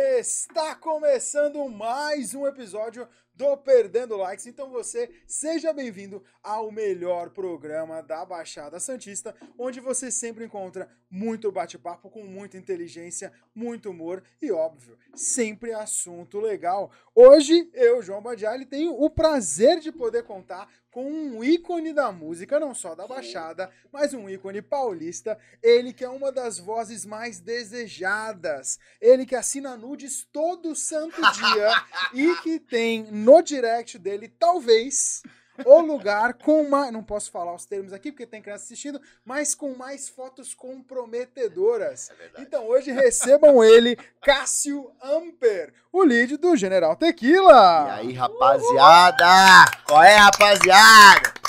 Está começando mais um episódio do Perdendo Likes. Então você seja bem-vindo ao melhor programa da Baixada Santista, onde você sempre encontra muito bate-papo com muita inteligência, muito humor e, óbvio, sempre assunto legal. Hoje, eu, João Badiali, tenho o prazer de poder contar com um ícone da música, não só da Baixada, mas um ícone paulista. Ele que é uma das vozes mais desejadas. Ele que assina nudes todo santo dia e que tem no direct dele, talvez, o lugar com mais. Não posso falar os termos aqui porque tem criança assistindo, mas com mais fotos comprometedoras. É então hoje recebam ele, Cássio Amper, o lead do General Tequila. E aí, rapaziada? Qual é, rapaziada?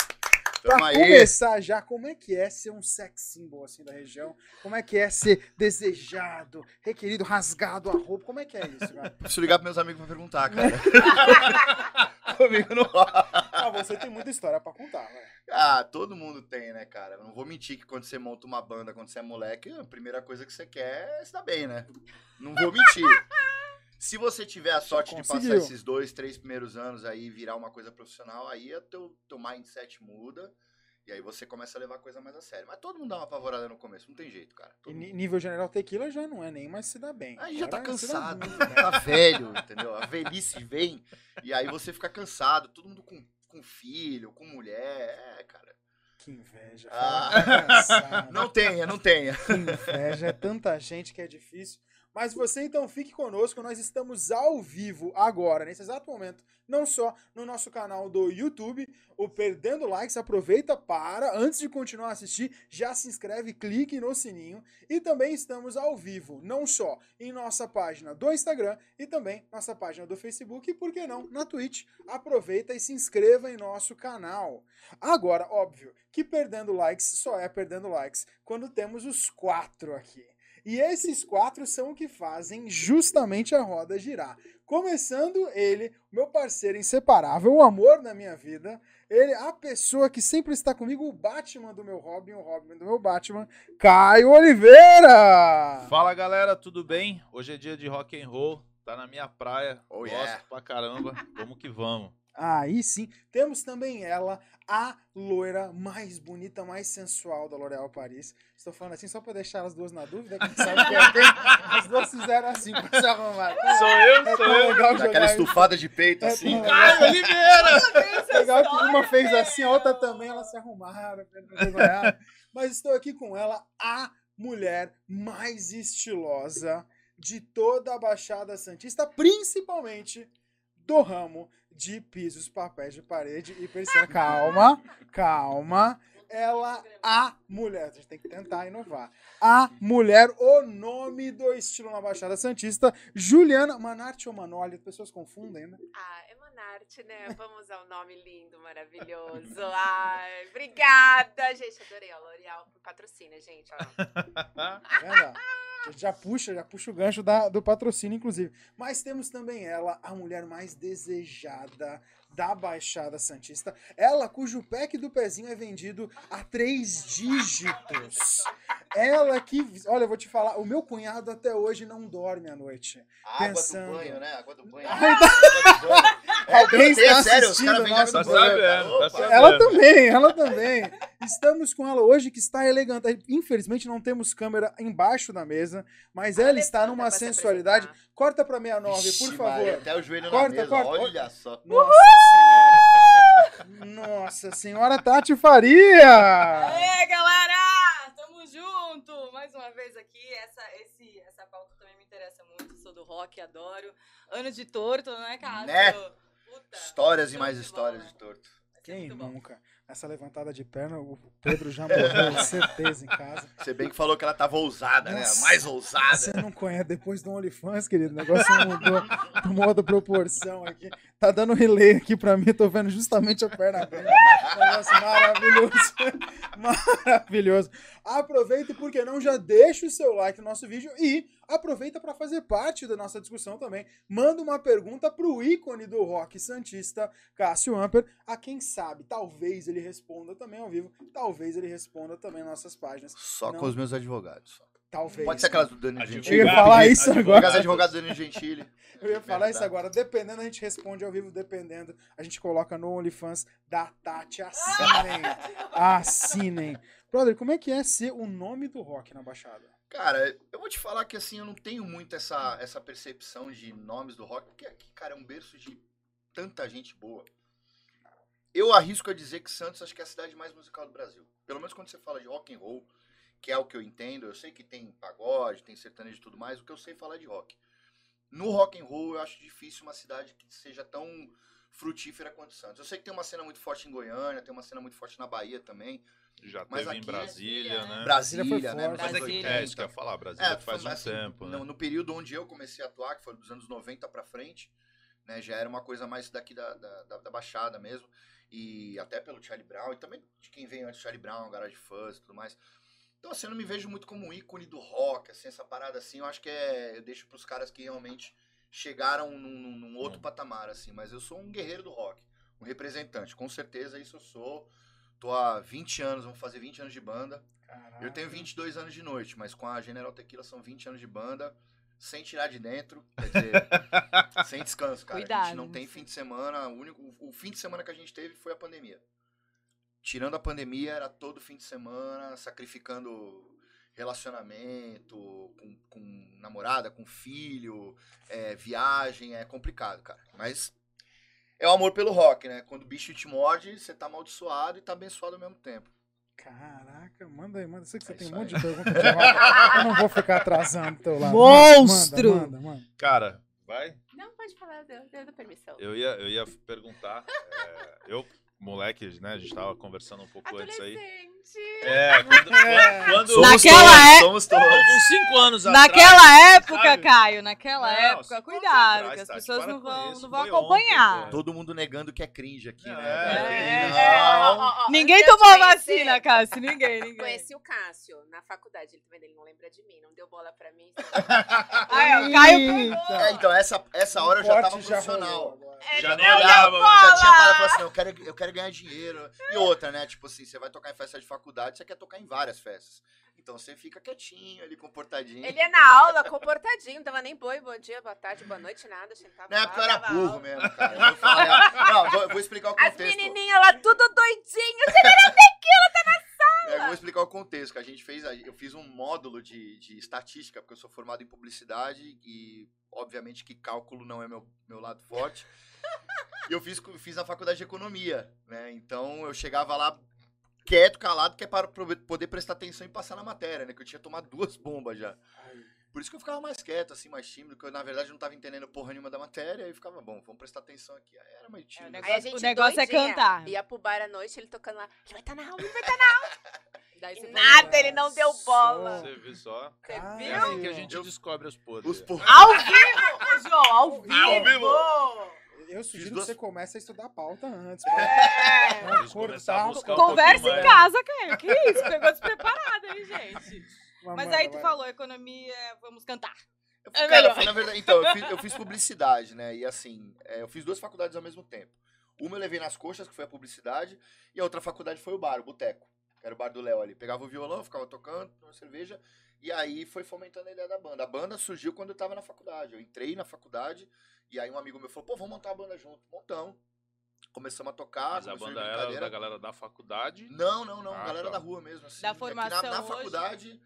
Pra Tamo aí. começar já, como é que é ser um sex symbol assim da região? Como é que é ser desejado, requerido, rasgado a roupa? Como é que é isso, cara? Preciso ligar pros meus amigos pra perguntar, cara. Comigo não rola. Ah, você tem muita história pra contar, né? Ah, todo mundo tem, né, cara? Eu não vou mentir que quando você monta uma banda, quando você é moleque, a primeira coisa que você quer é se dar bem, né? Não vou mentir. Se você tiver a sorte de passar esses dois, três primeiros anos aí e virar uma coisa profissional, aí o teu, teu mindset muda. E aí você começa a levar a coisa mais a sério. Mas todo mundo dá uma apavorada no começo, não tem jeito, cara. E nível General Tequila já não é nem mais se dá bem. Aí já tá cansado, muito bem. tá velho, entendeu? A velhice vem e aí você fica cansado, todo mundo com, com filho, com mulher, é, cara. Que inveja. Ah. cansado. Não tenha, não tenha. Que inveja, é tanta gente que é difícil. Mas você então fique conosco, nós estamos ao vivo agora, nesse exato momento, não só no nosso canal do YouTube, o Perdendo Likes, aproveita para, antes de continuar a assistir, já se inscreve, clique no sininho, e também estamos ao vivo, não só em nossa página do Instagram e também nossa página do Facebook, e por que não, na Twitch. Aproveita e se inscreva em nosso canal. Agora, óbvio, que perdendo likes só é perdendo likes quando temos os quatro aqui. E esses quatro são o que fazem justamente a roda girar. Começando ele, meu parceiro inseparável, o amor da minha vida, ele, a pessoa que sempre está comigo, o Batman do meu Robin, o Robin do meu Batman, Caio Oliveira! Fala galera, tudo bem? Hoje é dia de rock and roll, tá na minha praia, Oh, gosto yeah. pra caramba, vamos que vamos. Aí sim, temos também ela, a loira mais bonita, mais sensual da L'Oréal Paris. Estou falando assim só para deixar as duas na dúvida, quem sabe que é quem. As duas fizeram assim pra se arrumar. Sou eu, É sou eu. legal Daquela jogar isso. estufada de peito É assim. Caio Oliveira! Legal que uma fez assim, a outra também, elas se arrumaram. Mas estou aqui com ela, a mulher mais estilosa de toda a Baixada Santista, principalmente do ramo de pisos, papéis de parede e persiana. Calma, calma. Ela, a mulher, a gente tem que tentar inovar. A mulher, o nome do estilo na Baixada Santista, Juliana Manarte ou Manoli, as pessoas confundem, né? Ah, é Manarte, né? Vamos ao nome lindo, maravilhoso. Ai, obrigada, gente. Adorei a L'Oreal por patrocínio, gente. ó. Tá? Já- Já puxa, já puxa o gancho da- do patrocínio, inclusive. Mas temos também ela, a mulher mais desejada da Baixada Santista. Ela cujo pack do pezinho é vendido a três dígitos. Ela que. Olha, eu vou te falar, o meu cunhado até hoje não dorme à noite. Água Pensando. do banho, né? Água do banho. Ai, Água do banho. É, Alguém está sério, os assistindo água do Tá banho, sabendo, tá sabendo. Ela também, ela também. Estamos com ela hoje que está elegante. Infelizmente não temos câmera embaixo da mesa, mas ela está Levanta numa sensualidade. Corta pra 69, Vixe, por favor. Maria, até o joelho Corta, na mesa, corta. olha só. Nossa senhora. Nossa senhora Tati Faria. Aê, galera! Tamo junto! Mais uma vez aqui. Essa, esse, essa pauta também me interessa muito. Sou do rock, adoro. Ano de torto, né, cara? Né? Puta, Histórias e mais de histórias bola. de torto. Quem bom. nunca? Essa levantada de perna, o Pedro já morreu, certeza, em casa. Você bem que falou que ela tava ousada, né? Nossa. A mais Você ousada. não conhece depois do OnlyFans, querido. O negócio mudou, tomou outra proporção aqui. Tá dando relay aqui pra mim, tô vendo justamente a perna. Negócio maravilhoso. Maravilhoso. Aproveita e, por que não, já deixa o seu like no nosso vídeo e aproveita para fazer parte da nossa discussão também. Manda uma pergunta pro ícone do rock santista, Cássio Amper, a quem sabe, talvez ele responda também ao vivo, talvez ele responda também nas nossas páginas. Só Não. com os meus advogados. só. Talvez. Pode ser aquelas do Advogado. Gentili. Eu ia falar isso Advogado. agora. Advogado, advogado do Danilo Gentili. Eu ia falar isso agora. Dependendo, a gente responde ao vivo. Dependendo, a gente coloca no OnlyFans da Tati. Assinem. Assinem. Brother, como é que é ser o nome do rock na Baixada? Cara, eu vou te falar que assim, eu não tenho muito essa, essa percepção de nomes do rock, porque aqui, cara, é um berço de tanta gente boa. Eu arrisco a dizer que Santos acho que é a cidade mais musical do Brasil. Pelo menos quando você fala de rock and roll, que é o que eu entendo. Eu sei que tem pagode, tem sertanejo e tudo mais, o que eu sei falar é de rock. No rock and roll, eu acho difícil uma cidade que seja tão frutífera quanto Santos. Eu sei que tem uma cena muito forte em Goiânia, tem uma cena muito forte na Bahia também. Já Mas teve em aqui- Brasília, né? Brasília foi né? forte. nos Mas é, que, 80. é isso que eu ia falar, Brasília É, faz um assim, tempo, né? no, no período onde eu comecei a atuar, que foi dos anos 90 pra frente, né, já era uma coisa mais daqui da, da, da- da Baixada mesmo, e até pelo Charlie Brown, e também de quem veio antes do Charlie Brown, Garage Fuzz e tudo mais. Então, assim, eu não me vejo muito como um ícone do rock, assim, essa parada assim, eu acho que é, eu deixo pros caras que realmente chegaram num, num- num outro Hum. patamar, assim, mas eu sou um guerreiro do rock, um representante, com certeza isso eu sou, tô há 20 anos, vamos fazer 20 anos de banda, Caraca. eu tenho 22 anos de noite, mas com a General Tequila são 20 anos de banda, sem tirar de dentro, quer dizer, sem descanso, cara. a Cuidado, gente não tem né? fim de semana, o, único, o, o fim de semana que a gente teve foi a pandemia. Tirando a pandemia, era todo fim de semana, sacrificando relacionamento, com, com namorada, com filho, é, viagem, é complicado, cara. Mas é o amor pelo rock, né? Quando o bicho te morde, você tá amaldiçoado e tá abençoado ao mesmo tempo. Caraca, manda aí, manda. Eu sei que você É tem um monte aí. de perguntas de rock. Eu não vou ficar atrasando teu lado. Monstro! Manda, manda, manda. Cara, vai? Não, pode falar, deu, deu da permissão. Eu ia, eu ia perguntar. é, eu, moleque, né? A gente tava conversando um pouco antes aí. É, quando. É. quando Naquela todos, é- Somos 5 anos atrás. Naquela época, sabe? Caio, naquela Não, época, cuidado, atrás, que as Tati, pessoas não vão, isso, não vão ontem, acompanhar. pô. Todo mundo negando que é cringe aqui, Não, né? é, é, é, Ninguém tomou vacina, Cássio, ninguém, ninguém. Conheci o Cássio na faculdade, ele também não lembra de mim, não deu bola pra mim. Aí, ó, Caio. É, então, essa, essa hora eu já tava já profissional. É, Já não olhava, já tinha parado e falado assim, eu quero, eu quero ganhar dinheiro. E outra, né? Tipo assim, você vai tocar em festa de faculdade, você quer tocar em várias festas. Então você fica quietinho ali, comportadinho. Ele é na aula, comportadinho, não dava nem boi, bom dia, boa tarde, boa noite, nada, sentava Na época eu era burro aula. mesmo, cara. Eu vou, falar. Não, vou, vou explicar o As contexto. menininhas lá, tudo doidinho. É, eu vou explicar o contexto, que a gente fez, eu fiz um módulo de, de estatística, porque eu sou formado em publicidade e, obviamente, que cálculo não é meu, meu lado forte. E eu fiz, fiz na faculdade de economia, né? Então eu chegava lá quieto, calado, que é para poder prestar atenção e passar na matéria, né? Que eu tinha tomado duas bombas já. Por isso que eu ficava mais quieto, assim, mais tímido, que eu, na verdade, não tava entendendo porra nenhuma da matéria, aí ficava, bom, vamos prestar atenção aqui. Aí era meio tímido. É, o Aí a gente O negócio é cantar. Ia pro bar à noite, ele tocando lá, ele vai estar na aula, ele vai estar na aula. Daí E você nada, ele não deu bola. Você viu só? Você Caralho. É viu? assim que a gente descobre os podres. Os porra. Ao vivo, João, ao vivo. Ao vivo. Eu sugiro que duas- você comece a estudar a pauta antes. É. pra- cortar. buscar um Conversa em mais. casa, Caio. Que isso? Pegou despreparado aí, gente. Mas manda, aí tu vai. falou, economia, vamos cantar. Eu, É cara, melhor. na verdade, então, eu fiz, eu fiz publicidade, né? E assim, é, eu fiz duas faculdades ao mesmo tempo. Uma eu levei nas coxas, que foi a publicidade, e a outra faculdade foi o bar, o boteco. Que era o bar do Léo ali. Pegava o violão, ficava tocando, tomando cerveja, e aí foi fomentando a ideia da banda. A banda surgiu quando eu tava na faculdade. Eu entrei na faculdade, e aí um amigo meu falou, pô, vamos montar a banda junto. Montamos. Começamos a tocar, Mas a banda era da galera da faculdade. Não, não, não. Ah, galera tá. da rua mesmo. Assim, Da formação na, na hoje? faculdade.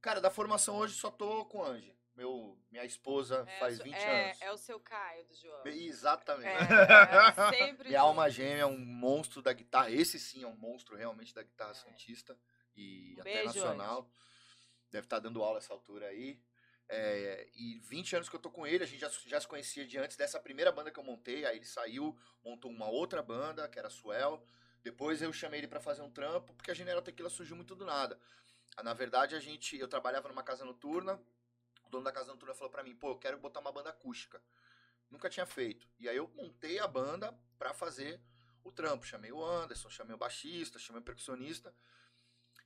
Cara, da formação hoje só tô com a Angie. Meu, minha esposa faz o- 20 é, anos. É o seu Caio do João. Exatamente. É, sempre Minha alma gêmea é um monstro da guitarra. Esse sim é um monstro realmente da guitarra santista e Um até beijo, nacional. Deve estar dando aula essa altura aí. É, e 20 anos que eu tô com ele, a gente já, já se conhecia de antes dessa primeira banda que eu montei. Aí ele saiu, montou uma outra banda, que era a Suel. Depois eu chamei ele pra fazer um trampo, porque a General Tequila surgiu muito do nada. Ah, Na verdade, a gente, eu trabalhava numa casa noturna. O dono da casa noturna falou pra mim: pô, eu quero botar uma banda acústica. Nunca tinha feito. E aí eu montei a banda pra fazer o trampo. Chamei o Anderson, chamei o baixista, chamei o percussionista.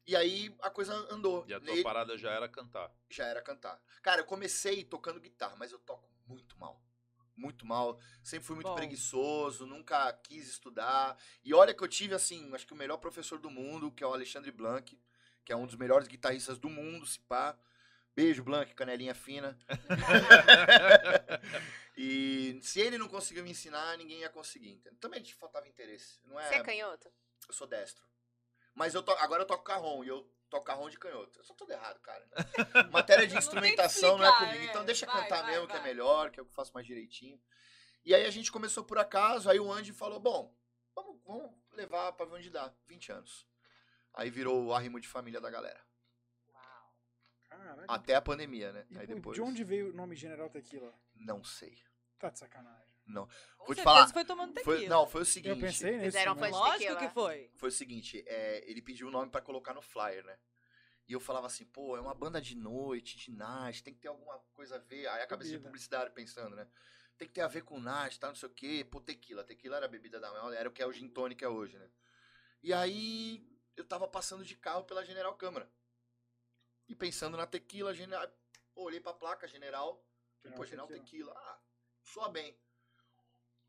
E aí a coisa andou. E a tua Nele- parada já era cantar. já era cantar. Cara, eu comecei tocando guitarra, mas eu toco muito mal. Muito mal. Sempre fui muito Bom. preguiçoso, nunca quis estudar. E olha que eu tive, assim, acho que o melhor professor do mundo, que é o Alexandre Blanc, que é um dos melhores guitarristas do mundo, se pá. Beijo, Blanc, canelinha fina. e se ele não conseguiu me ensinar, ninguém ia conseguir. Também te faltava interesse. Não é, Você é canhoto? Eu sou destro. Mas eu to- agora eu toco carrom e eu toco carrom de canhoto. Eu sou tudo errado, cara. Matéria de Não tem que instrumentação não é explicar, comigo. é. Então deixa Vai, cantar vai, mesmo, que é vai. melhor, que é o que eu faço mais direitinho. E aí a gente começou por acaso, aí o Andy falou, bom, vamos, vamos levar pra ver onde dá. 20 anos. Aí virou o arrimo de família da galera. Caraca. Até a pandemia, né? E, Aí depois. De onde veio o nome General Tequila? Não sei. Tá de sacanagem. Com Vou te falar, foi tomando tequila. Foi, não, foi o seguinte. Eu pensei nisso. Fizeram também. fã de Lógico que foi. Foi o seguinte, é, ele pediu o nome pra colocar no flyer, né? E eu falava assim, pô, é uma banda de noite, de night, tem que ter alguma coisa a ver. Aí a cabeça de publicidade pensando, né? Tem que ter a ver com night, tá, não sei o quê. Pô, tequila. Tequila era a bebida da mel, era o que é o gin tônica hoje, né? E aí eu tava passando de carro pela General Câmara. E pensando na tequila, general, pô, olhei pra placa, General. Falei, pô, General Tequila. Ah, soa bem.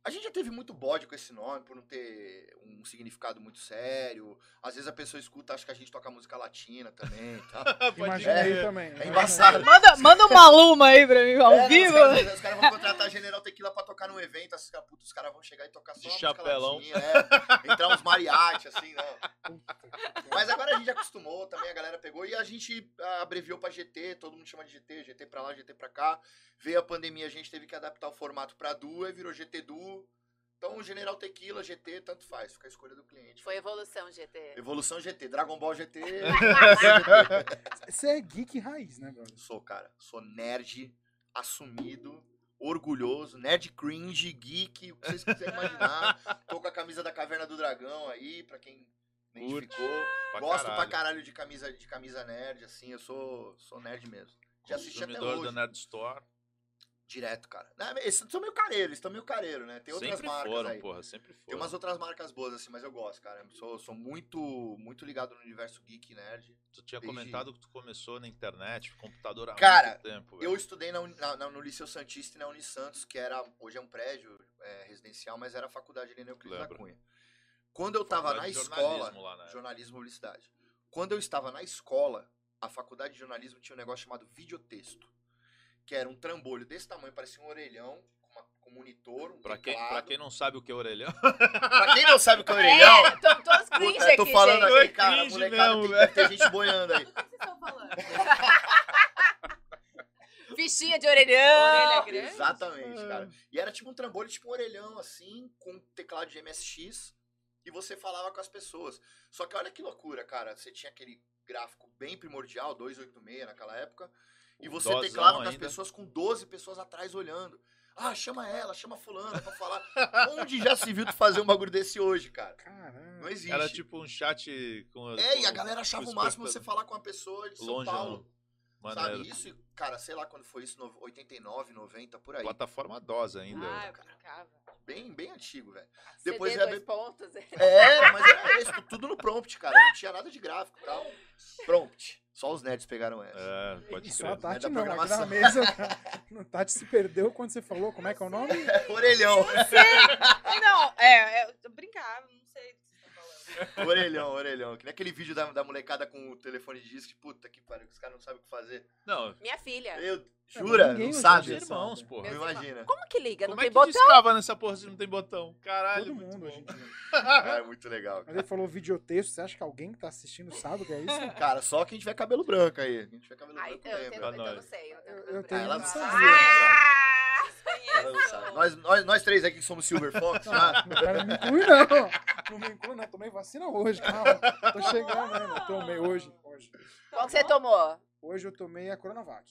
A gente já teve muito bode com esse nome, por não ter um significado muito sério. Às vezes a pessoa escuta, acha que a gente toca música latina também e tal. Imaginei É, também. É embaçado. Manda, manda uma luma aí pra mim, ao É, não, vivo. Os caras, os caras vão contratar General Tequila pra tocar num evento, assim, cara, puta, os caras vão chegar e tocar só De uma música chapelão. latina, é, entrar uns mariachi, assim, não. Mas agora a gente acostumou também, a galera pegou e a gente ah, abreviou pra GT, todo mundo chama de GT, GT pra lá, GT pra cá. Veio a pandemia, a gente teve que adaptar o formato pra Duo, aí virou GT Duo. Então, General Tequila, GT, tanto faz, fica a escolha do cliente. Foi evolução, GT. Evolução GT, Dragon Ball GT. Você é geek raiz, né, brother? Sou, cara, sou nerd, assumido, orgulhoso, nerd cringe, geek, o que vocês quiserem imaginar. Tô com a camisa da Caverna do Dragão aí, pra quem identificou. Pra Gosto caralho. pra caralho de camisa, de camisa nerd, assim, eu sou, sou nerd mesmo. Já assisti até Consumidor hoje. do Nerd Store. Direto, cara. Não, Eles são meio careiros, eles estão meio careiros, né? Tem outras Sempre marcas foram, aí. porra, sempre foram. Tem umas outras marcas boas, assim, mas eu gosto, cara. Sou, sou muito, muito ligado no universo geek, nerd. Tu tinha desde- comentado que tu começou na internet, computador há Cara, muito tempo. Eu velho. estudei na, na- no Liceu Santista e na Unisantos, que era, hoje é um prédio é, residencial, mas era a faculdade ali na Euclides da. Cunha. Quando eu tava na de escola, jornalismo lá, né? jornalismo e publicidade. Quando eu estava na escola, a faculdade de jornalismo tinha um negócio chamado videotexto, que era um trambolho desse tamanho, parecia um orelhão, com, uma- com um monitor, um Pra quem, teclado. pra quem não sabe o que é orelhão, Pra quem não sabe o que é orelhão, É, tô, tô os cringe puta, eu tô aqui, falando gente. aqui, cara, cringe molecada, mesmo, tem, deve ter gente boiando aí. O que vocês estão falando? Fichinha de orelhão. Orelha grande? Exatamente, É. cara. E era tipo um trambolho, tipo um orelhão, assim, com um teclado de MSX, e você falava com as pessoas. Só que olha que loucura, cara. Você tinha aquele gráfico bem primordial, 286 naquela época, e você Dosão teclava com as pessoas com 12 pessoas atrás olhando. Ah, chama ela, chama fulana pra falar. Onde já se viu tu fazer um bagulho desse hoje, cara? Caramba. Não existe. era tipo um chat com. É, e com- a galera achava o máximo você falar com uma pessoa de São longe, Paulo. não. Maneiro. Sabe? Isso, cara, sei lá quando foi isso, no- 89, 90, por aí. Plataforma DOS ainda. Ah, eu brincava. Bem, bem antigo, velho. CD Depois dois ia- pontos. É, mas era isso, tudo no prompt, cara. Não tinha nada de gráfico e tal. Prompt. Só os nerds pegaram essa. É, pode E só a Tati não, aqui na mesa. A Tati se perdeu quando você falou. Como é que é o nome? Orelhão. Não, é, é, eu orelhão, orelhão. Que nem aquele vídeo da, da molecada com o telefone de disco. Puta que pariu, que os caras não sabem o que fazer. Não, Minha filha. Eu, jura? ninguém não em sabe? dia irmãos, porra. Não Meus imagina. Como que liga? Como não é tem que botão? discava nessa porra se não tem botão? Caralho. Todo muito mundo bom. em dia. É muito legal. Mas Cara. ele falou videotexto. Você acha que alguém que tá assistindo sabe o que é isso? Cara, só quem tiver cabelo branco aí. Quem tiver cabelo Ai, branco eu, tenho, lembra. Então eu nós. não sei. Eu, tenho Eu- eu tenho branco. ela não sabe. sabe. Ah! Nós, nós, nós três aqui que somos Silver Fox, Não, já. não, não me inclui, não. Não me inclui, não. Tomei vacina hoje, calma. Tô chegando ainda. Tomei hoje. Hoje, Qual que você tomou? hoje eu tomei a Coronavac.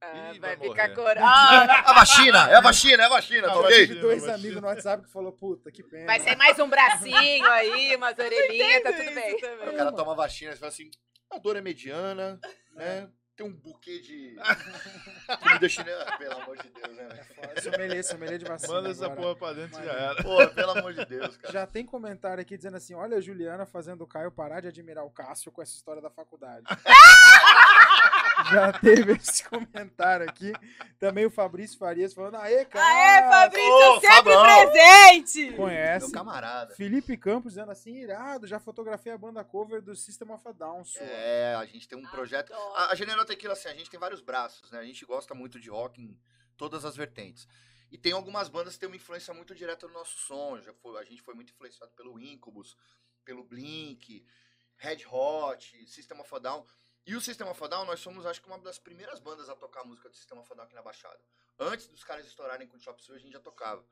Ah, Ih, vai vai ficar cor. A vacina, é a vacina, é a vacina, Ah, tá ok? Tive dois amigos no WhatsApp que falou, puta, que pena. Vai ser mais um bracinho aí, umas orelhinhas, tá tudo bem. O cara toma vacina e fala assim, a dor é mediana, né? Tem um buquê de comida chinesa. Ah, Pelo amor de Deus, né, É velho? Sommelier, sommelier de vacina Manda essa agora. porra pra dentro e já era. Pô, pelo amor de Deus, cara. Já tem comentário aqui dizendo assim: olha a Juliana fazendo o Caio parar de admirar o Cássio com essa história da faculdade. Já teve esse comentário aqui. Também o Fabrício Farias falando, aê, cara. Aê, Fabrício, Ô, sempre Fabão. presente! Conhece. Meu camarada. Felipe Campos dizendo assim, irado, já fotografei a banda cover do System of a Down. sua. É, a gente tem um projeto. A, a General Tequila, assim, a gente tem vários braços, né? A gente gosta muito de rock em todas as vertentes. E tem algumas bandas que têm uma influência muito direta no nosso som. Já foi, a gente foi muito influenciado pelo Incubus, pelo Blink, Red Hot, System of a Down. E o System of a Down, nós somos, acho que, uma das primeiras bandas a tocar a música do System of a Down aqui na Baixada. Antes dos caras estourarem com o Chop Suey, a gente já tocava.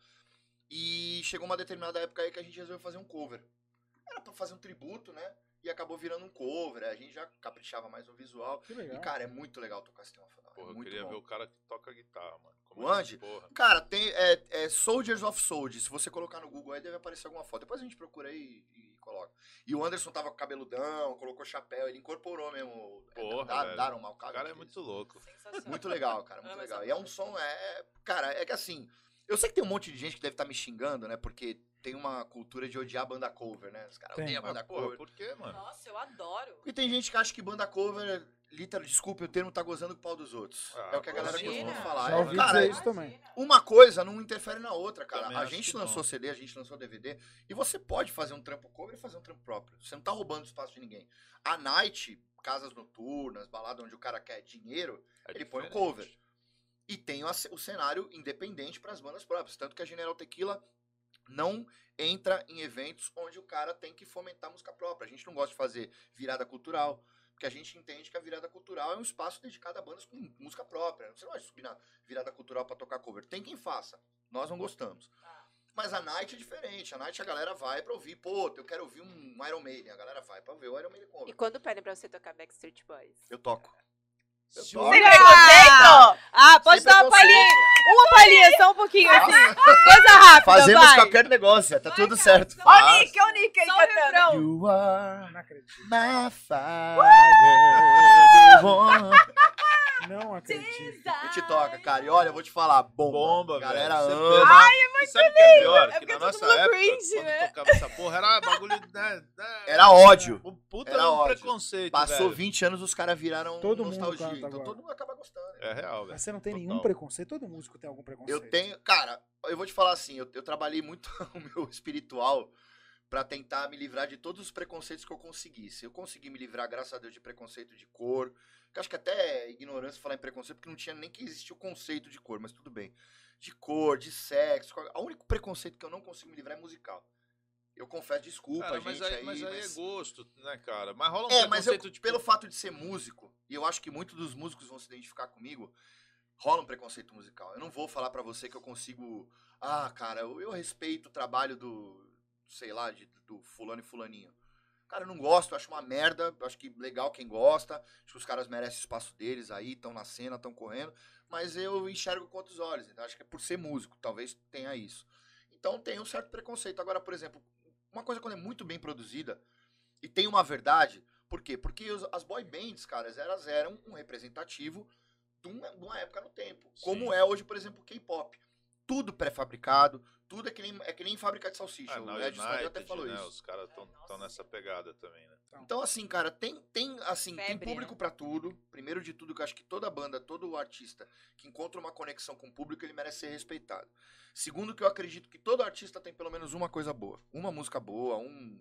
E chegou uma determinada época aí que a gente resolveu fazer um cover. Era pra fazer um tributo, né? E acabou virando um cover. A gente já caprichava mais no visual. Que legal. E, cara, é muito legal tocar System of a Down. Porra, é eu queria bom. ver o cara que toca guitarra, mano. Como O é? Andy? Porra. Cara, tem é, é Soldiers of Soldiers. Se você colocar no Google aí, deve aparecer alguma foto. Depois a gente procura aí e, coloca. E o Anderson tava com cabeludão, colocou chapéu, ele incorporou mesmo. é, Porra, velho. Daram mal O cara é muito louco. Muito legal, cara, muito legal. E é um som, é. Cara, é que assim. Eu sei que tem um monte de gente que deve estar me xingando, né? Porque tem uma cultura de odiar banda cover, né? Os caras odeiam banda cover. por quê, mano? Nossa, eu adoro. E tem gente que acha que banda cover, literal, desculpe o termo, tá gozando com o pau dos outros. Ah, é o que a galera imagina. costuma falar. Já É, ouvi cara, dizer isso também. uma coisa não interfere na outra, cara. Também a gente lançou não. CD, a gente lançou DVD, e você pode fazer um trampo cover e fazer um trampo próprio. Você não tá roubando espaço de ninguém. A Night, casas noturnas, balada onde o cara quer dinheiro, É Ele põe um diferente. cover. e tem o cenário independente para as bandas próprias. Tanto que a General Tequila não entra em eventos onde o cara tem que fomentar música própria. A gente não gosta de fazer virada cultural, porque a gente entende que a virada cultural é um espaço dedicado a bandas com música própria. Você não vai subir na virada cultural para tocar cover. Tem quem faça. Nós não gostamos. Mas a Night é diferente. A Night a galera vai pra ouvir. Pô, eu quero ouvir um Iron Maiden. A galera vai pra ver o Iron Maiden E cover. quando pedem pra você tocar Backstreet Boys? Eu toco. Eu Sem toco. preconceito? Ah, pode Sem dar uma palhinha. Uma palhinha, só um pouquinho assim. Coisa rápida, Fazemos vai. qualquer negócio, tá Vai, tudo certo. Ó o. Nick, ó o Nick aí Só o cantando. refrão. You are Não acredito. my fire. Não acredito. A gente toca, cara. E olha, eu vou te falar, bomba. Bomba, Galera velho. ama. Ai, é muito Sabe o que é pior? É que na nossa mundo época, cringe, quando né? tocava essa porra, era bagulho... Né, né, Era ódio. Um puta Era um ódio. preconceito, Passou velho. 20 anos, os caras viraram Todo mundo nostalgia. canta então agora. todo mundo acaba gostando. É real, velho. Mas você não tem nenhum Total. preconceito. Todo músico tem algum preconceito. Eu tenho. Cara, eu vou te falar assim, eu, eu trabalhei muito o meu espiritual pra tentar me livrar de todos os preconceitos que eu conseguisse. Eu consegui me livrar, graças a Deus, de preconceito de cor. Que acho que até é ignorância falar em preconceito, porque não tinha nem que existir o conceito de cor, mas tudo bem. De cor, de sexo. O único preconceito que eu não consigo me livrar é musical. Eu confesso, desculpa, Cara, gente. mas aí, aí, mas aí mas- é gosto, né, cara? Mas rola um É, mas eu, preconceito, tipo... pelo fato de ser músico, e eu acho que muitos dos músicos vão se identificar comigo, rola um preconceito musical. Eu não vou falar pra você que eu consigo. Ah, cara, eu, eu respeito o trabalho do. sei lá, de- do fulano e fulaninho. Cara, eu não gosto, eu acho uma merda. eu Acho que legal quem gosta. Acho que os caras merecem o espaço deles aí, estão na cena, estão correndo. Mas eu enxergo com outros olhos. Então acho que é por ser músico, talvez tenha isso. Então tem um certo preconceito. Agora, por exemplo, uma coisa quando é muito bem produzida e tem uma verdade, por quê? Porque os- as boy bands, caras, elas eram um representativo de uma, de uma época no tempo. Como Sim. é hoje, por exemplo, o K-pop. Tudo pré-fabricado, tudo é que, nem, é que nem fábrica de salsicha. Ah, o Ed até falou né? isso. Os caras estão nessa pegada também, né? Então, assim, cara, tem, tem, assim, tem Febre, público né? pra tudo. Primeiro de tudo, que eu acho que toda banda, todo artista que encontra uma conexão com o público, ele merece ser respeitado. Segundo, que eu acredito que todo artista tem pelo menos uma coisa boa. Uma música boa, um.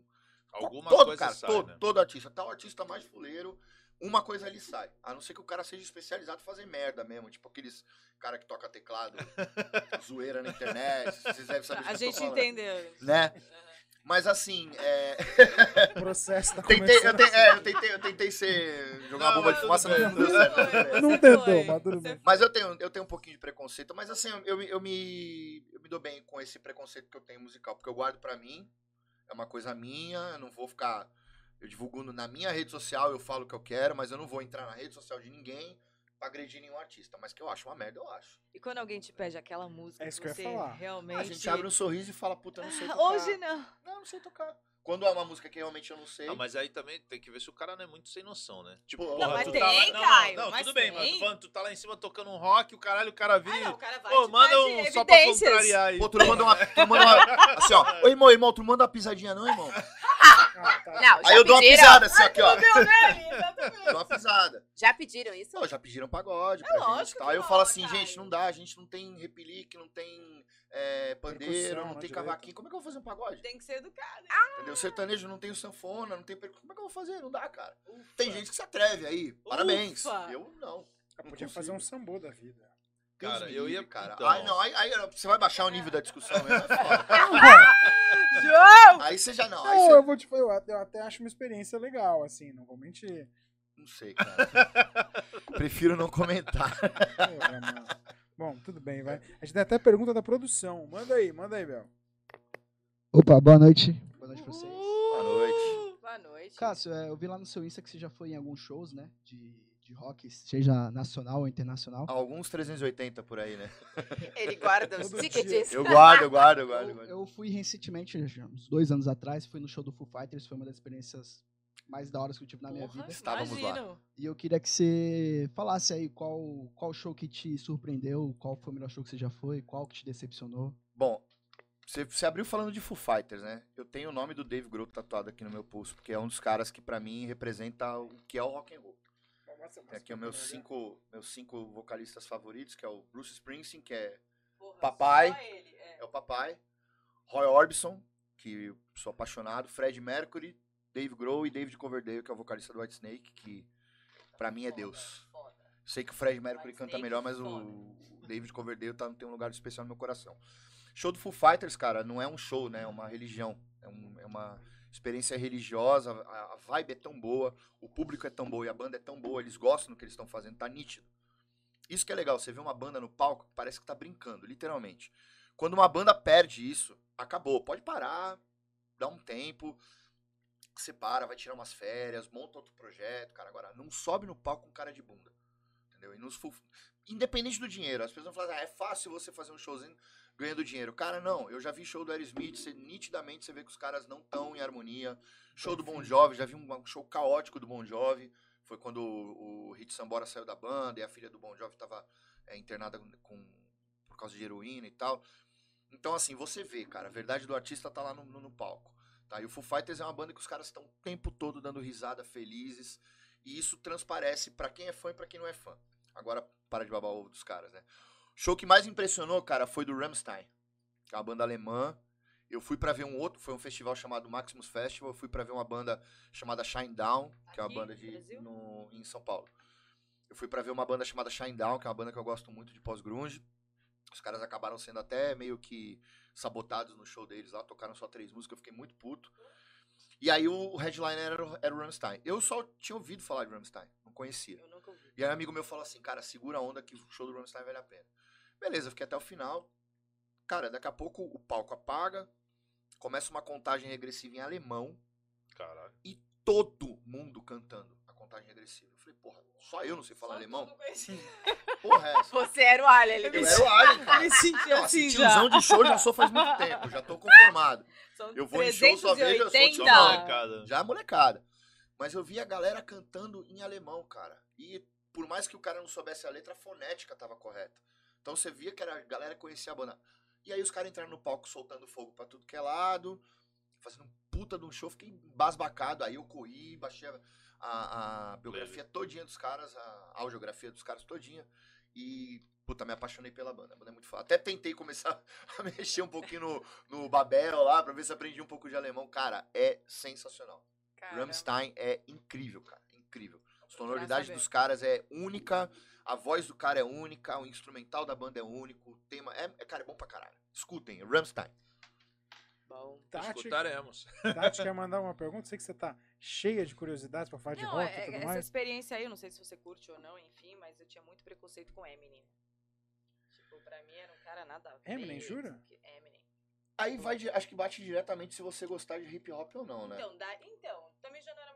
Alguma todo, coisa cara, sai, todo, né? todo artista. Tá o artista mais fuleiro, uma coisa ali sai. A não ser que o cara seja especializado em fazer merda mesmo. Tipo aqueles cara que toca teclado, zoeira na internet. Vocês devem saber A gente entendeu. Né? Mas assim, é. O processo tá Tentei, eu, te- é, eu tentei, eu tentei ser. jogar uma Não, bomba mas de fumaça, não não. Não Você tentou, mas tudo Você bem. Mas eu tenho, eu tenho um pouquinho de preconceito, mas assim, eu, me- eu, me, eu me dou bem com esse preconceito que eu tenho musical, porque eu guardo pra mim, é uma coisa minha, eu não vou ficar eu divulgando na minha rede social, eu falo o que eu quero, mas eu não vou entrar na rede social de ninguém pra agredir nenhum artista. Mas que eu acho uma merda, eu acho. E quando alguém te pede aquela música É isso que eu ia falar. realmente... A gente abre um sorriso e fala, puta, não sei tocar. Hoje não. Não, eu não sei tocar. Quando é uma música que realmente eu não sei. Ah, mas aí também tem que ver se o cara não é muito sem noção, né? Tipo, Pô, porra, Não, mas tu tem, tá lá... não, Caio, Não, não, mas tudo bem, tem. mas falando, tu tá lá em cima tocando um rock, o caralho, o cara vem... Ah, não, o cara vai Pô, manda um só pra contrariar aí. Pô, tu não manda uma. Tu não manda uma assim, ó. Ô, irmão, irmão, tu não manda uma pisadinha, não, irmão? Ah, tá. Não, já Aí eu dou uma pisada assim, aqui, ó. Meu nele, exatamente. Dou uma pisada. Já pediram isso? Pô, já pediram pagode É pra gente lógico que Aí eu falo assim, cara. gente, não dá, a gente não tem repelique, não tem é, pandeiro, não né, tem direito. cavaquinho. Como é que eu vou fazer um pagode? Tem que ser educado. Entendeu? Sertanejo não tem sanfona, não tem. Como é que eu vou fazer? Não dá, cara. Tem gente que se atreve aí. Parabéns. Ufa. Eu não. Eu Não podia fazer um sambô da vida. Deus Cara, eu ia- cara. então. Ai, não, aí, aí você vai baixar o nível da discussão mesmo. é foda. João! aí você já não. Aí Não, você, eu vou te eu, eu até acho uma experiência legal, assim, não vou mentir. Não sei, cara. Prefiro não comentar. Bom, tudo bem, vai. A gente tem até pergunta da produção. Manda aí, manda aí, Bel. Opa, boa noite. Boa noite pra vocês. Boa noite. Boa noite. Cássio, é, eu vi lá no seu Insta que você já foi em alguns shows, né? De, de rock, seja nacional ou internacional. Alguns 380 por aí, né? Ele guarda os tickets. Eu guardo, eu guardo, eu guardo. eu Eu, guardo. eu fui recentemente, uns dois anos atrás, fui no show do Foo Fighters, foi uma das experiências mais da hora que eu tive na minha Porra, vida. Estávamos lá. E eu queria que você falasse aí qual, qual show que te surpreendeu, qual foi o melhor show que você já foi, qual que te decepcionou. Bom, você, você abriu falando de Foo Fighters, né? Eu tenho o nome do Dave Grohl tatuado aqui no meu pulso, porque é um dos caras que pra mim representa o que é o rock and roll. Tem aqui os meus cinco, meus cinco vocalistas favoritos, que é o Bruce Springsteen, que é, Porra, Papai. ele, é. é o papai, Roy Orbison, que sou apaixonado, Fred Mercury, Dave Grohl e David Coverdale, que é o vocalista do Whitesnake, que pra mim é Deus. foda. Sei que o Fred Mercury Whitesnake, canta melhor, mas foda. o David Coverdale tá, tem um lugar especial no meu coração. Show do Foo Fighters, cara, não é um show, né? É uma religião. É, um- é uma experiência religiosa. A, a vibe é tão boa, o público é tão bom e a banda é tão boa, eles gostam do que eles estão fazendo, tá nítido. Isso que é legal, você vê uma banda no palco, parece que tá brincando, literalmente. Quando uma banda perde isso, acabou. Pode parar, dá um tempo, separa, vai tirar umas férias, monta outro projeto, cara. Agora, não sobe no palco com cara de bunda. Entendeu? E nos Independente do dinheiro, as pessoas falam, ah, é fácil você fazer um showzinho ganhando dinheiro. Cara, não. Eu já vi show do Aerosmith, você, nitidamente você vê que os caras não estão em harmonia. Show do Bon Jovi, já vi um, show caótico do Bon Jovi. Foi quando o, o Hit Sambora saiu da banda e a filha do Bon Jovi estava internada com, por causa de heroína e tal. Então, assim, você vê, cara, a verdade do artista tá lá no, no- no palco. Tá? E o Foo Fighters é uma banda que os caras estão o tempo todo dando risada, felizes. E isso transparece pra quem é fã e pra quem não é fã. Agora, para de babar o ovo dos caras, né? O show que mais impressionou, cara, foi do Rammstein. Que é uma banda alemã. Eu fui pra ver um outro, foi um festival chamado Maximus Festival. Eu fui pra ver uma banda chamada Shine Down, que é uma Aqui, banda de, no, em São Paulo. Eu fui pra ver uma banda chamada Shine Down, que é uma banda que eu gosto muito de pós-grunge. Os caras acabaram sendo até meio que sabotados no show deles lá, tocaram só três músicas, eu fiquei muito puto. E aí o headliner era, o- era o Rammstein. Eu só tinha ouvido falar de Rammstein, não conhecia. Eu nunca ouvi. E aí um amigo meu falou assim, cara, segura a onda que o show do Rammstein vale a pena. Beleza, fiquei até o final. Cara, daqui a pouco o palco apaga, começa uma contagem regressiva em alemão, Caralho. todo mundo cantando a contagem regressiva. Eu falei, porra, só eu não sei falar Só alemão? Porra, é essa? Você era o Alien, ele Eu era o Alien, cara. Me senti Não, assim assim, já. tiozão de show já sou faz muito tempo, já tô conformado. São Eu vou em show, só vejo, eu sou 380. tiozão. Molecada. Já é molecada. Mas eu vi a galera cantando em alemão, cara. E por mais que o cara não soubesse a letra, a fonética tava correta. Então você via que era, a galera conhecia a banda. E aí os caras entraram no palco soltando fogo pra tudo que é lado, fazendo um puta de um show, fiquei embasbacado. Aí eu corri, baixei a, a- a biografia todinha dos caras, a audiografia dos caras todinha. E, puta, me apaixonei pela banda. A banda é muito foda. Até tentei começar a mexer um pouquinho no, no Babel lá, pra ver se aprendi um pouco de alemão. Cara, é sensacional. Cara, Rammstein é incrível, cara. Incrível. A sonoridade dos caras é única, a voz do cara é única, o instrumental da banda é único, o tema é, é cara, é bom pra caralho. Escutem, Rammstein. Bom. Tati, Escutaremos. Tati quer mandar uma pergunta? Sei que você tá cheia de curiosidades pra falar de Não, rock é- e tudo essa mais. experiência aí, eu não sei se você curte ou não, enfim, mas eu tinha muito preconceito com Eminem. Tipo, pra mim era um cara nada. Eminem, jura? que- Eminem. Aí vai, acho que bate diretamente se você gostar de hip hop ou não, né? Então, da, então, também já não era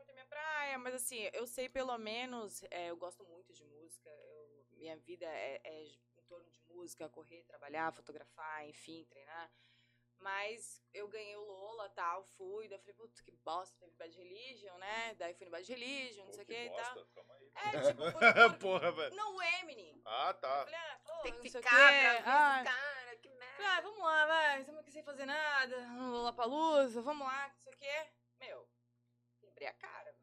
praia, mas assim, eu sei pelo menos, é, eu gosto muito de música, eu- minha vida é, é em torno de música, correr, trabalhar, fotografar, enfim, treinar. Mas eu ganhei o Lola, tal, fui, daí eu falei, puta, que bosta, teve Bad Religion, né? Daí fui no Bad Religion, não sei o que e tal. Calma aí. É, tipo, foi por... Porra, velho. Não, o Eminem. Ah, tá. Falei, ah, pô, Tem não que ficar pra ver Ah, cara, que merda. Falei, ah, vamos lá, vai, estamos aqui sem fazer nada, lá pra luz, vamos lá, não sei o quê. Meu, quebrei a cara.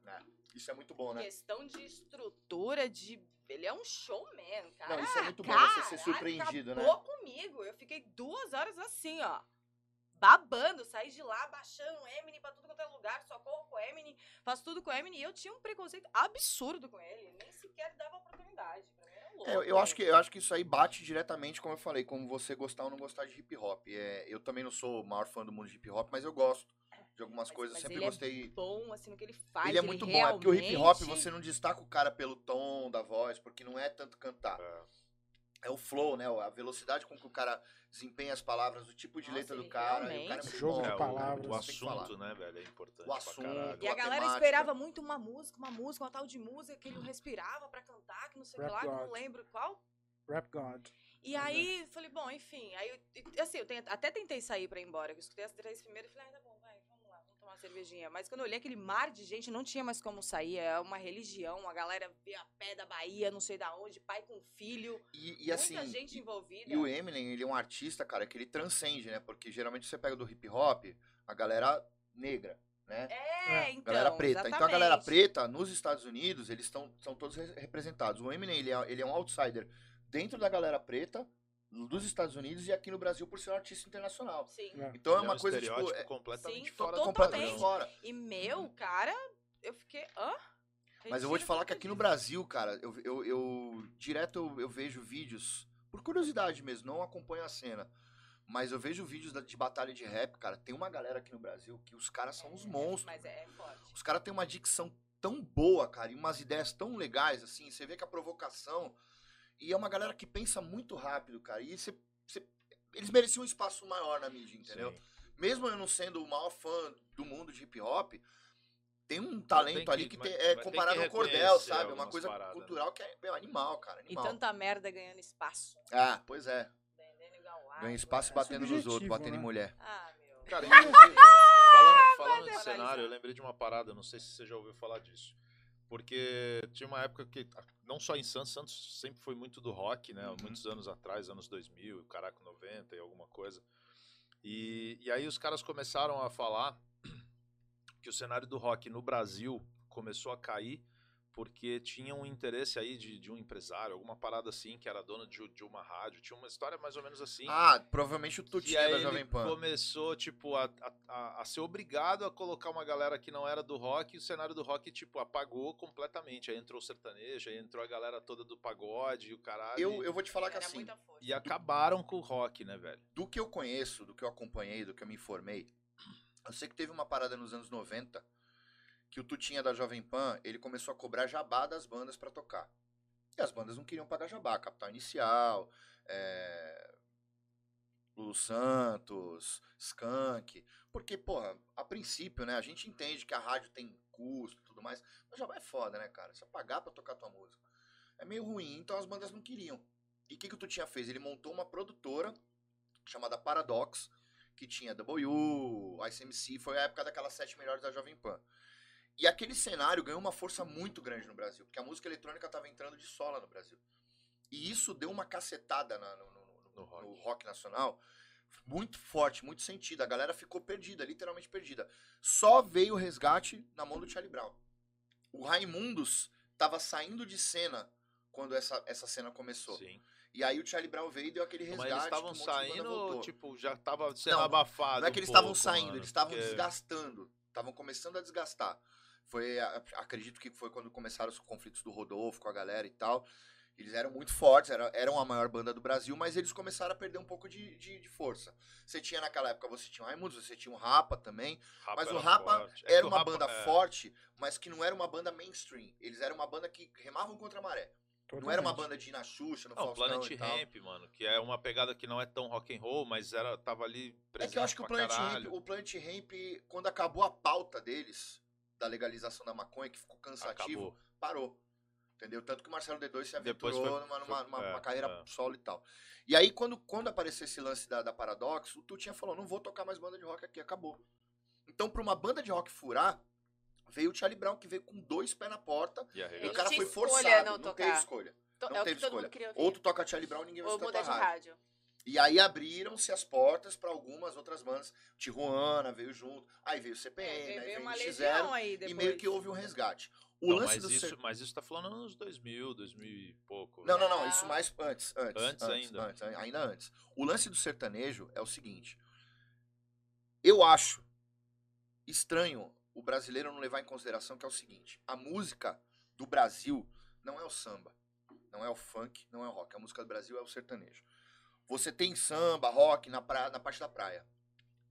Isso é muito bom, né? Questão de estrutura, de. Ele é um showman, cara. Não, isso é muito bom Cara, você ser surpreendido, né? acabou comigo. Eu fiquei duas horas assim, ó. Babando, saí de lá, baixando Eminem pra tudo quanto é lugar, só corro com Eminem, faço tudo com Eminem. E eu tinha um preconceito absurdo com ele. Nem sequer dava oportunidade. Pra mim era louco. É, eu, eu acho que, eu acho que isso aí bate diretamente, como eu falei, como você gostar ou não gostar de hip hop. É, eu também não sou o maior fã do mundo de hip hop, mas eu gosto de algumas Mas- coisas. mas sempre ele é gostei. bom, assim, no que ele faz. ele é muito bom, é porque o hip hop realmente- você não destaca o cara pelo tom da voz, porque não é tanto cantar. É o flow, né? A velocidade com que o cara desempenha as palavras, o tipo de Nossa, letra do ele cara. E o cara é realmente- muito Jogo bom. de É, o- palavras. O, que falar. assunto, né, velho, é importante O assunto. E a a galera temática. esperava muito uma música, uma música, uma tal de música que ele respirava pra cantar, que não sei o que lá, que eu não God. lembro qual. Rap God. E aí, falei, bom, enfim. Aí, assim, eu tenho- até tentei sair pra ir embora. Eu escutei as três primeiras e falei, ah, tá bom, vai, vamos lá, vamos tomar uma cervejinha. Mas quando eu olhei aquele mar de gente, não tinha mais como sair. É uma religião, a galera veio a pé da Bahia, não sei da onde, pai com filho. E, e assim. muita gente e- envolvida. E o Eminem, ele é um artista, cara, que ele transcende, né? Porque geralmente você pega do hip hop a galera negra, né? É, então. galera preta. Então a galera exatamente. preta, nos Estados Unidos, eles estão são todos re- representados. O Eminem, ele é, ele é um outsider dentro da galera preta dos Estados Unidos e aqui no Brasil por ser um artista internacional. Sim. É. Então é Ele uma coisa, tipo, é completamente Sim, fora completamente fora. E meu, cara, eu fiquei. Hã? Mas eu vou te falar que aqui no. Brasil, cara, eu, eu, eu- direto eu, eu vejo vídeos, por curiosidade mesmo, não acompanho a cena. Mas eu vejo vídeos de batalha de rap, cara. Tem uma galera aqui no Brasil que os caras são uns É, monstros. Mas é, é forte. Os caras têm uma dicção tão boa, cara, e umas ideias tão legais, assim. Você vê que a provocação. E é uma galera que pensa muito rápido, cara. E você, você- eles mereciam um espaço maior na mídia, entendeu? Sim. Mesmo eu não sendo o maior fã do mundo de hip hop, tem um talento que- ali que mas- tem- é mas tem comparado que ao cordel, sabe? Uma algumas coisa paradas, né? cultural que é meu, animal, cara. E Animal. tanta merda ganhando espaço. Ah, pois é. Vendendo igual água. Ganha espaço e é batendo nos outros, batendo né? em mulher. Ah, meu. Cara, inclusive, falando, falando de cenário, eu lembrei de uma parada, não sei se você já ouviu falar disso. Porque tinha uma época que, não só em Santos, Santos sempre foi muito do rock, né? Uhum. Muitos anos atrás, anos 2000, caraca, 90 e alguma coisa. E, e aí os caras começaram a falar que o cenário do rock no Brasil começou a cair porque tinha um interesse aí de, de um empresário, alguma parada assim, que era dono de, de uma rádio. Tinha uma história mais ou menos assim. Ah, provavelmente o Tutinha da Jovem Pan. começou, tipo, a, a- a, ser obrigado a colocar uma galera que não era do rock, e o cenário do rock, tipo, apagou completamente. Aí entrou o sertanejo, aí entrou a galera toda do pagode e o caralho. Eu, eu vou te falar que assim, e acabaram com o rock, né, velho? do que eu conheço, do que eu acompanhei, do que eu me informei, eu sei que teve uma parada nos anos 90 que o Tutinha da Jovem Pan, ele começou a cobrar jabá das bandas pra tocar. E as bandas não queriam pagar jabá, Capital Inicial, é... Lulu Santos, Skank, porque, porra, a princípio, né, a gente entende que a rádio tem custo e tudo mais, mas jabá é foda, né, cara? Você pagar pra tocar tua música. É meio ruim, então as bandas não queriam. E o que, que o Tutinha fez? Ele montou uma produtora chamada Paradox, que tinha W, ICMC, foi a época daquelas sete melhores da Jovem Pan. E aquele cenário ganhou uma força muito grande no Brasil, porque a música eletrônica estava entrando de sola no Brasil. E isso deu uma cacetada na- no, no- no- rock. no rock nacional muito forte, muito sentido. A galera ficou perdida, literalmente perdida. Só veio o resgate na mão do Charlie Brown. O Raimundos estava saindo de cena quando essa, essa cena começou. Sim. E aí o Charlie Brown veio e deu aquele resgate. Mas eles estavam um saindo, voltou. tipo, já tava sendo Não, abafado. Não é que um eles estavam pouco, saindo, mano, eles estavam porque- desgastando. Estavam começando a desgastar. Foi, a- acredito que foi quando começaram os conflitos do Rodolfo com a galera e tal. Eles eram muito fortes, era, eram a maior banda do Brasil, mas eles começaram a perder um pouco de, de, de força. Você tinha naquela época, você tinha o Raimundos, você tinha o Rapa também. Rapa mas o Rapa forte. É era o uma Rapa- banda é, forte, mas que não era uma banda mainstream. Eles eram uma banda que remavam contra a maré. Não era uma Totalmente. banda de na Xuxa, no Não, Faustão Planet e tal. Ramp, mano, que é uma pegada que não é tão rock and roll, mas era, tava ali É presente que eu acho que o Planet, Ramp, o Planet Ramp, quando acabou a pauta deles, da legalização da maconha, que ficou cansativo, Acabou. parou. Entendeu? Tanto que o Marcelo D2 se aventurou foi- numa, numa, foi- numa- é, uma carreira é. solo e tal. E aí, quando, quando apareceu esse lance da, da Paradox, o Tutinha falou: não vou tocar mais banda de rock aqui, acabou. Então, pra uma banda de rock furar, veio o Charlie Brown, que veio com dois pés na porta, E e o cara foi forçado, não não, teve escolha. Não é o teve que todo escolha. mundo queria ouvir. Ou tu toca Charlie Brown, ninguém vai Ou muda de rádio. rádio. E aí abriram-se as portas para algumas outras bandas. Tijuana veio junto, aí veio o CPM, É, aí veio uma NX0, legião aí depois. e meio que houve um resgate. O Não, lance mas, do isso, ser- mas isso tá falando nos 2000, 2000 e pouco. Não, não, não, Ah. isso mais antes, antes. Antes ainda? Antes, ainda antes. O lance do sertanejo é o seguinte. Eu acho estranho o brasileiro não levar em consideração que é o seguinte. A música do Brasil não é o samba, não é o funk, não é o rock. A música do Brasil é o sertanejo. Você tem samba, rock na, praia, na parte da praia.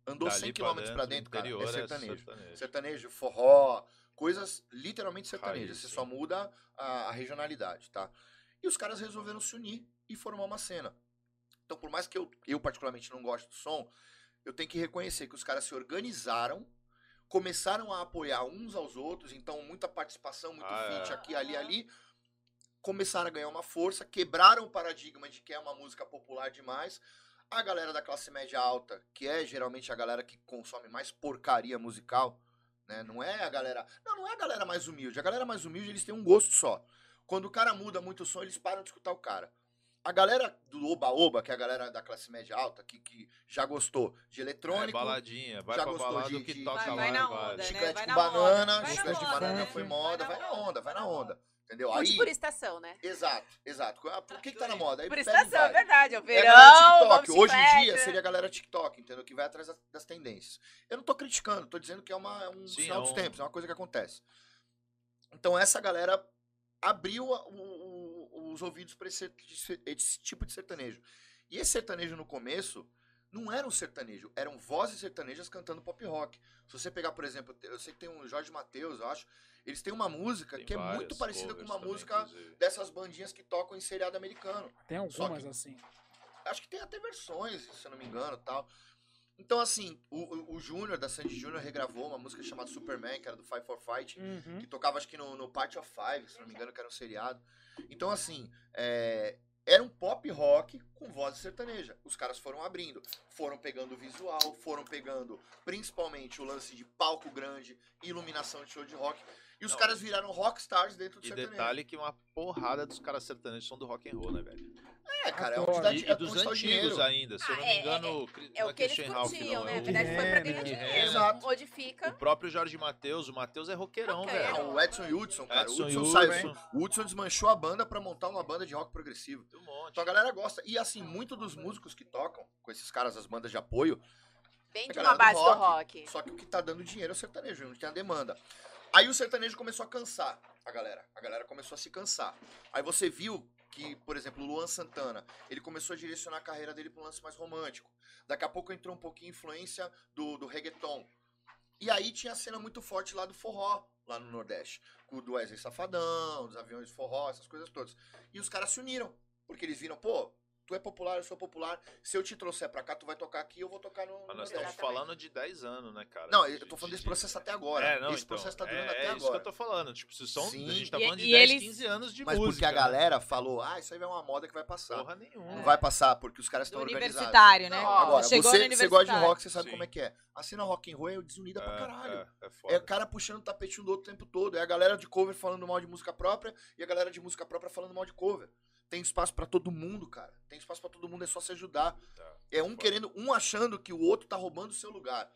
Andou Dali 100 km pra dentro, cara, interior é sertanejo. sertanejo. Sertanejo, forró, coisas literalmente sertanejas. Você sim. só muda a, a regionalidade, tá? E os caras resolveram se unir e formar uma cena. Então, por mais que eu, eu particularmente não goste do som, eu tenho que reconhecer que os caras se organizaram, começaram a apoiar uns aos outros, então muita participação, muito Ah, feat é. aqui, ali, ali. Começaram a ganhar uma força, quebraram o paradigma de que é uma música popular demais. A galera da classe média alta, que é geralmente a galera que consome mais porcaria musical, né? Não é a galera. Não, não é a galera mais humilde. A galera mais humilde, eles têm um gosto só. Quando o cara muda muito o som, eles param de escutar o cara. A galera do Oba-Oba, que é a galera da classe média alta, que, que já gostou de É, eletrônico, baladinha, vai já pra gostou balada de- que de- toca Vai- lá. vai na vai. onda, né? chiclete Vai com na banana, moda, vai na chiclete de banana né? foi moda, vai na onda, vai na onda. Entendeu? Aí, por estação, né? exato, exato. Ah, Por que, que tá na moda? Aí Por estação, é verdade. É o É a verão, galera vamos TikTok. Hoje em dia seria a galera TikTok, entendeu? Que vai atrás das, tendências. Eu não tô criticando, tô dizendo que é, uma, é um Sim, sinal é dos um- tempos, é uma coisa que acontece. Então essa galera abriu a- o- o- os ouvidos para esse, esse tipo de sertanejo. E esse sertanejo no começo não era um sertanejo, eram vozes sertanejas cantando pop rock. Se você pegar, por exemplo, eu sei que tem um Jorge Mateus, eu acho, eles têm uma música Tem que é muito parecida com uma também, música inclusive. dessas bandinhas que tocam em seriado americano. Tem algumas que- assim. Acho que tem até versões, se eu não me engano tal. Então, assim, o, o, o Júnior, da Sandy Júnior, regravou uma música chamada Superman, que era do Five for Fight, Uhum. que tocava acho que no, no Party of Five, se não me engano, que era um seriado. Então, assim, é, era um pop rock com voz sertaneja. Os caras foram abrindo, foram pegando o visual, foram pegando principalmente o lance de palco grande, iluminação de show de rock. E os Não. caras viraram rockstars dentro do E sertanejo. detalhe que uma porrada dos caras sertanejos são do rock and roll, né, velho? é, cara, é onde dá, E, e é dos antigos dinheiro. ainda, se eu Ah, não é- me engano. Cri- É não o que eles Christian Ralph, curtiam, não, né? é Na o- verdade, foi pra ganhar dinheiro. Renner. Exato. Onde fica. O próprio Jorge Matheus, o Matheus é roqueirão, Roqueiro. Ah, velho. o Edson Hudson, cara. Edson o Hudson Hudson. saiu. O Hudson desmanchou a banda pra montar uma banda de rock progressivo. Um monte. Então a galera gosta. E assim, muito dos músicos que tocam com esses caras, as bandas de apoio, Vem de galera uma do base do rock. rock. só que o que tá dando dinheiro é o sertanejo, não tem a demanda. Aí o sertanejo começou a cansar a galera. A galera começou a se cansar. Aí você viu que, por exemplo, o Luan Santana, ele começou a direcionar a carreira dele pra um lance mais romântico. Daqui a pouco entrou um pouquinho influência do, do reggaeton. E aí tinha a cena muito forte lá do forró, lá no Nordeste. Com o do Wesley Safadão, dos aviões forró, essas coisas todas. E os caras se uniram. Porque eles viram, pô, tu é popular, eu sou popular. Se eu te trouxer pra cá, tu vai tocar aqui, eu vou tocar no, Mas nós estamos Exatamente. falando de 10 anos, né, cara? Não, eu tô falando de- desse processo até agora. É, não, Esse então, processo tá durando é, até é isso que agora. eu tô falando. Tipo, se são, Sim. a gente tá E- falando de e 10, eles- 15 anos de Mas música. porque a né? galera falou, ah, isso aí vai uma moda que vai passar. Porra nenhuma. Não vai passar, porque os caras estão organizados. universitário, né? Não, agora, Chegou você, no você gosta de rock, você sabe Sim. como é que é. A cena rock and roll é desunida pra caralho. É, é É cara puxando o tapete um do outro o tempo todo. É a galera de cover falando mal de música própria e a galera de música própria falando mal de cover. Tem espaço pra todo mundo, cara. Tem espaço pra todo mundo, é só se ajudar. Tá. É um Foda. querendo, um achando que o outro tá roubando o seu lugar.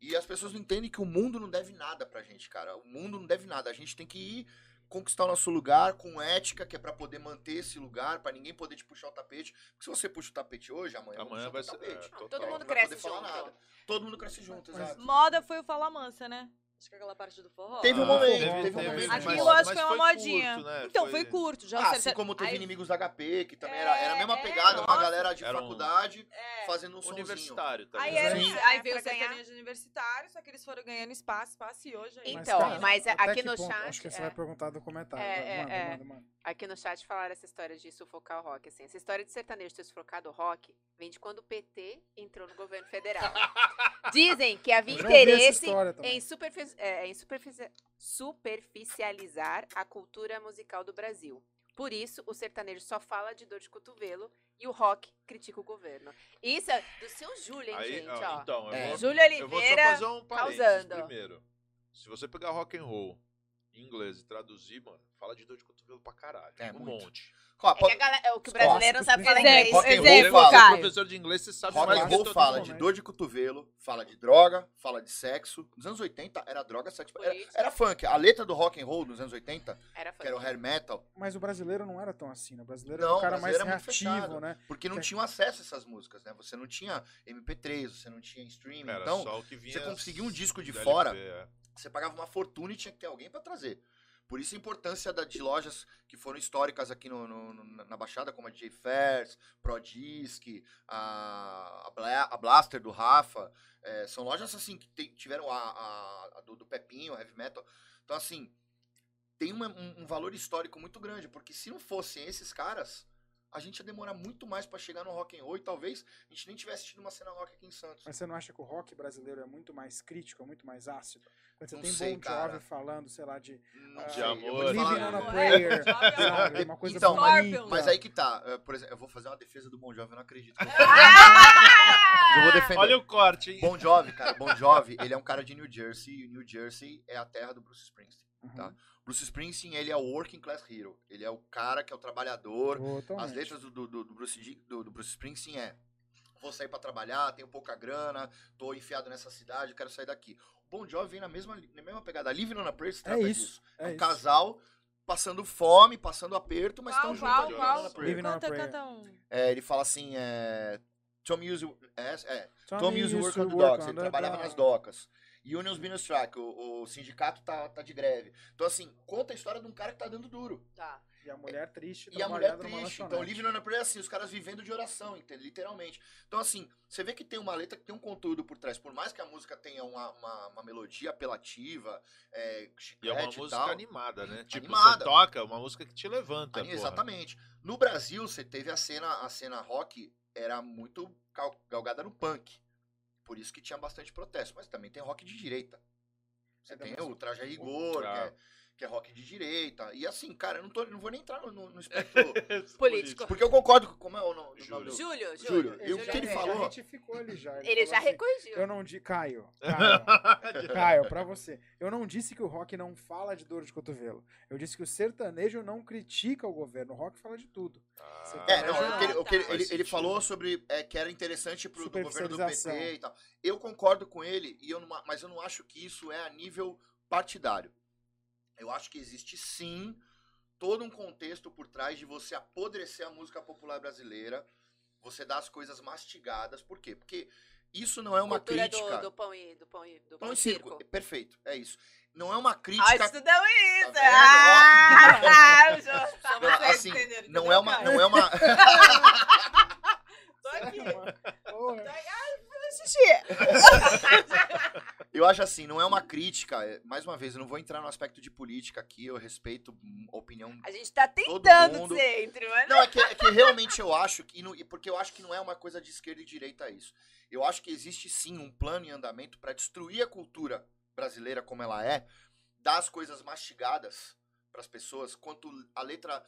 E as pessoas não entendem que o mundo não deve nada pra gente, cara. O mundo não deve nada. A gente tem que ir conquistar o nosso lugar com ética, que é pra poder manter esse lugar, pra ninguém poder te puxar o tapete. Porque se você puxa o tapete hoje, amanhã, Amanhã puxar vai o ser. tapete. é, Todo mundo cresce junto. nada. Todo mundo cresce junto, exato. Moda foi o Fala Mansa, né? Acho que aquela parte do forró. Teve um Ah, momento, teve- teve um teve- momento. mas- Aquilo mas- acho que foi uma modinha. curto, né? Então, foi curto. Já Ah, você- assim como teve aí- inimigos da HP, que também É, era, era a mesma é, pegada, uma nossa. galera de Era um- faculdade É. fazendo um sonzinho. Universitário, tá Aí, ligado? era- Sim. aí É, veio o ganhar. sertanejo universitário, só que eles foram ganhando espaço, espaço e hoje aí. Então, cara, mas aqui no ponto? chat, Acho que você é. vai perguntar do comentário. É, é, manda, é. manda, manda. Aqui no chat falaram essa história de sufocar o rock, assim. Essa história de sertanejo ter sufocado o rock vem de quando o PT entrou no governo federal. Dizem que havia interesse em, superfi- é, em superfici- superficializar a cultura musical do Brasil. Por isso, o sertanejo só fala de dor de cotovelo e o rock critica o governo. Isso é do seu Júlio, hein, Aí, gente? ó, Ó. então, eu É. vou, Júlio eu vou só Oliveira. fazer um causando. primeiro. Se você pegar rock and roll em inglês e traduzir, mano, fala de dor de cotovelo pra caralho. É, um muito. monte. Ó, É que, a galera- é o que o brasileiro não sabe falar inglês. Rock and roll Exemplo, fala- Você é Caio. professor de inglês, você sabe Rock mais que roll todo fala de dor de cotovelo, fala de droga, fala de sexo. Nos anos 80 era droga, sexo. Era, Política. era funk. A letra do rock and roll nos anos 80, Era que era o hair metal, Mas o brasileiro não era tão assim, né? O brasileiro Não, era um o cara mais reativo, fechado. né? porque não É. tinham acesso a essas músicas, né? Você não tinha MP3, você não tinha streaming. Era então, só o que vinha. você conseguia um disco de fora, LP, é. Você pagava uma fortuna e tinha que ter alguém pra trazer. Por isso a importância da, de lojas que foram históricas aqui no, no- no- na Baixada, como a DJ Fairs, Prodisc, a, a, Bla- a Blaster do Rafa. É, são lojas assim que tem- tiveram a, a- a do, do Pepinho, Heavy Metal. Então, assim, tem uma- um, um valor histórico muito grande, porque se não fossem esses caras, a gente ia demorar muito mais pra chegar no rock and roll e talvez a gente nem tivesse tido uma cena rock aqui em Santos. Mas você não acha que o rock brasileiro é muito mais crítico, é muito mais ácido? Quando você Não tem sei, Bon. Jovi falando, sei lá, de Não Ah, De amor, Living falar- on a É, Prayer, é sabe? Uma coisa Então, bonita. Mas aí que tá, eh, por exemplo, eu vou fazer uma defesa do Bon Jovi, eu não acredito. que eu vou! Eu vou defender. Olha o corte, hein? Bon Jovi, cara, Bon Jovi, ele é um cara de New Jersey, e New Jersey é a terra do Bruce Springsteen, Uhum. tá? Bruce Springsteen, ele é o working class hero, ele é o cara que é o trabalhador. Totalmente. As letras do, do, do Bruce, do, do Bruce Springsteen é vou sair pra trabalhar, tenho pouca grana, tô enfiado nessa cidade, quero sair daqui. O Bon Jovi vem na mesma, na mesma pegada. Living on a Prayer se É trata isso, disso. é É um isso. casal passando fome, passando aperto, mas Qual, estão qual, juntos. qual? Living on a Prayer. Living on a Canta, Prayer. canta um. É, ele fala assim, é, Tom used, é, é, Tommy Tom used to used work on the docks, ele trabalhava nas docas. Unions been on strike, o, o sindicato tá, tá de greve. Então, assim, conta a história de um cara que tá dando duro. Tá. E a mulher triste, E a mulher trabalhando numa triste. Então, lanchonete. Living on a Prayer é assim, os caras vivendo de oração, entende? literalmente. Então, assim, você vê que tem uma letra que tem um conteúdo por trás. Por mais que a música tenha uma, uma, uma melodia apelativa, é, E é uma chiclete e música tal. animada, né? Tipo, Animada. você toca, uma música que te levanta. Aí, exatamente. No Brasil, você teve a cena, a cena rock era muito galgada no punk. Por isso que tinha bastante protesto. Mas também tem rock de direita. Você É tem o Traje Rigor, que Ah. é, que é rock de direita. E assim, cara, eu não, tô, não vou nem entrar no, no, espectro. Político. porque eu concordo com. Como é o nome? o nome do- Júlio, Júlio, Júlio. eu- o que ele falou? Já retificou ele já. Ele falou já assim, recorrigiu. Eu não disse. Caio. Caio. Caio, pra você. Eu não disse que o rock não fala de dor de cotovelo. Eu disse que o sertanejo não critica o governo. O rock fala de tudo. Ah, É, não, Ah, o que ele, o que ele- ele, ele falou sobre é, que era interessante pro do governo do. PT e tal. Eu concordo com ele, e eu não, mas eu não acho que isso é a nível partidário. Eu acho que existe sim todo um contexto por trás de você apodrecer a música popular brasileira, você dar as coisas mastigadas. Por quê? Porque isso não é uma Cultura crítica. do, do pão e do pão e do Pão e circo. circo. Perfeito, é isso. Não é uma Ah, crítica. estudamos isso! vendo? Ah, o Jô- Só Não, assim, entenderam, não entendeu, é uma, não é uma, Tô aqui. Porra. Eu acho assim, não é uma crítica. é- Mais uma vez, eu não vou entrar no aspecto de política aqui, eu respeito a opinião. A gente tá tentando ser entre, mas Não, é que, é que realmente eu acho que. Porque eu acho que não é uma coisa de esquerda e direita isso. Eu acho que existe sim um plano em andamento para destruir a cultura brasileira como ela é, dar as coisas mastigadas para as pessoas. Quanto a letra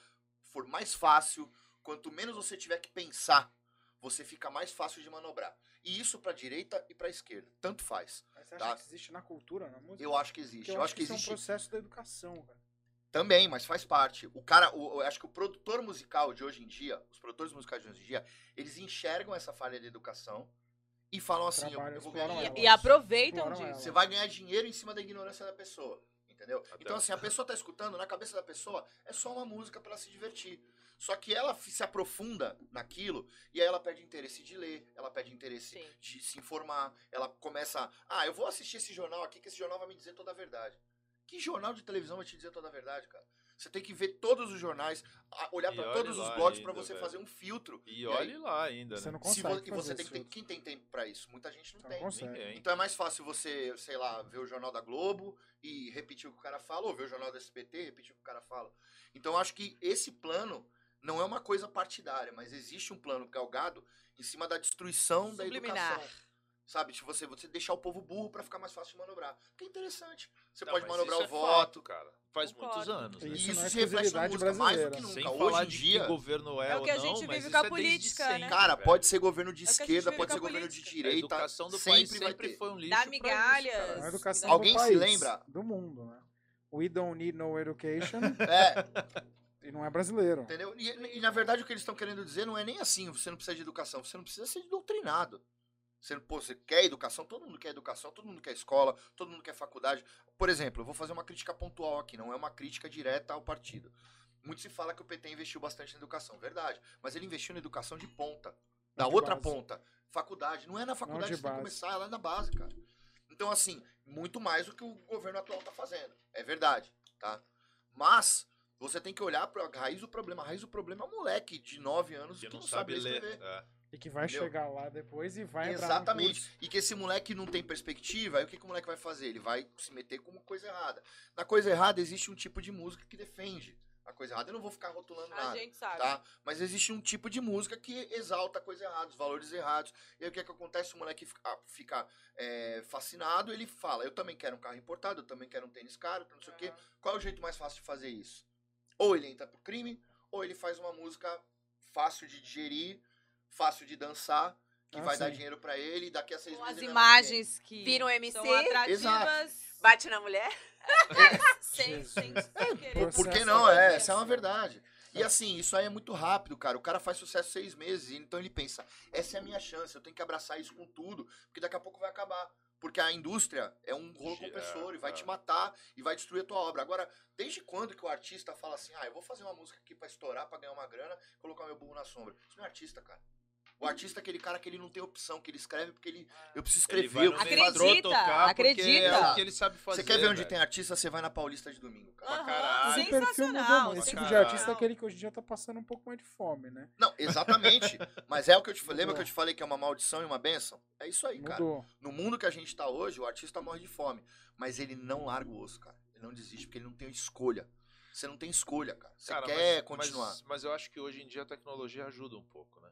for mais fácil, quanto menos você tiver que pensar, você fica mais fácil de manobrar. E isso para direita e para esquerda, tanto faz. Mas você acha Tá. que existe na cultura, na música? Eu acho que existe. Porque Eu, acho que isso existe é um processo da educação, cara. Também, mas faz parte. O cara, o, eu acho que o produtor musical de hoje em dia, os produtores musicais de hoje em dia, eles enxergam essa falha de educação e falam assim: eu, Trabalham, eu vou ganhar. E, e aproveitam disso. Você vai ganhar dinheiro em cima da ignorância da pessoa. Entendeu? Até- Então, assim, a pessoa tá escutando, na cabeça da pessoa, é só uma música pra ela se divertir. Só que ela se aprofunda naquilo e aí ela perde interesse de ler, ela perde interesse Sim. de se informar, ela começa, a, ah, eu vou assistir esse jornal aqui, que esse jornal vai me dizer toda a verdade. Que jornal de televisão vai te dizer toda a verdade, cara? Você tem que ver todos os jornais, olhar E pra olhe todos os blogs pra ainda, você velho. fazer um filtro. E aí- olhe lá ainda, Você né? não Se consegue e você fazer tem que ter, quem tem tempo pra isso? Muita gente não Você não tem. consegue. Então é mais fácil você, sei lá, ver o Jornal da Globo e repetir o que o cara fala, ou ver o Jornal do SBT e repetir o que o cara fala. Então eu acho que esse plano não é uma coisa partidária, mas existe um plano galgado em cima da destruição da Subliminar. educação. Sabe, de você, você deixar o povo burro pra ficar mais fácil de manobrar. Que é interessante. Você Não, pode manobrar o é voto. fato, cara. Faz Concordo. muitos anos, né? Isso E isso, é se reflete na música mais do que nunca. Sem Hoje falar em dia, que governo é, É o que ou a gente não, mas vive isso com a é política, né? sempre, cara, pode ser governo de É esquerda, pode ser governo de política. A direita. educação do país sempre vai sempre ter. foi um lixo Dá isso, migalhas. É a educação Alguém do se país, lembra? do mundo, né? We don't need no education É, e não é brasileiro. entendeu? E, e, na verdade o que eles estão querendo dizer não é nem assim, você não precisa de educação, você não precisa ser doutrinado. Você, pô, você quer educação, todo mundo quer educação, todo mundo quer escola, todo mundo quer faculdade. Por exemplo, eu vou fazer uma crítica pontual aqui, não é uma crítica direta ao partido. Muito se fala que o PT investiu bastante na educação, verdade. Mas ele investiu na educação de ponta. Da de outra base. ponta. Faculdade. Não é na faculdade de que você tem que começar, é lá na base, cara. Então, assim, muito mais do que o governo atual tá fazendo. É verdade, tá? Mas você tem que olhar pra raiz do problema. A raiz do problema é um moleque de 9 anos Que que não não sabe sabe ler ler. escrever. É. E que vai Entendeu? chegar lá depois e vai entrar no Exatamente. curso. E que esse moleque não tem perspectiva, aí o que, que o moleque vai fazer? Ele vai se meter com uma coisa errada. Na coisa errada existe um tipo de música que defende a coisa errada. Eu não vou ficar rotulando A nada. gente sabe. Tá? Mas existe um tipo de música que exalta a coisa errada, os valores errados. E aí o que, é que acontece? O moleque fica, fica, é, fascinado, ele fala: Eu também quero um carro importado, eu também quero um tênis caro, não sei o quê. Qual é o jeito mais fácil de fazer isso? Ou ele entra pro crime, ou ele faz uma música fácil de digerir, fácil de dançar, que Ah, vai dar sim. dinheiro pra ele, e daqui a seis Com meses as é imagens que Vira um MC. atrativas. Bate na mulher. sem, Jesus. sem, sem querer. Por, por que não? É, Processo. essa é uma verdade. E assim, isso aí é muito rápido, cara. O cara faz sucesso seis meses, então ele pensa, essa é a minha chance, eu tenho que abraçar isso com tudo, porque daqui a pouco vai acabar. Porque a indústria é um rolo compressor é, e vai é. te matar e vai destruir a tua obra. Agora, desde quando que o artista fala assim, ah, eu vou fazer uma música aqui pra estourar, pra ganhar uma grana, colocar meu burro na sombra? Isso não é artista, cara. O artista é aquele cara que ele não tem opção, que ele escreve porque ele. Eu preciso Ele escrever, vai eu preciso Acredita, fazer. tocar porque acredita. É o que ele sabe fazer. Você quer ver onde velho. tem artista, você vai na Paulista de domingo, cara. Aham, caralho. Perfil mudou muito. Esse tipo de artista é aquele que hoje em dia tá passando um pouco mais de fome, né? Não, exatamente. Mas é o que eu te falei. Lembra que eu te falei que é uma maldição e uma bênção? É isso aí, cara. Mudou. No mundo que a gente tá hoje, o artista morre de fome. Mas ele não larga o osso, cara. Ele não desiste, porque ele não tem escolha. Você não tem escolha, cara. Você Cara, quer mas- continuar. Mas, mas eu acho que hoje em dia a tecnologia ajuda um pouco, né?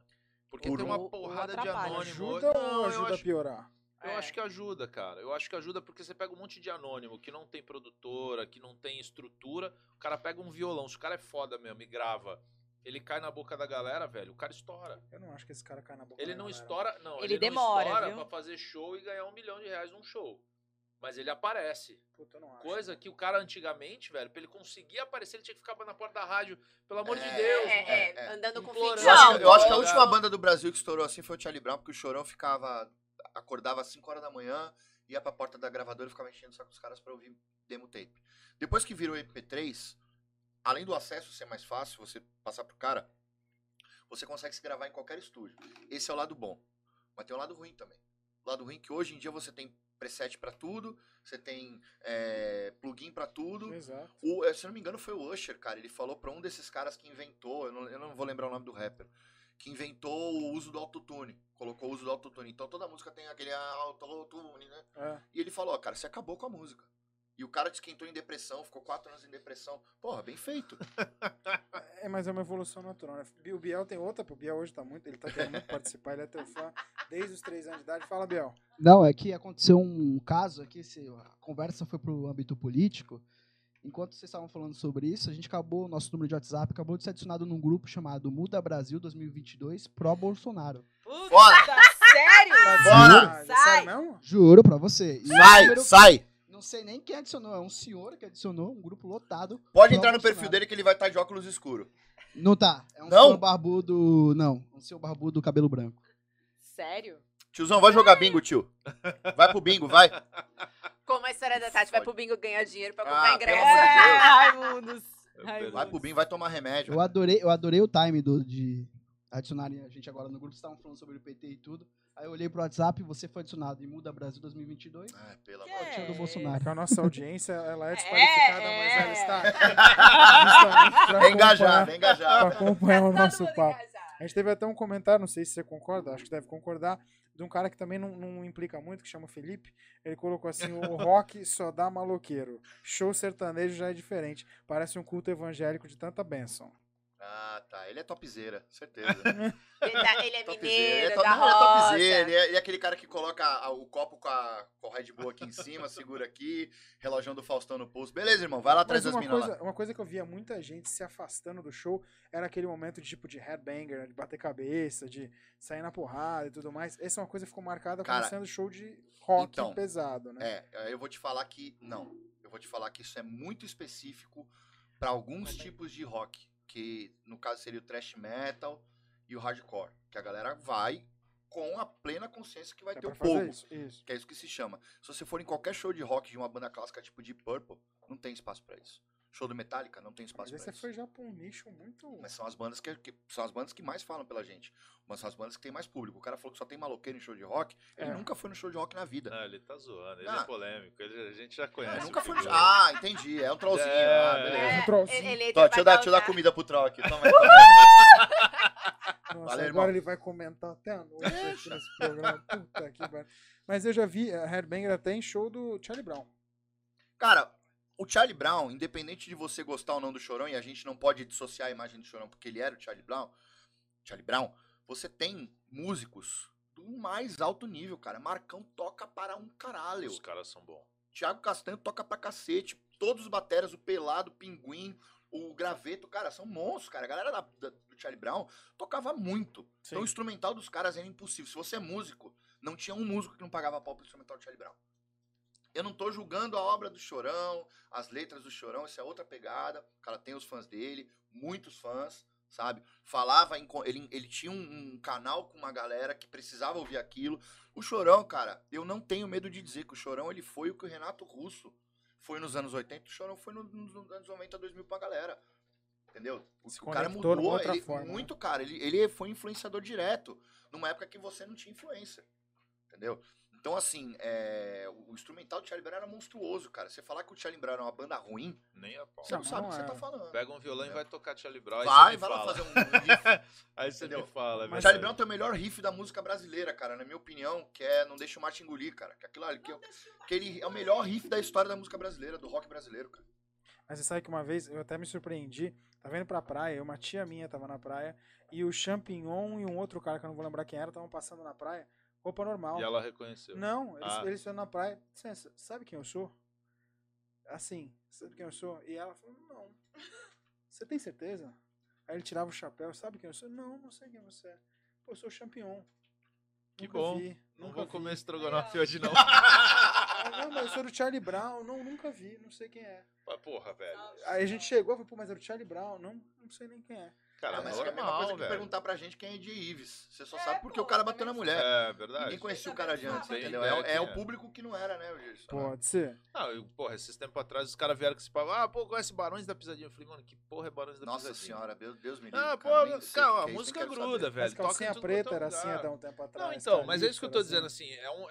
Porque Por tem um- uma ou porrada de anônimo. Ajuda Não, ou ajuda acho- a piorar? Eu É. acho que ajuda, cara. Eu acho que ajuda porque você pega um monte de anônimo que não tem produtora, que não tem estrutura. O cara pega um violão. Se o cara é foda mesmo e grava, ele cai na boca da galera, velho. O cara estoura. Eu não acho que esse cara cai na boca Ele da não galera. estoura, não. Ele Ele, demora, não estoura viu? pra fazer show e ganhar um milhão de reais num show. Mas ele aparece. Puta, eu não acho. Coisa que o cara antigamente, velho, pra ele conseguir aparecer, ele tinha que ficar na porta da rádio. Pelo amor de É, Deus, É, mano. é, é. andando com fita. Eu acho, que, eu acho que a última banda do Brasil que estourou assim foi o Charlie Brown, porque o Chorão ficava. acordava às 5 horas da manhã, ia pra porta da gravadora e ficava enchendo o saco dos caras pra ouvir demo tape. Depois que virou MP3, além do acesso ser mais fácil, você passar pro cara, você consegue se gravar em qualquer estúdio. Esse é o lado bom. Mas tem o lado ruim também. O lado ruim é que hoje em dia você tem preset pra tudo, você tem é, plugin pra tudo. Exato. O, eh, se eu não me engano, foi o Usher, cara. Ele falou pra um desses caras que inventou, eu não, eu não vou lembrar o nome do rapper, que inventou o uso do autotune. Colocou o uso do autotune. Então toda música tem aquele autotune, né? É. E ele falou, ó, cara, você acabou com a música. E o cara disse que entrou em depressão, ficou quatro anos em depressão. Porra, bem feito. É, mas é uma evolução natural, né? O Biel tem outra, pô. o Biel hoje tá muito, ele tá querendo muito participar, ele é teu fã desde os três anos de idade. Fala, Biel. Não, é que aconteceu um caso aqui, se a conversa foi pro âmbito político. Enquanto vocês estavam falando sobre isso, a gente acabou, nosso número de WhatsApp acabou de ser adicionado num grupo chamado Muda Brasil 2022 Pro Bolsonaro. Puta, Bora! sério? Tá Bora! sacanagem, Sai! Sério mesmo? Juro pra você. E Sai, número- sai! Não sei nem quem adicionou, é um senhor que adicionou, um grupo lotado. Pode entrar no perfil dele que ele vai estar de óculos escuro. Não tá, é um Não? senhor barbudo, não, um senhor barbudo cabelo branco. Sério? Tiozão, vai jogar bingo, tio. Vai pro bingo, vai. Como a história da Tati vai pro bingo ganhar dinheiro pra Ah, comprar pelo ingresso. Raimundos. Raimundos. Vai pro bingo, vai tomar remédio. Eu adorei, eu adorei o time do, de adicionarem a gente agora no grupo, vocês estavam falando sobre o PT e tudo. Aí eu olhei pro WhatsApp, você foi adicionado em Muda Brasil 2022. Ai, pelo Que amor de do é Deus. Bolsonaro. Porque a nossa audiência, ela é desqualificada, É, mas ela é. está É engajado, é acompanhar- engajado. pra acompanhar o Todo nosso papo. engajado. A gente teve até um comentário, não sei se você concorda, acho que deve concordar, de um cara que também não, não implica muito, que chama Felipe. Ele colocou assim: o rock só dá maloqueiro. Show sertanejo já é diferente. Parece um culto evangélico de tanta bênção. Ah, tá. Ele é topzera, certeza. Ele, tá- ele é Topzera. mineiro, Ele é, to- da não, ele é roça. topzera. Ele é, ele é aquele cara que coloca a- o copo com, a, com o Red Bull aqui em cima, segura aqui, relógio do Faustão no pulso. Beleza, irmão, vai lá atrás das uma minas lá. uma coisa que eu via muita gente se afastando do show era aquele momento de tipo de headbanger, né, de bater cabeça, de sair na porrada e tudo mais. Essa é uma coisa que ficou marcada como Cara, sendo show de rock então, pesado, né? É, eu vou te falar que não. Eu vou vou te falar que isso é muito específico para alguns tipos de rock, que no caso seria o thrash metal e o hardcore, que a galera vai com a plena consciência que vai É ter o povo, isso. Isso. que é isso que se chama. Se você for em qualquer show de rock de uma banda clássica tipo Deep Purple, não tem espaço para isso. Show do Metallica não tem Mas espaço aí para você isso. foi já pra um nicho muito. Mas são as bandas que, que- são as bandas que mais falam pela gente. Mas são as bandas que tem mais público. O cara falou que só tem maloqueiro em show de rock. Ele É. nunca foi no show de rock na vida. Não, ele tá zoando, ele Ah. é polêmico, ele- a gente já Ele conhece. nunca o foi no show. Ah, entendi. É um trollzinho. É. Ah, beleza. Um trollzinho. ele, ele vai deixa, eu dar, deixa eu dar comida pro troll aqui. Toma, toma. Nossa, Valeu, agora irmão. ele vai comentar até a noite aqui nesse programa. Puta que pariu. Mas eu já vi a Headbanger até em show do Charlie Brown. Cara, o Charlie Brown, independente de você gostar ou não do Chorão, e a gente não pode dissociar a imagem do Chorão porque ele era o Charlie Brown, Charlie Brown, você tem músicos do mais alto nível, cara. Marcão toca para um caralho. Os caras são bons. Thiago Castanho toca pra cacete. Todos os bateras, o Pelado, o Pinguim, o Graveto, cara, são monstros, cara. A galera da- da- do Charlie Brown tocava muito. Então o instrumental dos caras era impossível. Se você é músico, não tinha um músico que não pagava pau pro instrumental do Charlie Brown. Eu não tô julgando a obra do Chorão, as letras do Chorão, isso é outra pegada. O cara tem os fãs dele, muitos fãs, sabe? Falava, em, ele, ele tinha um, um canal com uma galera que precisava ouvir aquilo. O Chorão, cara, eu não tenho medo de dizer que o Chorão ele foi o que o Renato Russo foi nos anos 80, o Chorão foi no- nos anos 90, 2000 pra galera. Entendeu? O, o cara mudou ele, forma, né? muito, cara. Ele, ele foi influenciador direto numa época que você não tinha influência. Entendeu? Então, assim, é, o instrumental do Charlie Brown era monstruoso, cara. Você falar que o Charlie Brown era uma banda ruim, Nem a pau. você não, Não, sabe não o que você é. tá falando. Pega um violão e vai tocar Charlie Brown. aí Vai, você me vai lá fala. fazer um, riff. Aí você Entendeu? me fala, é Mas Charlie. Brown tem o melhor riff da música brasileira, cara, na minha opinião, que é Não Deixa o Mate Engolir, cara. Que aquilo ali, que, que ele é o melhor riff da história da música brasileira, do rock brasileiro, cara. Mas você sabe que uma vez eu até me surpreendi. Tava indo pra praia, uma tia minha tava na praia. E o Champignon e um outro cara que eu não vou lembrar quem era, estavam passando na praia. Roupa normal. E ela reconheceu. Não, eles, Ah. eles foram na praia. Licença, sabe quem eu sou? Assim, sabe quem eu sou? E ela falou, não. Você tem certeza? Aí ele tirava o chapéu, sabe quem eu sou? Não, não sei quem você é. Pô, eu sou o Champignon. Que Nunca bom. vi, Não vou vi. comer estrogonofe hoje, não. Não, mas eu sou do Charlie Brown. Não, nunca vi, não sei quem é. Mas, Porra, velho. Aí a gente chegou e falou, pô, mas era o Charlie Brown. Não, não sei nem quem é. Cara, Ah, mas é a mesma normal, coisa que velho. perguntar pra gente quem é de Ives. Você só É, sabe porque pô, o cara bateu na mulher. É, verdade. Ninguém conhecia o cara de antes, entendeu? É, é o é. público que não era, né, o Gerson? Pode ser. Não, eu, porra, esses tempos atrás os caras vieram com esse papo. Ah, pô, conhece Barões da Pisadinha? Eu falei, mano, que porra é Barões da Nossa Pisadinha? senhora, meu Deus me livre. Ah, pô, cara, a é música gruda, saber. velho. Mas toca em calcinha tudo preta é era assim até um tempo atrás. Não, então, mas é isso que eu tô dizendo, assim, é um,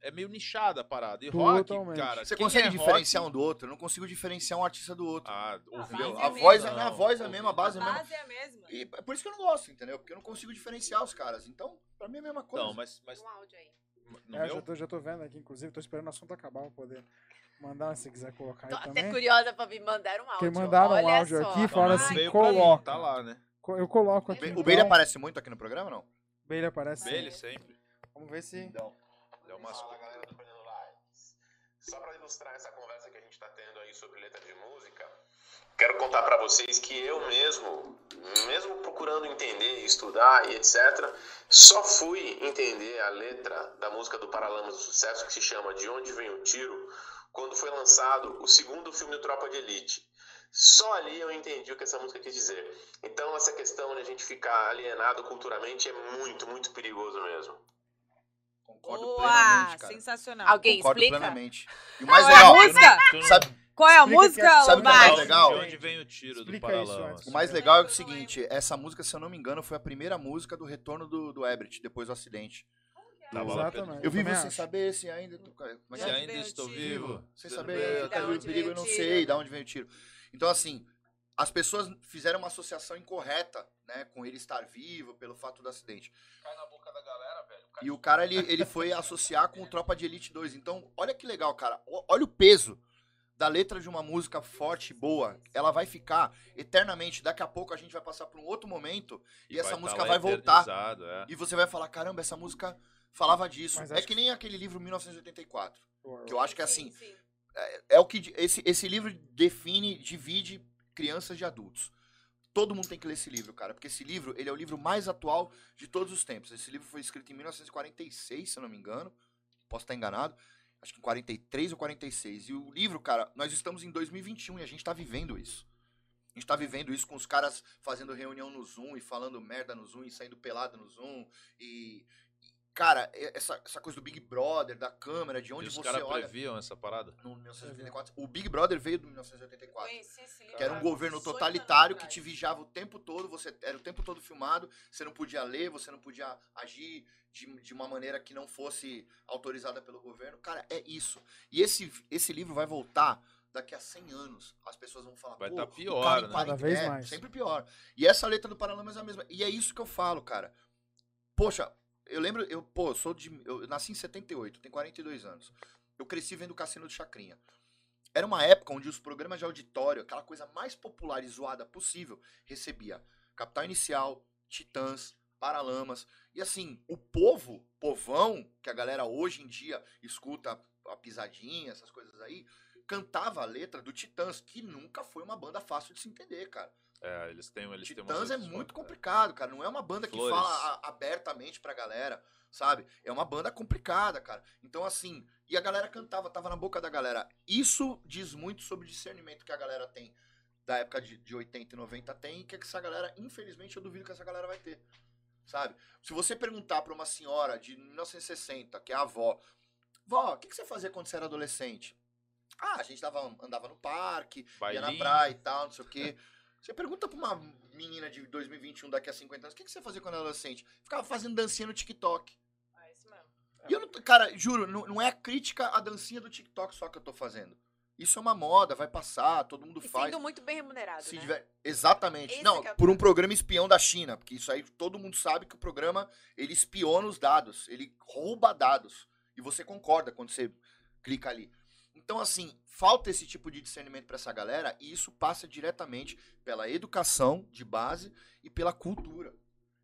é meio nichada a parada. E Totalmente. rock, cara. Você consegue é diferenciar rock- um do outro? Eu não consigo diferenciar um artista do outro. Ah, Não, a é voz, é, a voz é a mesma, a A base é a mesma. base é a mesma. E é por isso que eu não gosto, entendeu? Porque eu não consigo diferenciar os caras. Então, pra mim é a mesma coisa. Então, mas. mas Um áudio aí. no É, meu, já, tô, já tô vendo aqui, inclusive, tô esperando o assunto acabar pra poder mandar, se quiser colocar Tô aí até também. curiosa pra me mandar um áudio. Porque mandaram um áudio só. aqui, Não, fala mas assim, coloca. Tá lá, né? Eu coloco aqui. O Be- então. O Beire aparece muito aqui no programa, não? Beire aparece. Ele sempre. Vamos ver se. Então. É uma Fala galera do Fernando Lives. Só para ilustrar essa conversa que a gente está tendo aí sobre letra de música, quero contar para vocês que eu mesmo, mesmo procurando entender, estudar e etc, só fui entender a letra da música do Paralamas do Sucesso que se chama De Onde Vem o Tiro, quando foi lançado o segundo filme do Tropa de Elite. Só ali eu entendi o que essa música quis dizer. Então essa questão de a gente ficar alienado culturalmente é muito, muito perigoso mesmo. Concordo Boa! plenamente, cara. Sensacional. Alguém Concordo explica? plenamente. E o Qual mais é a legal, música? Não- sabe, Qual é a música, que é- sabe o que é mais legal? De onde vem o tiro do Paralamas? antes. o mais legal é o seguinte, essa música, se eu não me engano, foi a primeira música do retorno do, do Ebert, depois do acidente. Tá Exatamente. Eu vivo sem acho. saber se ainda... Como é Se ainda estou vivo. Sem se saber não a vê- da caminho onde do perigo, eu não o sei de onde vem o tiro. Então, assim, as pessoas fizeram uma associação incorreta, né, com ele estar vivo pelo fato do acidente. Cai na boca da galera, velho. E o cara, ele, ele foi associar com o Tropa de Elite 2. Então, olha que legal, cara. O- Olha o peso da letra de uma música forte, boa. Ela vai ficar eternamente. Daqui a pouco a gente vai passar por um outro momento e, essa vai tá música vai voltar. é. E você vai falar, caramba, essa música falava disso. É que nem aquele livro 1984. Pô, Que eu acho que é assim, Sim, sim. é o que esse, esse livro define, divide crianças de adultos. Todo mundo tem que ler esse livro, cara, porque esse livro, ele é o livro mais atual de todos os tempos. Esse livro foi escrito em 1946, se eu não me engano. Posso estar enganado. acho que em 43 ou 46. E o livro, cara, nós estamos em 2021 e a gente tá vivendo isso. A gente tá vivendo isso com os caras fazendo reunião no Zoom e falando merda no Zoom e saindo pelado no Zoom. E. e, Cara, e- essa, essa coisa do Big Brother, da câmera, de E onde os você caras olha. previam essa parada? No 1984. O Big Brother veio do 1984. Conheci esse livro. Que era um governo 18 totalitário que te vigiava o tempo todo, você era o tempo todo filmado, você não podia ler, você não podia agir de, de uma maneira que não fosse autorizada pelo governo. Cara, é isso. E esse, esse livro vai voltar daqui a 100 anos. As pessoas vão falar, Vai pô, tá pior, cara né? 40 Cada vez é, mais. Sempre pior. E essa letra do Paralamas é a mesma. E é isso que eu falo, cara. Poxa, eu lembro, eu, pô, sou de. Eu nasci em 78, tenho 42 anos. Eu cresci vendo o Cassino do Chacrinha. Era uma época onde os programas de auditório, aquela coisa mais popular e zoada possível, recebia Capital Inicial, Titãs, Paralamas. E assim, o povo, povão, que a galera hoje em dia escuta a pisadinha, essas coisas aí, cantava a letra do Titãs, que nunca foi uma banda fácil de se entender, cara. É, eles têm, eles têm Titãs é outras muito formas, complicado, cara. Não é uma banda que Flores. fala a- abertamente pra galera, sabe? É uma banda complicada, cara. Então, assim, e a galera cantava, tava na boca da galera. Isso diz muito sobre o discernimento que a galera tem da época de, de 80 e 90 tem, e que essa galera, infelizmente, eu duvido que essa galera vai ter. Sabe? Se você perguntar pra uma senhora de 1960, que é a avó, vó, o que, que você fazia quando você era adolescente? Ah, a gente dava, andava no parque, ia na Bailinho. praia e tal, não sei o quê. Você pergunta pra uma menina de 2021 daqui a 50 anos, o que, que você fazia quando era adolescente? Ficava fazendo dancinha no TikTok. Ah, isso mesmo. E eu não, cara, juro, não, não é crítica à dancinha do TikTok só que eu tô fazendo. Isso é uma moda, vai passar, todo mundo E faz. sendo muito bem remunerado, Se né? tiver- Exatamente. Esse não, é por um programa espião da China, porque isso aí todo mundo sabe que o programa ele espiona os dados, ele rouba dados. E você concorda quando você clica ali. Então, assim, falta esse tipo de discernimento pra essa galera e isso passa diretamente pela educação de base e pela cultura.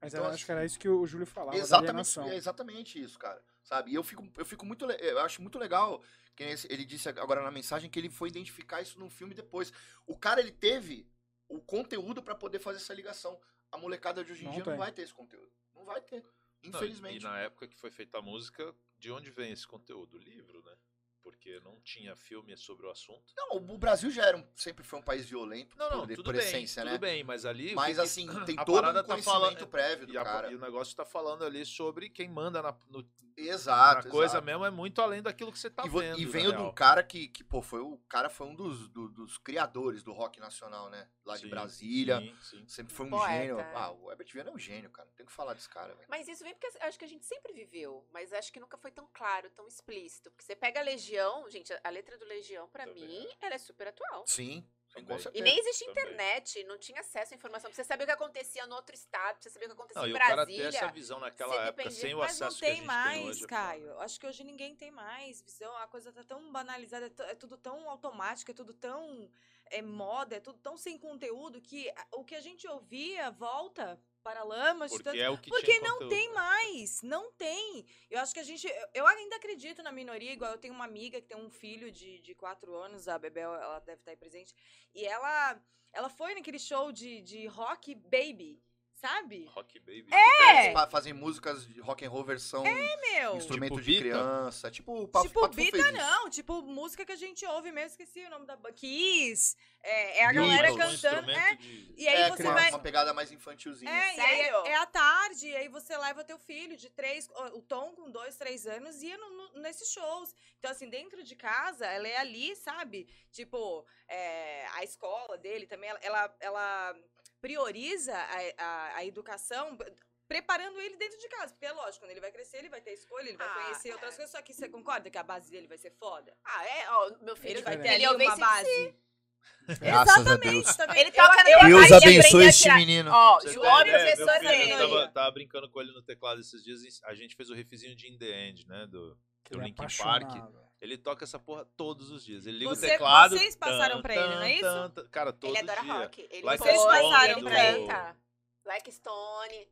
Mas Então, eu acho assim, que era isso que o Júlio falava, Exatamente, é exatamente isso, cara. Sabe? E eu fico, eu fico muito. Eu acho muito legal. Que ele disse agora na mensagem que ele foi identificar isso num filme depois. O cara, ele teve o conteúdo pra poder fazer essa ligação. A molecada de hoje em Não dia tem. não vai ter esse conteúdo. Não vai ter. Não, Infelizmente. E na época que foi feita a música, de onde vem esse conteúdo? Livro, né? Porque não tinha filme sobre o assunto. Não, o Brasil já era um- sempre foi um país violento Não, não, por, tudo por bem, essência, tudo né? bem, mas ali... Mas que assim, tem a todo um tá conhecimento falando- prévio do E, a- cara. e o negócio tá falando ali sobre quem manda na, no- Exato. na coisa exato. mesmo, é muito além daquilo que você tá e, vendo. e veio de um cara que, que, pô, foi o cara foi um dos, do- dos criadores do rock nacional, né? Lá de Sim, Brasília. Sim, sim. Sempre foi um Poeta. gênio. Ah, o Herbert Viana é um gênio, cara. Não tem o que falar desse cara, velho. Mas isso vem porque acho que a gente sempre viveu, mas acho que nunca foi tão claro, tão explícito. Porque você pega a Legião, gente, a- a letra do Legião, pra Também mim, ela é super atual. Sim, Também. E nem existe Também. internet, não tinha acesso à informação. Pra você saber o que acontecia no outro estado, pra você saber o que acontecia Não, em e o cara ter Brasília. essa visão naquela época, sem o Mas não acesso que a tem gente mais, tem hoje. é Caio. Acho que hoje ninguém tem mais visão. A coisa tá tão banalizada, é é tudo tão automático, é tudo tão é, moda, é tudo tão sem conteúdo que o que a gente ouvia volta para lamas. Porque tanto- é o que Porque não conteúdo, tem mais, não tem. Eu acho que a gente. eu- Eu ainda acredito na minoria, igual eu tenho uma amiga que tem um filho de, de quatro anos, a Bebel, ela deve estar aí presente. E ela, ela foi naquele show de, de rock baby, sabe? Rock Baby. É! Eles fa- fazem músicas de rock and roll versão Meu! instrumento Tipo de Bita? criança. Tipo o Papo Tipo, Pato Bita fez isso. não, tipo, música que a gente ouve mesmo, esqueci o nome da banda. Kiss. É, é a Beatles. galera cantando. É, de- e aí é, você uma, vai. uma pegada mais infantilzinha. É, e aí Sério? é, é à tarde, e aí você leva teu filho de três, o o Tom com dois, três anos, ia no, no- nesses shows. Então, assim, dentro de casa, ela é ali, sabe? Tipo, é, a escola dele também, ela, ela, ela prioriza a, a, a educação preparando ele dentro de casa. Porque é lógico, quando ele vai crescer, ele vai ter escolha, ele vai Ah, conhecer outras coisas. Só que você concorda que a base dele vai ser foda? Ah, é? Ó, meu filho Ele vai ter ele ali uma base. Graças a Deus. tá? Ele toca eu- Deus abençoe esse menino. Ó, Vocês João ideia? professor meu filho, dele. eu tava, tava brincando com ele no teclado esses dias. e A gente fez o riffzinho de In The End, né? Do, do é Linkin Park. Ele toca essa porra todos os dias. Ele liga Você- o teclado. vocês passaram pra ele, não é isso? tan. Cara, todo Ele adora dia. rock. Ele Like Vocês passaram ele pra ele. Like Stone.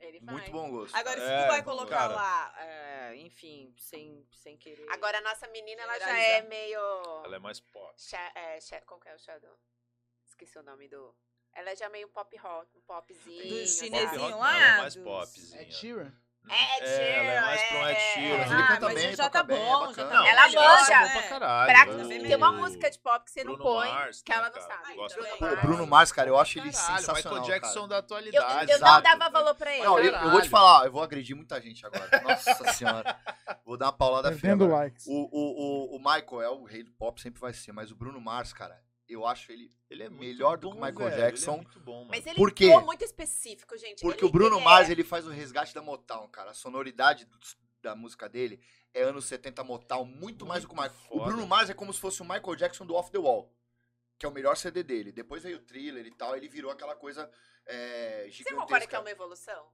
Ele vai. Muito bom gosto. Agora, se É, tu vai colocar cara. lá, é, enfim, sem, sem querer. Agora, a nossa menina, ela já é meio... Ela é mais pop. Cha- é, cha- como que é o Shadow? Esqueci o nome do... Ela é já meio pop rock, um popzinho. Do chinesinho lá, é mais popzinha. É Sheeran. É, É, ela é mais pra um Ed é, né? ele Ah, canta bem, já tá bem, é bom, já tá Ela manja. é né? tem uma música de pop que você não Bruno põe, Mars, que ela não cara? sabe. O Mars. Bruno Mars, cara, eu acho ele sensacional. Michael Jackson cara. da Eu, atualidade. eu não dava valor pra ele. Não, eu, eu vou te falar, eu vou agredir muita gente agora. Nossa senhora. Vou dar uma paulada feia. O Michael é o rei do pop, sempre vai ser, mas o Bruno Mars, cara, eu acho ele. Ele é muito Melhor do bom, que o Michael velho, Jackson. Ele é muito bom, mano. Mas ele Por quê? ficou muito específico, gente. Porque Ele- o Bruno ele Mars, é- ele faz o resgate da Motown, cara. A sonoridade do- da música dele é anos 70 Motown, muito, mais do que o Muito Michael. O foda. Bruno Mars é como se fosse o Michael Jackson do Off the Wall, que é o melhor CD dele. Depois veio o thriller e tal, ele virou aquela coisa é, Você gigantesca. concorda que é uma evolução?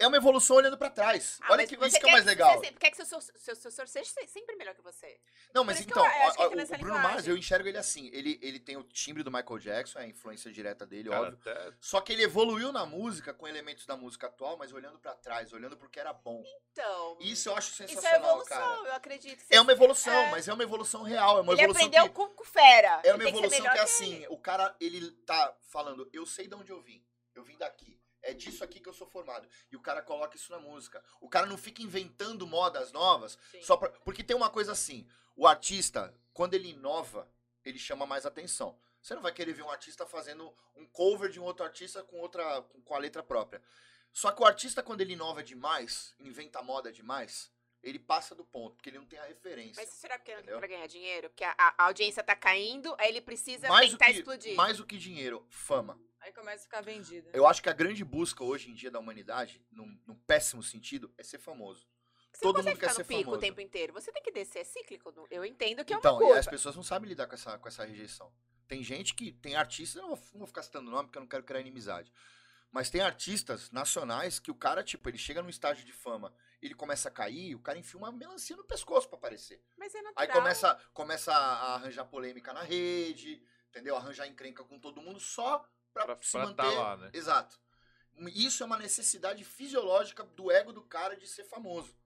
É uma evolução olhando pra trás. Ah, Olha que isso que é o quer mais legal. Você sempre quer que seu seu- seu sucessor seja se- sempre melhor que você. Não, mas que então, eu que nessa o Bruno linguagem. Mars, eu enxergo ele assim. Ele, ele tem o timbre do Michael Jackson, é a influência direta dele, Cara, óbvio. até Só que ele evoluiu na música com elementos da música atual, mas olhando pra trás, olhando pro que era bom. Então. Isso eu acho Isso é sensacional, evolução, cara. eu acredito. É uma evolução, É. mas é uma evolução real. É uma Ele evolução aprendeu que. com, com fera. É uma evolução que, melhor é assim, ele. o cara, ele tá falando, eu sei de onde eu vim. Eu vim daqui. É disso aqui que eu sou formado. E o cara coloca isso na música. O cara não fica inventando modas novas Sim. só pra... Porque tem uma coisa assim, o artista, quando ele inova, ele chama mais atenção. Você não vai querer ver um artista fazendo um cover de um outro artista com outra com com a letra própria. Só que o artista quando ele inova demais, inventa moda demais, ele passa do ponto, porque ele não tem a referência. Mas será que é pra ganhar dinheiro? Porque a, a audiência tá caindo, aí ele precisa mais do tentar que explodir. mais do que dinheiro, fama. Aí começa a ficar vendida. Eu acho que a grande busca hoje em dia da humanidade, num, num péssimo sentido, é ser famoso. Você todo mundo quer ficar no ser pico famoso. o tempo inteiro. Você tem que descer, é cíclico. Eu entendo que é então, uma e curva. as pessoas não sabem lidar com essa, com essa rejeição. Tem gente que tem artistas, eu não vou, não vou ficar citando nome porque eu não quero criar inimizade. Mas tem artistas nacionais que o cara, tipo, ele chega num estágio de fama, ele começa a cair, o cara enfia uma melancia no pescoço pra aparecer. Mas é natural. Aí começa, começa a arranjar polêmica na rede, entendeu? Arranjar encrenca com todo mundo só pra, pra, se pra manter. tá lá, né? Exato. Isso é uma necessidade fisiológica do ego do cara de ser famoso.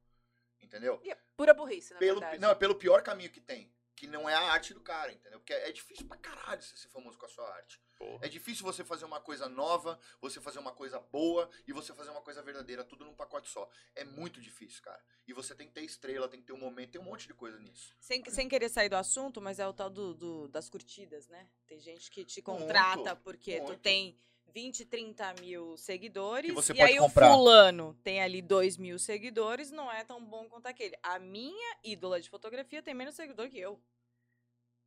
Entendeu? E é pura burrice, na Pelo, verdade. não, é pelo pior caminho que tem. Que não é a arte do cara, entendeu? Porque é, é difícil pra caralho você ser famoso com a sua arte. Porra. É difícil você fazer uma coisa nova, você fazer uma coisa boa e você fazer uma coisa verdadeira, tudo num pacote só. É muito difícil, cara. E você tem que ter estrela, tem que ter um momento, tem um monte de coisa nisso. Sem, sem querer sair do assunto, mas é o tal do, do- das curtidas, né? Tem gente que te Muito, contrata porque tu muito. tem 20, 30 mil seguidores. E aí comprar. o fulano tem ali 2 mil seguidores, não é tão bom quanto aquele. A minha ídola de fotografia tem menos seguidor que eu.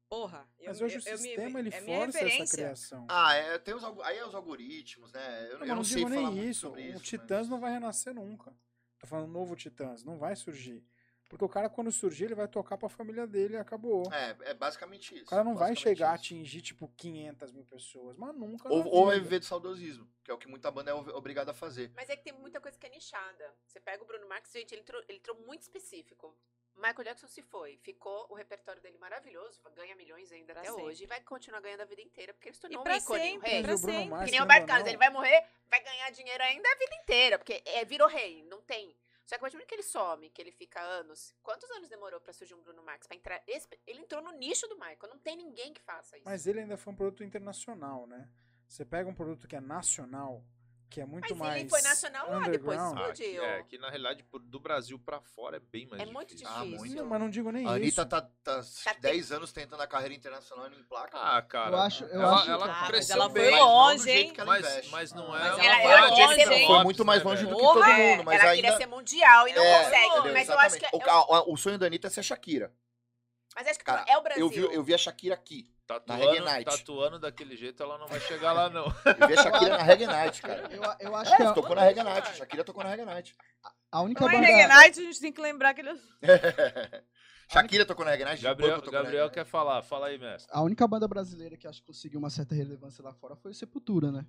Porra. Eu, Mas hoje eu- o eu me- sistema ele é força essa criação. Ah, é, tem os, aí é os algoritmos, né? Eu, Não, eu não, não sei digo falar nem muito isso. sobre O isso. Titãs mas- não vai renascer nunca. Tô falando novo Titãs, não vai surgir. Porque o cara, quando surgir, ele vai tocar pra família dele e acabou. É, é basicamente isso. O cara não vai chegar a isso. atingir, tipo, 500 mil pessoas, mas nunca. Ou, ou vai vida. viver de saudosismo, que é o que muita banda é ob- obrigada a fazer. Mas é que tem muita coisa que é nichada. Você pega o Bruno Marx, gente, ele entrou, ele entrou muito específico. Michael Jackson se foi, ficou o repertório dele maravilhoso, ganha milhões ainda Pra até sempre. hoje e vai continuar ganhando a vida inteira, porque ele se tornou E um ícone, um sempre, rei. pra sempre. Mars, Que nem o Roberto ou Carlos, ele vai morrer, vai ganhar dinheiro ainda a vida inteira, porque é, virou rei, não tem. Só que a partir do que ele some, que ele fica anos, quantos anos demorou pra surgir um Bruno Marx? Pra entrar, esse- ele entrou no nicho do Michael, não tem ninguém que faça isso. Mas ele ainda foi um produto internacional, né? Você pega um produto que é nacional, que é muito Mas mais. ele foi nacional lá, depois. Ah, que, explodiu. é, que na realidade do Brasil pra fora é bem mais É muito difícil. Ah, difícil. muito. Não, mas não digo nem A isso. Anitta tá, tá, Tá 10 anos tentando a carreira internacional e não emplaca. Ah, cara. Eu acho- eu ela, acho ela que- Ah, mas cresceu ela bem, foi mas longe, hein? que ela Mas, mas não Mas é. ela- uma ela de longe, Foi muito mais né, longe velho? do que todo Porra, mundo, mas ela ainda... queria ser mundial e não É, consegue. Mas eu acho que. É- O, a- sonho da Anitta é ser Shakira. Mas acho que Cara, é o Brasil. Eu vi, eu vi a Shakira aqui. Tatuando, tatuando daquele jeito, ela não vai chegar lá, não. Eu vi a Shakira na Reggae Night, cara. Eu, eu acho É, que a, tocou na Reggae Night. A Shakira tocou na Reggae Night. a única em banda. Reggae Night a gente tem que lembrar que ele... Shakira tocou na Reggae Night. Gabriel, na Gabriel quer falar. Fala aí, mestre. A única banda brasileira que acho que conseguiu uma certa relevância lá fora foi o Sepultura, né?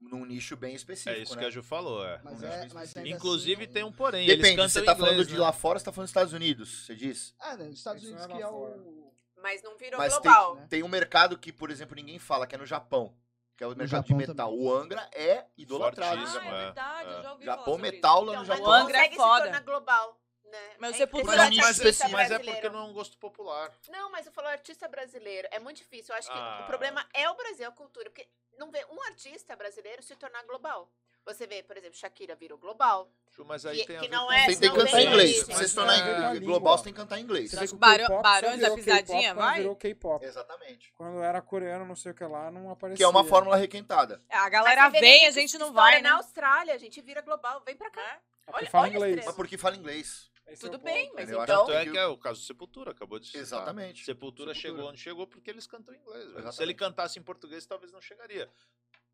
Num nicho bem específico, É isso né? que a Ju falou, é. Mas Não, é, mas ainda Inclusive assim, tem um porém. Depende, eles cantam você tá inglês, falando de né? lá fora, você tá falando dos Estados Unidos, você diz? Ah, né? Nos Estados Isso Unidos é que é fora. o. Mas não virou Mas global. né? Tem um mercado que, por exemplo, ninguém fala, que é no Japão. Que é o mercado de metal. também. O Angra é idolatrado. Ah, é é, verdade, é. eu já ouvi Japão metal lá no Então, mas Japão. O Angra é se foda. tornar global. Né? Mas o É é mais artista específico. Mas é porque não é um gosto popular. Não, mas eu falo artista brasileiro. É muito difícil. Eu acho que Ah. o problema é o Brasil, a cultura. Porque não vê um artista brasileiro se tornar global. Você vê, por exemplo, Shakira virou global. Mas aí Que- tem a que não com é- Você tem que cantar em inglês. você se tornar é global, você tem que cantar em inglês. Barões da virou K-pop Pisadinha, vai? virou K-pop. Exatamente. Quando era coreano, não sei o que lá, não aparecia. Que é uma fórmula requentada. É, A galera vem, a gente não vai, né? na Austrália, a gente vira global. Vem pra cá. Né? É Olha- fala inglês. Mas porque fala inglês. Esse é Tudo ponto. bem, mas Eu então... Tanto é que é o caso do Sepultura, acabou de citar. Exatamente. Sepultura, Sepultura. chegou onde chegou porque eles cantam em inglês. Se ele cantasse em português, talvez não chegaria.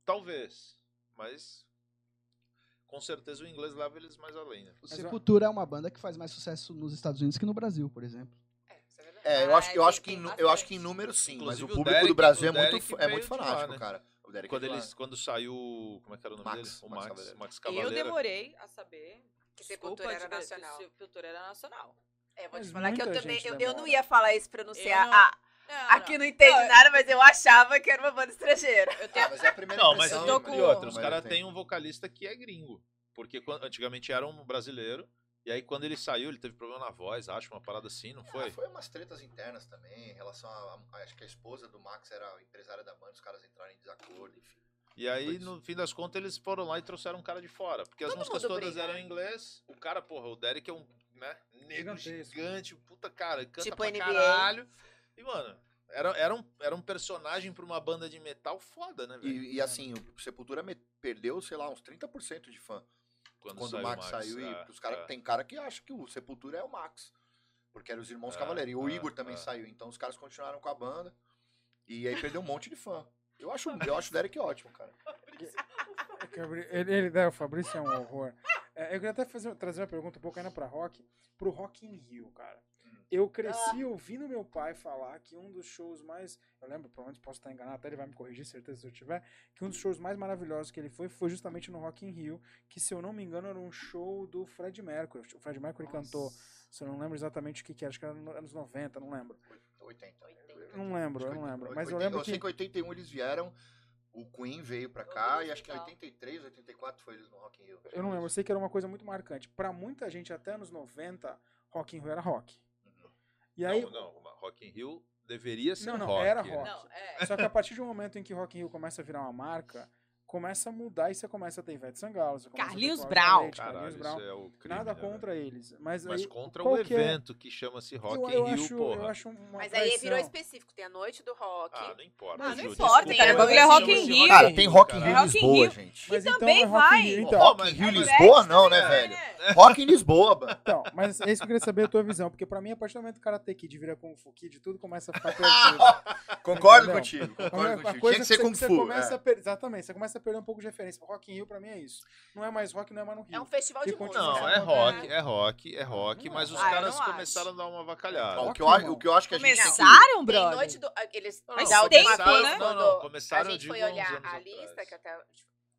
Talvez. Mas com certeza o inglês leva eles mais além, né? O Sepultura é uma banda que faz mais sucesso nos Estados Unidos que no Brasil, por exemplo. É, é. É, eu acho, eu acho que eu acho que em número sim, Inclusive, mas o o público Derek- do Brasil é o muito, é muito de lá, fanático, né? cara. O Derek Quando, lá. eles, quando saiu. Como é que era o nome Max, dele? O Max Max, Cavaleira. Max Eu demorei a saber Que Sepultura era nacional. Sepultura era nacional. É, vou te Mas falar que eu também. Eu, eu não ia falar isso, pronunciar. Eu não- Ah, Não, aqui não. não entende Não, nada, mas eu achava que era uma banda estrangeira. Eu tenho... Ah, mas é a primeira Não, mas eu tô né? e com- outra, os caras tem. têm um vocalista que é gringo. Porque quando- antigamente era um brasileiro. E aí quando ele saiu, ele teve problema na voz, acho, uma parada assim, não foi? Ah, foi umas tretas internas também, em relação a, a- Acho que a esposa do Max era a empresária da banda, os caras entraram em desacordo, enfim. E aí, no fim das contas, eles foram lá e trouxeram um cara de fora. Porque as Todo músicas mundo todas briga, eram né? em inglês. O cara, porra, o Derek é um né, negro gigante, um puta cara, canta Tipo pra NBA. caralho. E, mano, era, era, um, era um personagem pra uma banda de metal foda, né, velho? E, e, assim, o Sepultura me- perdeu, sei lá, uns 30% de fã. Quando, o Max, saiu, é, e os cara, é. tem cara que acha que o Sepultura é o Max. Porque eram os irmãos É, Cavaleiro. E o é, Igor também é. saiu. Então os caras continuaram com a banda. E aí perdeu um monte de fã. Eu acho, eu acho o Derek ótimo, cara. É Ele, ele, né, o Fabrício é um horror. É, eu queria até fazer, trazer uma pergunta um pouco ainda pra rock, pro Rock in Rio, cara. Eu cresci ouvindo meu pai falar que um dos shows mais. Eu lembro, provavelmente posso estar enganado, até ele vai me corrigir, certeza se eu tiver. Que um dos shows mais maravilhosos que ele foi foi justamente no Rock in Rio, que se eu não me engano era um show do Fred Mercury. O Fred Mercury cantou, se eu não lembro exatamente o que, que era, acho que era nos anos 90, não lembro. 80. Não lembro, eu não lembro. Mas eu 80 lembro eu sei que. que em 81 eles vieram. O Queen veio pra cá e acho que em musical. 83, 84 foi eles no Rock in Rio. Eu não lembro, eu sei que era uma coisa muito marcante. Pra muita gente, até anos 90, Rock in Rio era rock. E aí, Não, Rock in Rio deveria ser Não, não, rock. era né? rock. Não, é. Só que a partir um momento em que Rock in Rio começa a virar uma marca, começa a mudar e você começa a ter Ivete Sangalo, você começa Carlinhos a ter Cláudia Brown. Leite, Caralho, Carlinhos isso Brown. é o crime, Nada né, contra eles, mas? Mas aí, contra o é- evento que chama-se Rock eu, in eu Rio, acho, porra. eu acho uma Mas aí virou traição. específico. Tem a noite do rock. Ah, não importa. Ah, não Ju, importa, desculpa, cara, o bagulho é Rock in Rio. Cara, tem Rock in. Rio É in Lisboa, Rio. gente. Mas Que então também é Rock in vai. Rio. Então, Rock in mas- Rio Lisboa não, né, É, velho? né? Rock in Lisboa, mano. então, mas é isso que eu queria saber a tua visão, porque pra mim, a partir do momento que o Karate Kid vira Kung Fu Kid, tudo começa a ficar perdido. Concordo contigo, concordo coisa contigo. Tinha que ser você- Kung Fu. começa é. a per- Exatamente, você começa a perder um pouco de referência. Rock in Rio pra mim é isso. Não é mais rock, não é mais no Rio. É um festival de música. Não, sendo é rock, moderno. é rock, é rock, Não mas é os rock. Ah, caras não acho. começaram a dar uma avacalhada. O que, eu, Rock, a- o que eu acho que a gente tem que... Começaram, Tem brother? noite do. Eles, Não, da não, última começaram- vez, não, quando não, começaram, a gente foi olhar a atrás. lista, que até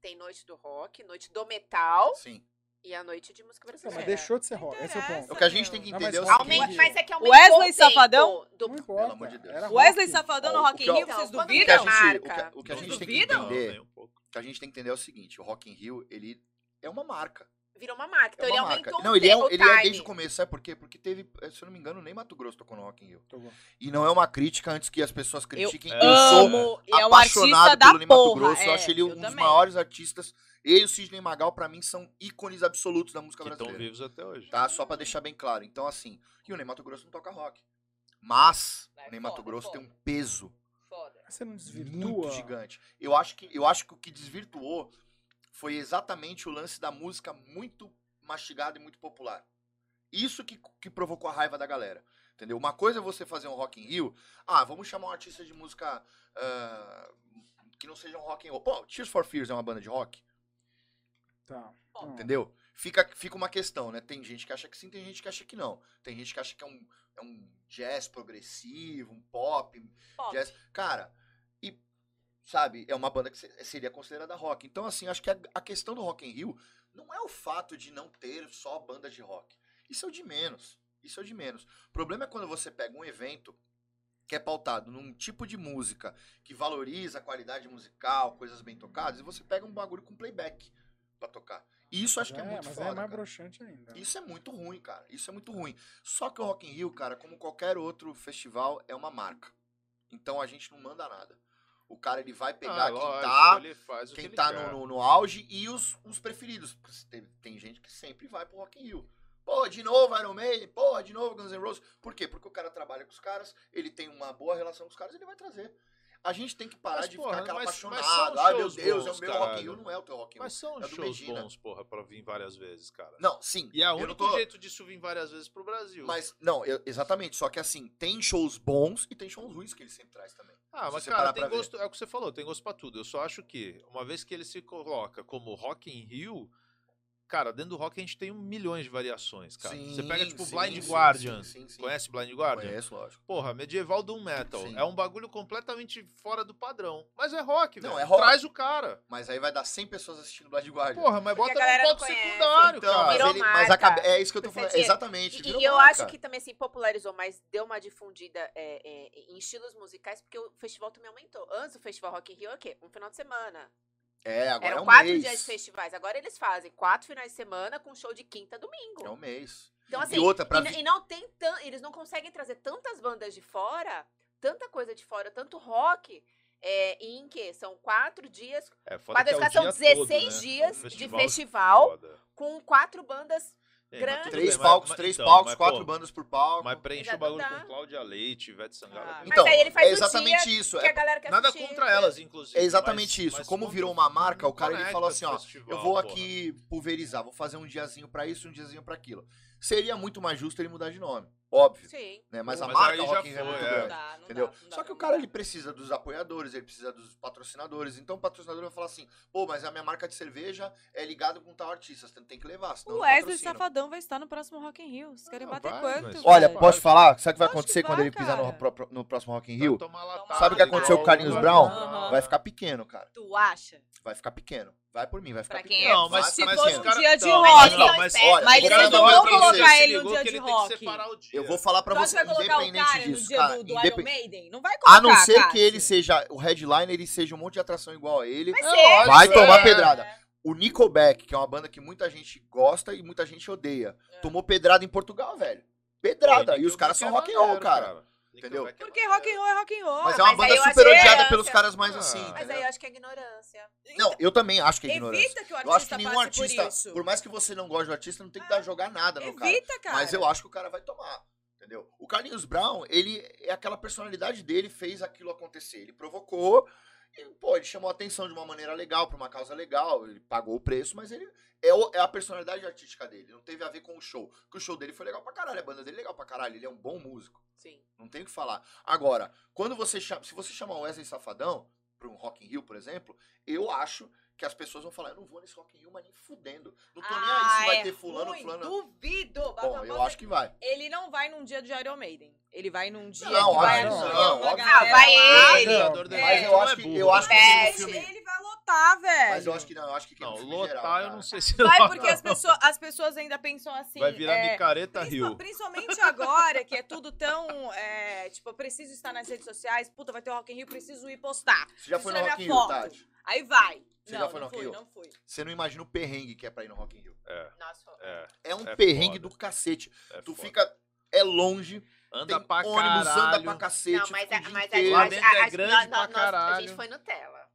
tem noite do rock, noite do metal Sim. e a noite de música Não, brasileira. mas deixou de ser rock, esse é o ponto. O que a gente tem que Não, entender é o mas Rock Mas é que aumentou Wesley Safadão? do- Não Pelo importa. amor de Deus. Wesley rock. Safadão no Rock in Rio, vocês quando O que a duvidam? gente, o que, o que a Não gente tem que duvidam? entender, Nem um pouco. o que a gente tem que entender é o seguinte, o Rock in Rio, ele é uma marca. Virou uma marca. Então é ele uma aumentou marca. o Não, ele é, o ele é time. desde o começo, sabe por quê? Porque teve, eh, se eu não me engano, nem Mato Grosso tocou no Rock in Rio. Tô bom. E não é uma crítica antes que as pessoas critiquem. Eu Eu, sou amo, e é um apaixonado pelo Ney Mato. Grosso. eu é, acho ele um eu dos também. maiores artistas. Ele e o Sidney Magal, pra mim, são ícones absolutos da música Que estão brasileira. vivos até hoje. Tá? Só pra deixar bem claro. Então, assim, e o Ney Mato Grosso não toca rock. Mas, É o Ney Mato Grosso tem um peso. Você não desvirtua. muito gigante. Eu acho que, eu acho que o que desvirtuou foi exatamente o lance da música muito mastigada e muito popular. Isso que, que provocou a raiva da galera. Entendeu? Uma coisa é você fazer um Rock in Rio. Ah, vamos chamar um artista de música ah, que não seja um rock and roll. Pô, Tears for Fears é uma banda de rock, Tá. Não. entendeu? Fica, fica uma questão, né? Tem gente que acha que sim, tem gente que acha que não. Tem gente que acha que é um, é um jazz progressivo, um pop, Pop. jazz. Cara, sabe, é uma banda que se- seria considerada rock. Então, assim, acho que a, a questão do Rock in Rio não é o fato de não ter só banda de rock. Isso é o de menos. Isso é o de menos. O problema é quando você pega um evento que é pautado num tipo de música que valoriza a qualidade musical, coisas bem tocadas, e você pega um bagulho com playback pra tocar. E isso acho que é, muito mas foda. é mais cara. broxante ainda. Isso é muito ruim, cara. Isso é muito ruim. Só que o Rock in Rio, cara, como qualquer outro festival, é uma marca. Então a gente não manda nada. O cara ele vai pegar Ah, quem lógico, tá, quem que tá no, no, no auge e os, os preferidos. Tem, tem gente que sempre vai pro Rock in Rio. Pô, de novo Iron Maiden, pô, de novo Guns N' Roses. Por quê? Porque o cara trabalha com os caras, ele tem uma boa relação com os caras, ele vai trazer. A gente tem que parar Mas, de porra, ficar aquela mas- mas apaixonado. são Ai, meu shows Deus, é o bons, meu Rock. Rio, não é o teu Rock Rio. Mas são é shows Medina. bons, porra, pra vir várias vezes, cara. Não, sim. E é o único tô- jeito disso vir várias vezes pro Brasil. Mas, não, eu- exatamente. Só que assim, tem shows bons e tem shows ruins que ele sempre traz também. Ah, mas cara, tem pra ver. gosto, é o que você falou, tem gosto pra tudo. Eu só acho que, uma vez que ele se coloca como Rock in Rio, cara, dentro do rock a gente tem um milhões de variações, cara. você pega, tipo, sim, Blind sim, Guardian. sim, sim, sim. Conhece Blind Guardian? Conheço, lógico. Porra, medieval doom metal. Sim. É um bagulho completamente fora do padrão. Mas é rock, Não, velho. é rock. Traz o cara. Mas aí vai dar 100 pessoas assistindo Blind Guardian. Porra, mas Porque bota no ponto secundário, então, cara. mas, Virou ele, mas marca. acabe- é isso que eu tô falando. Exatamente. E, e eu marca. acho que também assim, popularizou, mas deu uma difundida é, é, em estilos musicais, porque o festival também aumentou. Antes o festival Rock in Rio é o quê? Um final de semana. É, agora Eram é um quatro mês. dias de festivais. Agora eles fazem quatro finais de semana com show de quinta domingo. É um mês. Então, assim, e outra, pra e, e não tem tan, eles não conseguem trazer tantas bandas de fora, tanta coisa de fora, tanto rock, é, em que são quatro dias É, foda Quatro que é são dia 16 todo, né? dias É um de festival. foda. com quatro bandas. É, Grande. três bem, palcos, mas- três então, palcos, mas, quatro pô, bandas por palco. Mas preenche o bagulho dá. com Cláudia Leite, Ivete Sangalo. Ah, Então, mas aí ele faz é o exatamente dia isso. que É, a galera quer Nada assistir. contra elas, inclusive. é exatamente mas- isso. mas Como virou uma marca, o cara ele falou assim, ó, festival, eu vou porra. aqui pulverizar, vou fazer um diazinho pra isso, um diazinho pra aquilo. Seria muito mais justo ele mudar de nome, óbvio, Sim. né? Mas a Mas marca aí já Rock in Rio é foi, muito é. grande. Não dá, não Entendeu? dá, não dá, Só que o cara ele precisa dos apoiadores, ele precisa dos patrocinadores. Então o patrocinador vai falar assim: pô, mas a minha marca de cerveja é ligado com tal artista, você tem que levar, senão O Wesley. Safadão vai estar no próximo Rock in Rio. Vocês querem bater vai, quanto? mas-? Olha, posso falar? Sabe o que vai acontecer que quando ele pisar no, pro- no próximo Rock in Rio? Sabe o que aconteceu com o Carlinhos Brown? Vai ficar pequeno, cara. Tu acha? Vai ficar pequeno. Vai por mim, vai ficar Pra quem pequeno. é- Não, mas se fosse os um cara- dia de rock. mas não, mas- olha, Mas eu eles não vão colocar ele no ligou dia que de que rock. Eu vou falar pra você, que vai colocar o independente cara no disso, dia cara. do, do independ- Iron Maiden? Não vai colocar, A não ser que Cássio. ele seja o headliner, ele seja um monte de atração igual a ele. Vai É ser. lógico, Vai é. tomar pedrada. O Nickelback, que é uma banda que muita gente gosta e muita gente odeia, É. tomou pedrada em Portugal, velho. Pedrada. Pô, E os caras são rock é and roll, cara. Entendeu? É Porque rock and roll é rock and roll. Mas é Ah, uma mas banda super achei odiada pelos caras mais Ah. assim. Mas entendeu? aí eu acho que é ignorância. Não, eu também acho que é ignorância. Evita que o Eu acho que artista nenhum passe artista, por isso. por mais que você não goste do artista, não tem que dar jogar nada no cara. Evita, cara. Mas eu acho que o cara vai tomar. Entendeu? O Carlinhos Brown, ele é aquela personalidade dele, fez aquilo acontecer. Ele provocou, e, pô, ele chamou a atenção de uma maneira legal, pra uma causa legal, ele pagou o preço, mas ele é, o- é a personalidade artística dele. Não teve a ver com o show. Porque o show dele foi legal pra caralho, a banda dele é legal pra caralho, ele é um bom músico. Sim. Não tem o que falar. Agora, quando você chama, se você chamar o Wesley Safadão pra um Rock in Rio, por exemplo, eu acho que as pessoas vão falar, eu não vou nesse Rock in Rio, mas nem fudendo. Não tô nem aí se Ah, vai é ter fulano, ruim, fulano. Duvido. Bom, eu acho que vai. Ele não vai num dia de Iron Maiden. Ele vai num dia Não, que vai não, não. Ah, É, futebol mas eu acho é que- burro, eu acho que tem no Pede, filme- ele vai lotar, velho. Mas eu acho que não, eu acho que quem Não, lotar geral, eu não sei se Vai porque as pessoas, as pessoas ainda pensam assim. Vai virar é, micareta Rio. Principalmente agora, que é tudo tão. é, tipo, eu preciso estar nas redes sociais. Puta, vai ter o Rock in Rio, preciso ir postar. Você já foi na no minha Rock in Rio, foto. Tati? Aí vai. Você não, já foi não no Rock in Rio? não fui. Você não imagina o perrengue que é pra ir no Rock in Rio. É, Nossa. é, É um É perrengue foda. do cacete. é tu foda. fica. É longe, Anda tem pra ônibus, anda caralho. pra cacete. Não, mas, o a, mas a, dentro é a, a, grande nós- pra nós- A caralho. gente foi Nutella.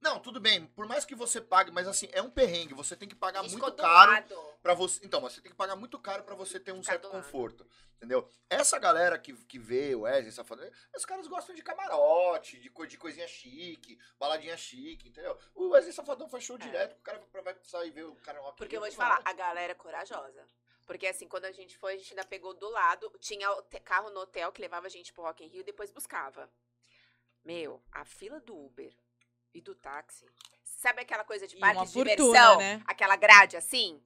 Não, tudo bem. Por mais que você pague, mas assim, é um perrengue. Você tem que pagar gente muito caro. Pra você, então, mas você tem que pagar muito caro pra você ter um Ficar certo conforto, entendeu? Essa galera que, que vê o Wesley Safadão, os caras gostam de camarote, de, co- de coisinha chique, baladinha chique, entendeu? O Wesley Safadão faz show É. direto, o cara vai sair ver o cara Rock Porque eu vou te falar, a galera é corajosa. Porque assim, quando a gente foi, a gente ainda pegou do lado, tinha carro no hotel que levava a gente pro Rock in Rio e depois buscava. Meu, a fila do Uber e do táxi. Sabe aquela coisa de parque de fortuna, diversão? né? Aquela grade assim?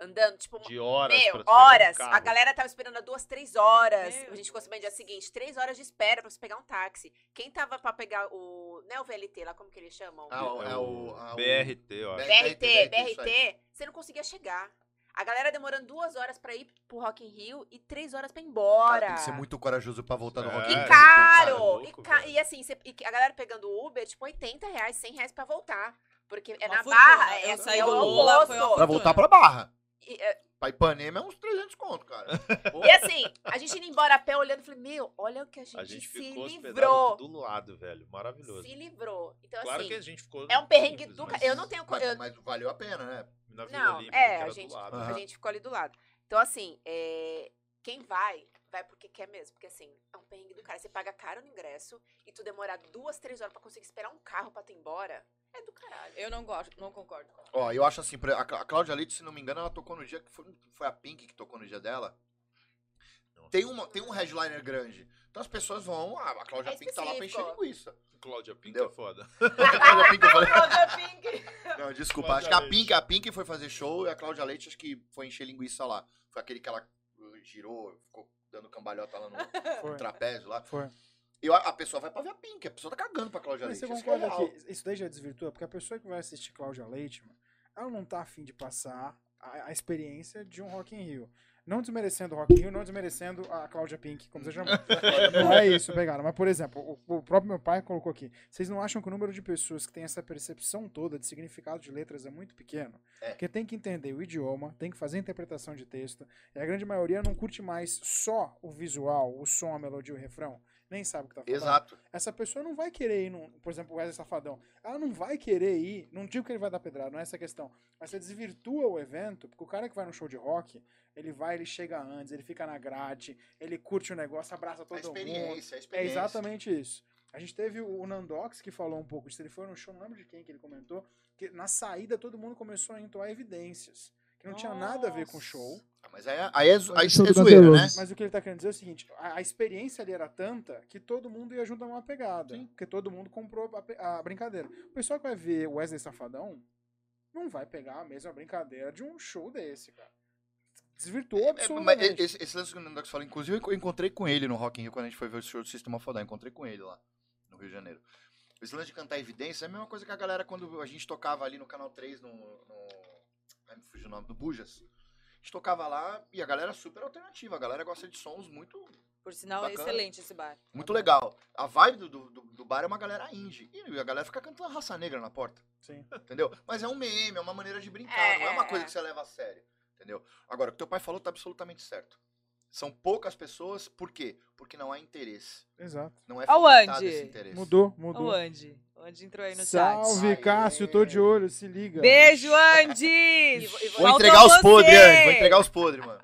Andando, tipo, De horas Meu, um horas. carro. a galera tava esperando há duas, três horas. Meu a gente ficou sabendo dia seguinte, três horas de espera pra você pegar um táxi. Quem tava pra pegar o. Não é o VLT lá, como que eles chamam? Ah, o- é o- ah, o- BRT, ó. BRT, BRT, BRT, BRT, você não conseguia chegar. A galera demorando duas horas pra ir pro Rock in Rio e três horas pra ir Cara, embora. tem que ser muito corajoso pra voltar no É, Rock in E Rio. é, caro! cara, louco, e, ca- e assim, cê- e a galera pegando o Uber, tipo, 80 reais, 100 reais pra voltar. Porque é Uma na fortuna. barra, Eu é, saí é do o Lula, oposto. Pra voltar pra Barra. E, é, Pra Ipanema é uns 300 conto, cara. E assim, a gente indo embora a pé olhando, falei, meu, olha o que a gente, A gente se livrou. do lado, velho. Maravilhoso. Se livrou. Então, Claro assim, que a gente ficou. é um perrengue simples, do mas Eu não tenho. Mas, eu- mas valeu a pena, né? Na Vila Não, Olímpica, é, a gente, lado. a gente ficou ali do lado. Então, assim, é, quem vai, vai porque quer mesmo. Porque, assim, é um perrengue do cara. Você paga caro no ingresso e tu demorar duas, três horas pra conseguir esperar um carro pra tu ir embora, é do caralho. Eu não gosto, não concordo. Ó, eu acho assim, a Clá- a Cláudia Leite, se não me engano, ela tocou no dia que foi, foi a Pink que tocou no dia dela. Tem, uma, tem um headliner grande. Então as pessoas vão, ah, a Cláudia É Pink tá lá pra encher linguiça. Cláudia Pink Entendeu? é foda. Cláudia Pink, eu falei. Cláudia Pink. Não, desculpa, Cláudia acho que a Leite. Pink, a Pink foi fazer show e a Cláudia Leite acho que foi encher linguiça lá. Foi aquele que ela uh, girou, ficou dando cambalhota lá no, no trapézio lá. Foi. E a, pessoa vai pra ver a Pink, a pessoa tá cagando pra Cláudia Mas você Leite. isso que é concorda que isso daí já desvirtua? Porque a pessoa que vai assistir Cláudia Leite, mano, ela não tá afim de passar a, a experiência de um Rock in Rio. Não desmerecendo o Rock in Rio, não desmerecendo a Cláudia Pink, como você chamou. não é isso, pegaram. Mas, por exemplo, o, o próprio meu pai colocou aqui. Vocês não acham que o número de pessoas que tem essa percepção toda de significado de letras é muito pequeno? É. Porque tem que entender o idioma, tem que fazer interpretação de texto. E a grande maioria não curte mais só o visual, o som, a melodia, o refrão. Nem sabe o que tá falando Exato. essa pessoa não vai querer ir, num, por exemplo, o Wesley Safadão. Ela não vai querer ir, não digo que ele vai dar pedrada, não é essa a questão. Mas você desvirtua o evento, porque o cara que vai no show de rock, ele vai, ele chega antes, ele fica na grade, ele curte o negócio, abraça A todo mundo. experiência, a É experiência. exatamente isso. A gente teve o Nandox que falou um pouco disso. Ele foi no show, não lembro de quem que ele comentou, que na saída todo mundo começou a entoar evidências. Que não tinha nada a ver com o show. Ah, Mas aí, é- aí é, aí é do zoeira, né? Mas o que ele tá querendo dizer é o seguinte: a, a experiência ali era tanta que todo mundo ia junto a uma pegada. Sim. Porque todo mundo comprou a, a brincadeira. O pessoal que vai ver o Wesley Safadão não vai pegar a mesma brincadeira de um show desse, cara. Desvirtuou É, mas absolutamente. esse, esse lance que o Nandox fala, inclusive eu encontrei com ele no Rock in Rio quando a gente foi ver o show do Sistema Fodão. Encontrei com ele lá, no Rio de Janeiro. Esse lance de cantar evidência é a mesma coisa que a galera quando a gente tocava ali no Canal 3, no. no ai, me fugiu o nome, no Bujas. A gente tocava lá e a galera é super alternativa. A galera gosta de sons muito, Por sinal, é Bacana. excelente esse bar. muito legal. A vibe do, do, do bar é uma galera indie. E a galera fica cantando raça negra na porta. Sim. Entendeu? Mas é um meme, é uma maneira de brincar, É, não é uma é, coisa é. que você leva a sério. Entendeu? Agora, o que teu pai falou tá absolutamente certo. São poucas pessoas, por quê? Porque não há interesse. Exato. Não é Aonde? fomentado esse interesse. Mudou, mudou. O Andy. O Andy entrou aí no Salve, chat. Cássio, tô de olho, se liga. Beijo, Andy! E vo- e vo- Vou Faltou entregar os podres, Andy. Vou entregar os podres, mano.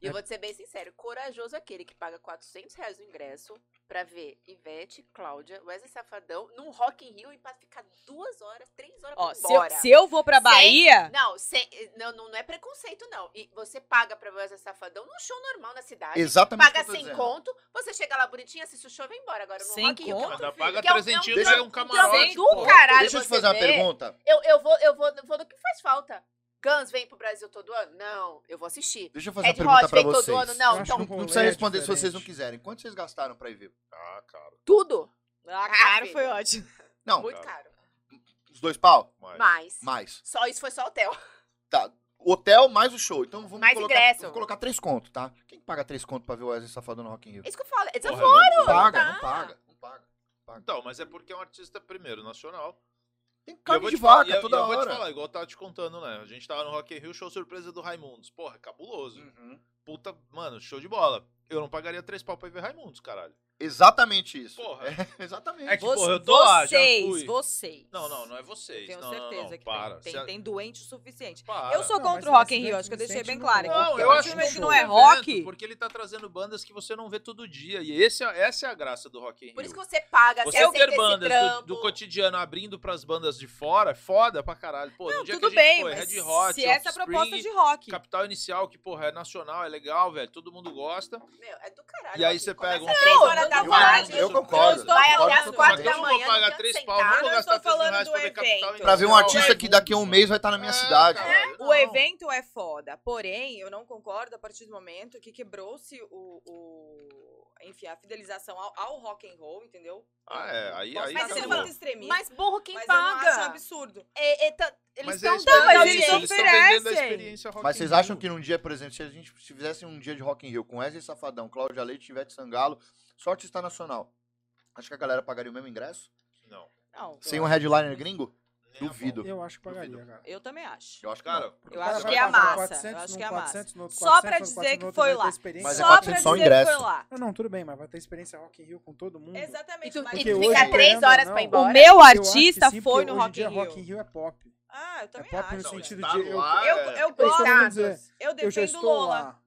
E eu vou te ser bem sincero, corajoso aquele que paga 400 reais no ingresso pra ver Ivete, Cláudia, Wesley Safadão num Rock in Rio e pra ficar duas horas, três horas Ó, pra ir se eu, embora. se eu vou pra Sem- Bahia, Não, sem- não, não, não é preconceito, não. E você paga pra ver o Wesley Safadão num show normal na cidade. Exatamente o que Paga eu tô sem dizendo. conto, você chega lá bonitinho, assiste o show e vai embora. Agora no Sem Rock in Rio, que é conto? paga que é um- é um pega trampo- um camarote, do pô. caralho Deixa eu te você fazer uma ver. pergunta. Eu, eu, vou, eu, vou, vou no que faz falta. Guns vem pro Brasil todo ano? Não, eu vou assistir. Deixa eu fazer Red uma pergunta Hot pra vem vocês. todo ano? Não, então Não rolê precisa é responder se vocês não quiserem. Quanto vocês gastaram pra ir ver? Ah, cara. tudo. a cara filho. foi ótimo. Não, Muito caro. os dois pau? Mas... Mais. Mais. Só isso foi só hotel. Tá. Hotel mais o show. Então vamos Mais colocar, ingresso. vou colocar três contos, tá? Quem paga três contos pra ver o Wesley Safadão no Rock in Rio? É isso que eu falo. É Porra, desaforo. é Não paga, tá. não paga, não paga. Então, mas é porque é um artista, primeiro, nacional. Tem eu carne vou de te falar- vaca e eu- toda e eu vou te hora. falar, igual eu tava te contando, né? A gente tava no Rock in Rio, show surpresa do Raimundos. Porra, cabuloso. Uhum. Puta, mano, show de bola. Eu não pagaria três pau pra ir ver Raimundos, caralho. Exatamente isso. Porra. É, exatamente. É que, porra, eu tô lá, já vocês, fui. vocês. Não, não, não é vocês. Tenho não, não, certeza não, que para. tem. Tem, a- tem doente o suficiente. para. Eu sou Não, contra o Rock in Rio, acho que eu deixei bem não claro. Não, que eu acho que é não é evento, rock. Porque ele tá trazendo bandas que você não vê todo dia. E esse, é- essa é a graça do Rock in Rio. Por isso que você paga, Você você aceita ter bandas do, do cotidiano abrindo pras bandas de fora é foda pra caralho. Pô, Não, tudo que a gente bem, foi, Red Hot, se essa é a proposta de rock. Capital Inicial, que, porra, é nacional, é legal, velho, todo mundo gosta. Meu, é do caralho. E aí você pega um da banda, tarde. eu concordo. Vai falando até as quatro da eu manhã. vou pagar não três pau, vou eu gastar estou 3 falando reais do evento. Pra ver um artista que É, daqui a um mês vai estar na minha é, cidade. caralho, O não. evento é foda, porém, eu não concordo a partir do momento que quebrou-se o, o- enfim, a fidelização ao, ao rock and roll, entendeu? Ah, é, aí, aí Mas acabou. muito extremista, Mas burro quem mas eu não acho um paga. absurdo. É, é, tá- eles Mas estão é dando mas eles eles oferecem. Mas vocês acham que num dia, por exemplo, se a gente se fizesse um dia de Rock in Rio com Wesley Safadão, Cláudia Leite, Ivete Sangalo, só artista nacional, acho que a galera pagaria o mesmo ingresso? Não. Não. Sem um headliner gringo? Duvido. Eu acho que pagaria, Duvido. cara. Eu também acho. Eu acho que Cara, Eu o acho vai que é a massa, 400 eu acho que é a 400, no outro Só 400, pra no dizer 400, que no foi lá. Mas é Só 400 pra só dizer ingresso. que foi lá. Não, não, tudo bem, mas vai ter experiência Rock in Rio com todo mundo. Exatamente. E tu, e tu hoje, fica três horas não, pra ir O embora. meu Eu acho que artista sim, foi no Rock in Rio. Rock in Rio é pop. Ah, eu É também pop no acho. sentido estar de... Eu, lá Eu, é- eu eu estou querendo gosto. Eu eu defendo Lola.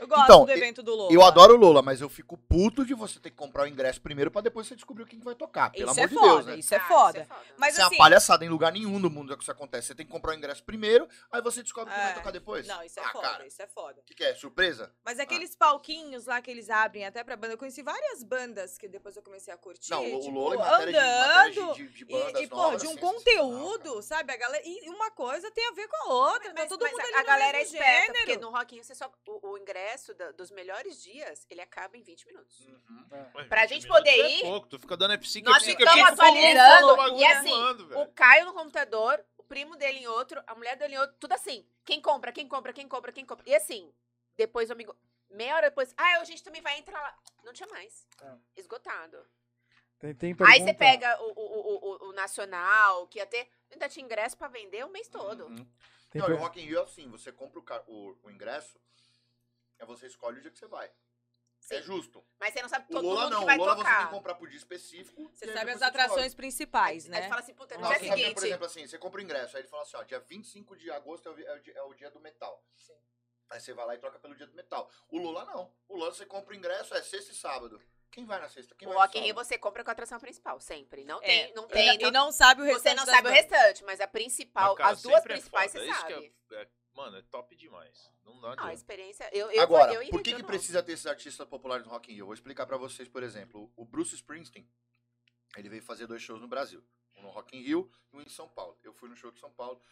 Eu gosto Então, do evento do Lola. Eu adoro o Lola, mas eu fico puto de você ter que comprar o ingresso primeiro pra depois você descobrir quem que vai tocar. Pelo Isso amor é de foda, Deus, né? isso é Ah, foda. Mas Isso é assim, uma palhaçada em lugar nenhum do mundo é que isso acontece. Você tem que comprar o ingresso primeiro, aí você descobre quem vai É. tocar depois. não, isso é ah, foda, cara, isso é foda. o que, que é? Surpresa? Mas aqueles palquinhos lá que eles abrem até pra banda, eu conheci várias bandas que depois eu comecei a curtir. Não, o tipo, Lola em matéria de, matéria andando. de, de, de E, bandas e, pô, novas, de um é sensacional, conteúdo, cara. sabe? A galera, e uma coisa tem a ver com a outra. Mas, tá todo mas mundo a, ali a no galera é esperta, gênero. porque no Rock in Rio você só, o, o ingresso da- dos melhores dias, ele acaba em 20 minutos. Uhum. Ué, Pra 20 gente poder é ir, pouco, tu fica dando Epsic, nós Epsic, ficamos Epsic, atualizando, falando, o bagulho e assim, voando, O. Caio no computador, o primo dele em outro, a mulher dele em outro, tudo assim. Quem compra, quem compra, quem compra, quem compra. E assim, depois o amigo. Meia hora depois, ah, a gente também vai entrar lá. Não tinha mais. É. Esgotado. Tem, tem Aí você pega o, o, o, o- o nacional, que ia ter. Ainda tinha ingresso pra vender o mês todo. Uhum. Não, e o Rock in Rio é assim, você compra o, o, o ingresso, aí você escolhe o dia que você vai. Sim. É justo. Mas você não sabe O todo Lola mundo não, que o vai Lola você tem tocar. que comprar por dia específico. Você aí sabe as você escolhe. atrações principais, Aí né? você fala assim, puta, no Não, dia você sabe que, seguinte. por exemplo, assim, você compra o ingresso, aí ele fala assim, ó, dia 25 de agosto é o, é o dia, é o dia do metal. Sim. Aí você vai lá e troca pelo dia do metal. O Lula não. O Lula você compra o ingresso, é sexta e sábado. Quem vai na sexta? Quem o Rock in Rio você compra com a atração principal, sempre. Não É, tem, não E, tem. e não sabe o restante você não sabe o restante, mas a principal, cara, as duas é principais foda, você isso que sabe. é- é- mano, é top demais. Não dá Não, a experiência. Eu, eu, Agora, eu por que, de que precisa ter esses artistas populares no Rock in Rio? Eu vou explicar pra vocês, por exemplo. O Bruce Springsteen, ele veio fazer dois shows no Brasil. Um no Rock in Rio e um em São Paulo. Eu fui no show de São Paulo.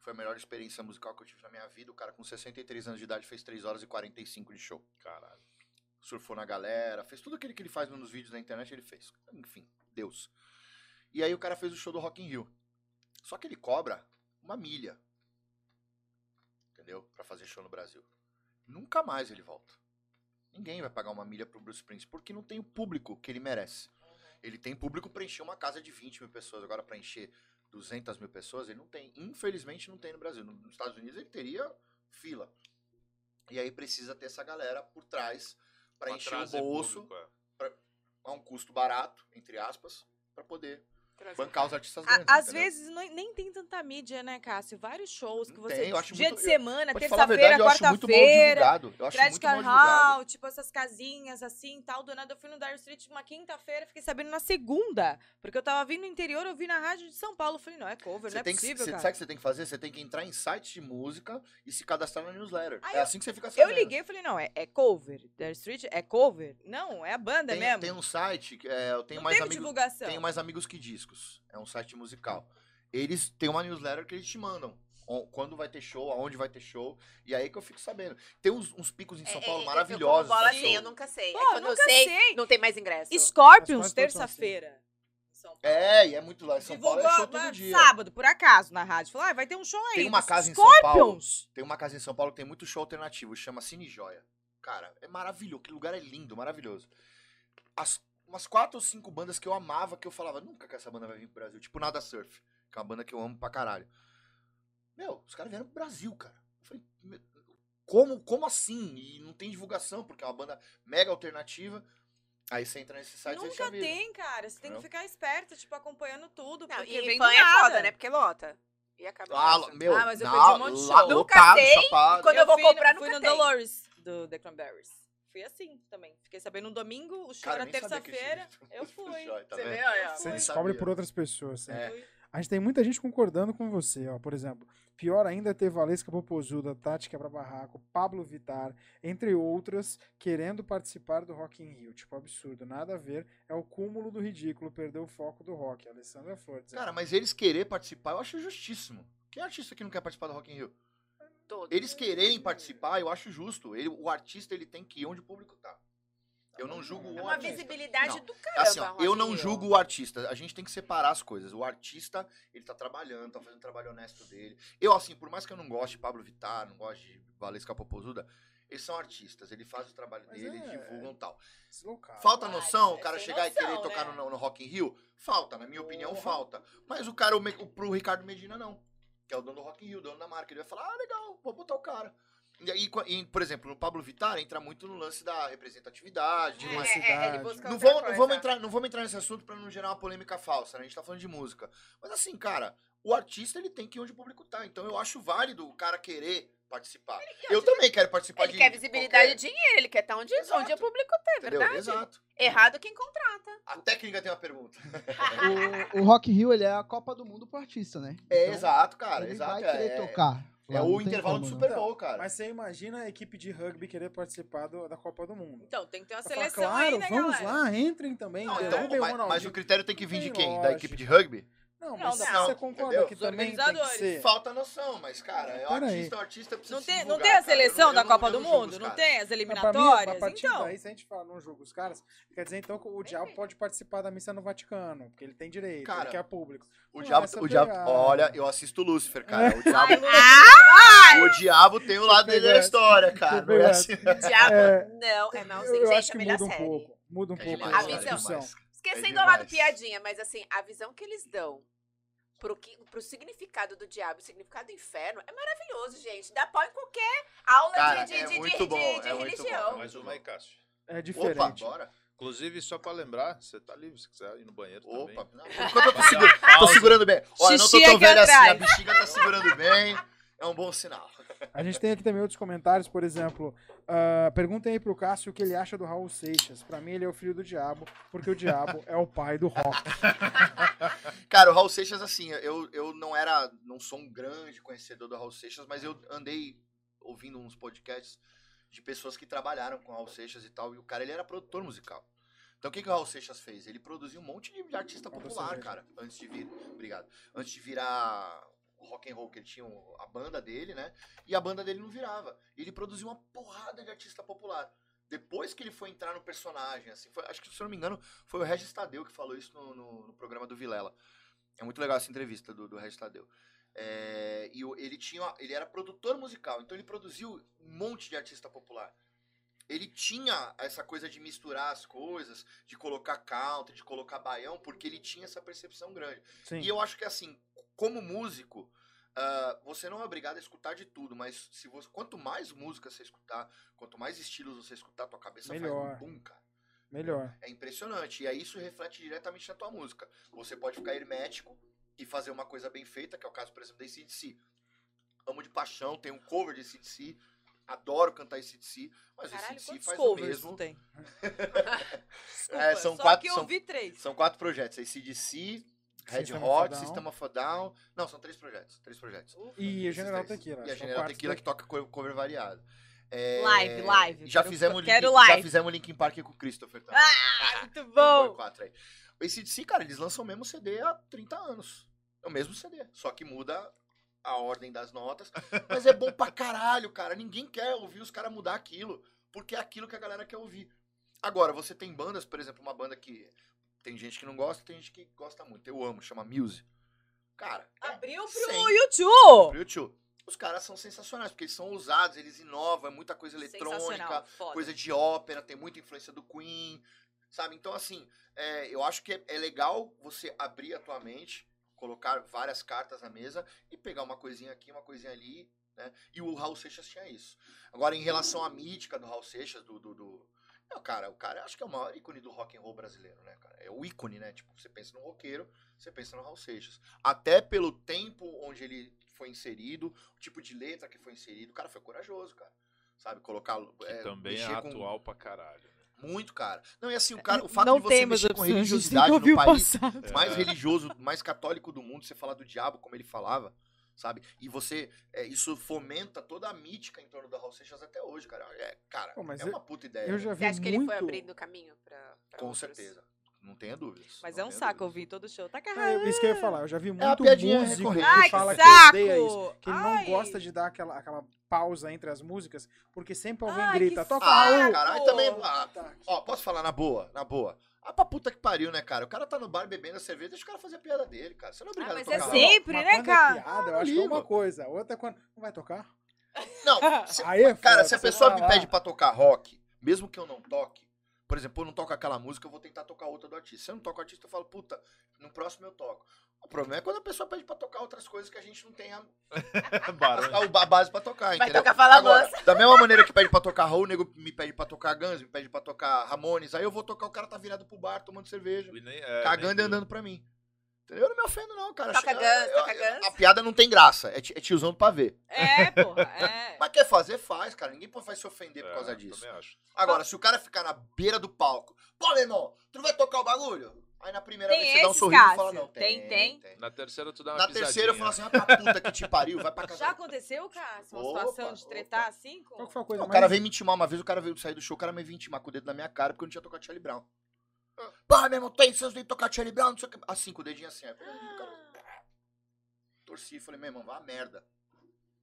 Foi a melhor experiência musical que eu tive na minha vida. O cara com 63 anos de idade fez 3 horas e 45 de show. Caralho. surfou na galera, fez tudo aquilo que ele faz nos vídeos na internet, ele fez. Enfim, Deus. E aí o cara fez o show do Rock in Rio. Só que ele cobra uma milha. Entendeu? Pra fazer show no Brasil. Nunca mais ele volta. Ninguém vai pagar uma milha pro Bruce Springsteen, porque não tem o público que ele merece. Ele tem público pra encher uma casa de 20 mil pessoas. Agora, pra encher 200 mil pessoas, ele não tem. Infelizmente, não tem no Brasil. Nos Estados Unidos, ele teria fila. E aí precisa ter essa galera por trás pra encher o bolso público, é. a um custo barato, entre aspas, pra poder Trazer. bancar os artistas A- grandes. às entendeu? vezes não- nem tem tanta mídia, né, Cássio? Vários shows que você. tem, eu acho dia muito- de semana, a terça-feira, eu quarta-feira. Eu Credit Card. Hall, tipo essas casinhas assim tal. Do nada eu fui no Dire Street uma quinta-feira, fiquei sabendo na segunda. Porque eu tava vindo no interior, eu vi na rádio de São Paulo. Eu falei, não, é cover, Você não é tem que, possível, você, cara. sabe o que você tem que fazer? Você tem que entrar em sites de música e se cadastrar na newsletter. Aí é eu- assim que você fica Eu sabendo. liguei e falei, não, é, é cover. Dire Street é cover? Não, é a banda tem, mesmo. tem um site, é, eu tenho não mais amigos. divulgação. Tenho mais amigos que discos. É um site musical. Eles têm uma newsletter que eles te mandam. Quando vai ter show, aonde vai ter show. E aí que eu fico sabendo. Tem uns, uns picos em São É, Paulo é, é, maravilhosos. Eu, bola assim, eu nunca sei. Pô, é quando eu nunca sei, sei. não tem mais ingresso. Scorpions, terça-feira. É, e é muito lá. Em São Paulo é show Divulgou todo dia. sábado, por acaso, na rádio. Falou, ah, vai ter um show aí. Tem uma casa em São Paulo. Scorpions. Tem uma casa em São Paulo que tem muito show alternativo, chama Cine Joia. Cara, é maravilhoso, aquele lugar é lindo, maravilhoso. As, umas quatro ou cinco bandas que eu amava, que eu falava, nunca que essa banda vai vir pro Brasil. Tipo Nada Surf, que é uma banda que eu amo pra caralho. Meu, os caras vieram pro Brasil, cara. Eu falei, "Meu, como, como assim? E não tem divulgação, porque é uma banda mega alternativa. Aí você entra nesse site e você Nunca já vê. tem, cara. Você tem que ficar esperto, tipo, acompanhando tudo. Não, porque e vem fã do é nada. foda, né? Porque lota. E acaba. Ah, meu, Ah, mas eu na- perdi um monte de lá- show. Nunca lotado, chapado. quando eu vou fui comprar, no, fui nunca no tem. Dolores, do The Cranberries. Fui assim também. Fiquei sabendo no domingo, o show Cara, era terça-feira. Eu show, fui. tá Você vê, olha. Você descobre por outras pessoas. assim. É. A gente tem muita gente concordando com você, ó. Por exemplo, pior ainda é ter Valesca Popozuda, Tati Quebra-Barraco, Pablo Vittar, entre outras, querendo participar do Rock in Rio. Tipo, absurdo, nada a ver. É o cúmulo do ridículo, perdeu o foco do rock. Alessandra Flores. Cara, mas eles querer participar, eu acho justíssimo. Quem é artista que não quer participar do Rock in Rio? Todos. Eles quererem participar, eu acho justo. Ele, o artista ele tem que ir onde o público tá. Eu não julgo É o uma artista. visibilidade Não, do caramba. Assim, ó, eu não julgo o artista. A gente tem que separar as coisas. O artista, ele tá trabalhando, tá fazendo o trabalho honesto dele. Eu, assim, por mais que eu não goste de Pablo Vittar, não goste de Valesca Popozuda, Eles são artistas, eles fazem o trabalho Mas dele, é- divulgam e tal. Deslocado. Falta Ah, noção o é cara chegar e noção, querer tocar né? no, no Rock in Rio? Falta, na minha opinião, falta. Mas o cara, o, pro Ricardo Medina, não. Que é o dono do Rock in Rio, o dono da marca. Ele vai falar, ah, legal, vou botar o cara. E aí, e, por exemplo, no Pablo Vittar entra muito no lance da representatividade. de É, uma- é, É, não, vamos, não, vamos entrar, não vamos entrar nesse assunto pra não gerar uma polêmica falsa, né? A gente tá falando de música. Mas assim, cara, o artista ele tem que ir onde o público tá. Então eu acho válido o cara querer participar. Eu também quero participar Ele de. quer visibilidade qualquer- e dinheiro, ele quer estar onde, Exato. onde o público tá, é Entendeu? verdade? Exato. Errado quem contrata. A técnica tem uma pergunta. O, o Rock Rio, ele é a Copa do Mundo pro artista, né? É, Então, exato, cara. ele exato. vai querer é, tocar. É o intervalo do como, Super né? Bowl, cara. Mas você imagina a equipe de rugby querer participar do- da Copa do Mundo. Então, tem que ter uma falar, seleção claro, aí, né, vamos galera? lá, entrem também. Não, então, mas, mas o critério tem que vir de quem? Da equipe de rugby? Não, Não, mas não, você não, concorda entendeu? que Os também tem que organizadores. ser... Falta noção, mas, cara, é o artista, o artista precisa Não se tem, não divulgar, tem a cara. Seleção não- da não- Copa do não Mundo? Não tem as pra mim, eliminatórias? a partir Então. daí, se a gente falar não julga os caras, quer dizer então que o diabo pode participar da missa no Vaticano, porque ele tem direito, Cara, ele quer público. O Não, diabo, o diabo, pegada. olha, eu assisto Lúcifer, cara. O diabo, o diabo tem o lado dele da história, cara. Não é assim. Diabo, É, não, é malzinho. eu, eu Gente, acho que muda um pouco. Muda um É pouco a cara, é discussão. Demais. Esquecendo É o lado demais. piadinha, mas assim, a visão que eles dão pro, que, pro significado do diabo, o significado do inferno, é maravilhoso, gente. Dá pau em qualquer aula Cara, de, de, é de, muito de, bom, de- de é religião. bom. Mais uma aí, Cássio. É Opa, diferente. bora. Inclusive, só pra lembrar, você tá livre se quiser ir no banheiro também. Opa. Não, por enquanto eu tô, segura- tô segurando bem. Olha, eu não tô tão velho assim, a bexiga tá segurando bem. É um bom sinal. A gente tem aqui também outros comentários, por exemplo, ah, perguntem aí pro Cássio o que ele acha do Raul Seixas. Pra mim, ele é o filho do diabo, porque o diabo é o pai do rock. Cara, o Raul Seixas, assim, eu, eu não era, não sou um grande conhecedor do Raul Seixas, mas eu andei ouvindo uns podcasts de pessoas que trabalharam com o Raul Seixas e tal, e o cara, ele era produtor musical. Então, o que, que o Raul Seixas fez? Ele produziu um monte de artista popular, cara, antes de vir, obrigado, antes de virar rock and roll, que ele tinha a banda dele, né, e a banda dele não virava. Ele produziu uma porrada de artista popular. Depois que ele foi entrar no personagem, assim, foi- acho que, se eu não me engano, foi o Regis Tadeu que falou isso no, no- no programa do Vilela. É muito legal essa entrevista do, do Regis Tadeu. É, e ele tinha, ele era produtor musical, então ele produziu um monte de artista popular. Ele tinha essa coisa de misturar as coisas, de colocar country, de colocar baião, porque ele tinha essa percepção grande. Sim. E eu acho que assim, como músico, ah, você não é obrigado a escutar de tudo, mas se você, quanto mais música você escutar, quanto mais estilos você escutar, tua cabeça Melhor. faz um boom, cara. Melhor. É impressionante. E aí isso reflete diretamente na tua música. Você pode ficar hermético e fazer uma coisa bem feita, que é o caso, por exemplo, da ACDC. Amo de paixão, tem um cover de ACDC, adoro cantar ACDC, mas Caralho, ACDC faz o covers mesmo. tem? Desculpa, É, são só quatro- que eu são- vi três. São quatro projetos, ACDC, Red System of a Hot, Down. System of a Down. Não, são três projetos. Três projetos. E o Esses General três. Tequila. E a General Tequila que toca co- cover variado. É, Live, live. Já Quero- fizemos, quero Linkin, live. já fizemos Linkin Park com o Christopher também. Ah, muito Foi bom. quatro aí. O ACDC, cara, eles lançam o mesmo CD há 30 anos. É o mesmo CD, só que muda a ordem das notas. Mas é bom pra caralho, cara. Ninguém quer ouvir os caras mudar aquilo, porque é aquilo que a galera quer ouvir. Agora, você tem bandas, por exemplo, uma banda que tem gente que não gosta, tem gente que gosta muito. Eu amo, chama Muse. Cara, é Abriu pro Sim. YouTube. pro YouTube. Os caras são sensacionais, porque eles são ousados, eles inovam, é muita coisa eletrônica, coisa de ópera, tem muita influência do Queen, sabe? Então, assim, é, eu acho que é, é legal você abrir a tua mente, colocar várias cartas na mesa e pegar uma coisinha aqui, uma coisinha ali, né? E o Raul Seixas tinha isso. Agora, em relação à mítica do Raul Seixas, do... do, do não, cara, o cara acho que é o maior ícone do rock and roll brasileiro, né, cara? É o ícone, né? Tipo, você pensa no roqueiro, você pensa no Raul Seixas. Até pelo tempo onde ele foi inserido, o tipo de letra que foi inserido, o cara foi corajoso, cara. Sabe, colocar. Que é, também é mexer com- atual pra caralho. né? Muito, cara. Não, e assim, o cara, o fato não de você mexer com religiosidade no o país passado. mais É. religioso, mais católico do mundo, você falar do diabo como ele falava, sabe? E você, é, isso fomenta toda a mítica em torno do Raul Seixas até hoje, cara. É, cara, Pô, mas é eu- uma puta ideia. Eu né? já vi Você acha que ele muito... foi abrindo caminho pra. pra Com outros? certeza. Não tenha dúvidas. Mas é um saco dúvidas. ouvir todo show. Tá É, caralho. isso que eu ia falar. Eu já vi a muito piadinha músico recorrente. que Ai, que fala que saco! odeia isso. Que ele não gosta de dar aquela, aquela pausa entre as músicas, porque sempre alguém Ai, grita, que toca Ah, Raul! cara, aí também. ah, Tá. ó, posso falar na boa? Na boa. Ah, pra puta que pariu, né, cara? O cara tá no bar bebendo a cerveja, deixa o cara fazer a piada dele, cara. Você não é obrigado mas a é tocar. sempre, Mas né, quando cara? É piada, eu não acho que é uma coisa. A outra é quando. Não vai tocar? Não, se- Aí é cara, foda, se a pessoa me lá. pede pra tocar rock, mesmo que eu não toque, por exemplo, eu não toco aquela música, eu vou tentar tocar outra do artista. Se eu não toco o artista, eu falo, puta, no próximo eu toco. O problema é quando a pessoa pede pra tocar outras coisas que a gente não tem a, a, a base pra tocar, Vai entendeu? tocar Fala Agora, da mesma maneira que pede pra tocar Raul, o nego me pede pra tocar Guns, me pede pra tocar Ramones, aí eu vou tocar, o cara tá virado pro bar, tomando cerveja, nem- é, cagando e andando pra mim. Entendeu? Eu não me ofendo não, cara. Toca Eu- Guns, eu- toca eu- Guns. A piada não tem graça, é, é tiozão do pavê. É, porra, é. Mas quer fazer, faz, cara. Ninguém pode- vai se ofender por É, causa disso. Também acho. Agora, se o cara ficar na beira do palco, pô, meu irmão, tu não vai tocar o bagulho? Aí na primeira Tem vez você dá um sorriso e fala, não, Tem, tem. tem. Na terceira tu dá uma Na terceira eu falo assim, ah, pra puta que te pariu, vai pra casa. Já aconteceu, Cássio, uma Opa, situação de tretar opa. assim? Com... Qual que foi a coisa Não, o mais... cara veio me intimar uma vez, o cara veio sair do show, o cara me veio intimar com o dedo na minha cara porque eu não tinha tocado Charlie Brown. Pá, meu irmão, tem seus de tocar Charlie Brown, não sei o que. Assim, com o dedinho assim. Aí, cara, torci, falei, meu irmão, vá a merda.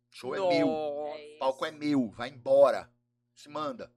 Show é meu. Nossa. palco é meu, vai embora. Se manda.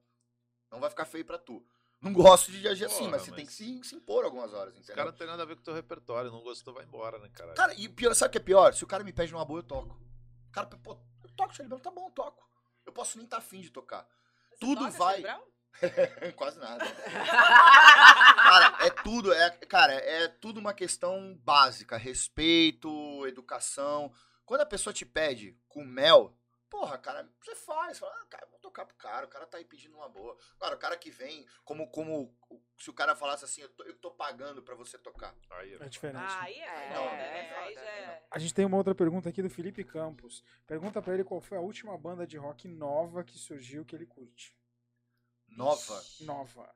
Não vai ficar feio pra tu. Não gosto de agir assim, mas você mas- tem que se, se impor algumas horas, Os entendeu? caras não tem nada a ver com o teu repertório. Não gostou, vai embora, né, cara? Cara, e pior, sabe o que é pior? Se o cara me pede numa boa, eu toco. O cara, pô, eu toco Charlie Brown, tá bom, eu toco. Eu posso nem estar tá afim de tocar. Você tudo toca vai-? Quase nada. cara, é tudo, é, cara, é tudo uma questão básica. Respeito, educação. Quando a pessoa te pede com mel, porra, cara, você faz. Fala, ah, cara, vou tocar pro cara, o cara tá aí pedindo uma boa. Agora, o cara que vem, como, como se o cara falasse assim, eu tô, eu tô pagando pra você tocar. Aí, É diferente. Ah, aí é, É, foda, é, né? Aí já é. A gente tem uma outra pergunta aqui do Felipe Campos. Pergunta pra ele qual foi a última banda de rock nova que surgiu que ele curte. Nova. Nova.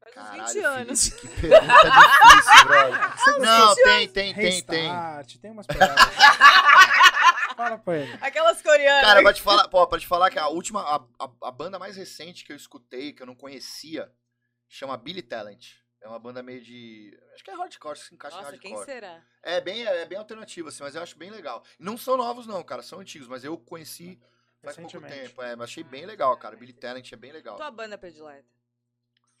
Faz uns Caralho, 20 anos. Felipe, que pergunta difícil, brother. Não, tem, tem, tem, tem. Restart, tem umas pegadas. Fala pra ele. Aquelas coreanas. Cara, pra te falar, pô, pra te falar que a última, a, a, a banda mais recente que eu escutei, que eu não conhecia, chama Billy Talent. É uma banda meio de. Acho que é hardcore, se encaixa Nossa, em quem hardcore. será? É bem, é bem alternativo, assim, mas eu acho bem legal. Não são novos, não, cara, são antigos, mas eu conheci faz pouco tempo. É, mas achei bem legal, cara. Billy Talent é bem legal. Tua banda predileta?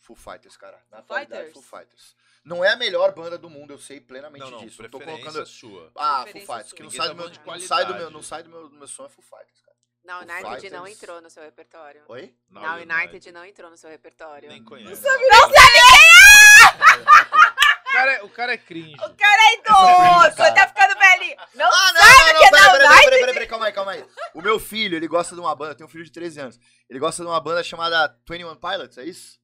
Full Fighters, cara. Na Foo atualidade, Fighters? Full Fighters. Não é a melhor banda do mundo, eu sei plenamente Não, não, disso. Não tô preferência colocando. sua. Ah, Full Preferência Fighters, sua. que não sai, tá do meu, não sai do meu, não sai do meu, do meu som, é Full Fighters, cara. Não, Foo United Fighters. não entrou no seu repertório. Oi? Não, United não entrou no seu repertório. Nem conhece. Não sabe O cara, é, o cara é cringe. O cara é idoso, Cara. tá ficando velhinho. Não Ah, não, sabe não, não, que é peraí, não peraí, United? peraí, peraí, peraí, calma aí, calma aí. O meu filho, ele gosta de uma banda, eu tenho um filho de 13 anos. Ele gosta de uma banda chamada 21 Pilots, é isso?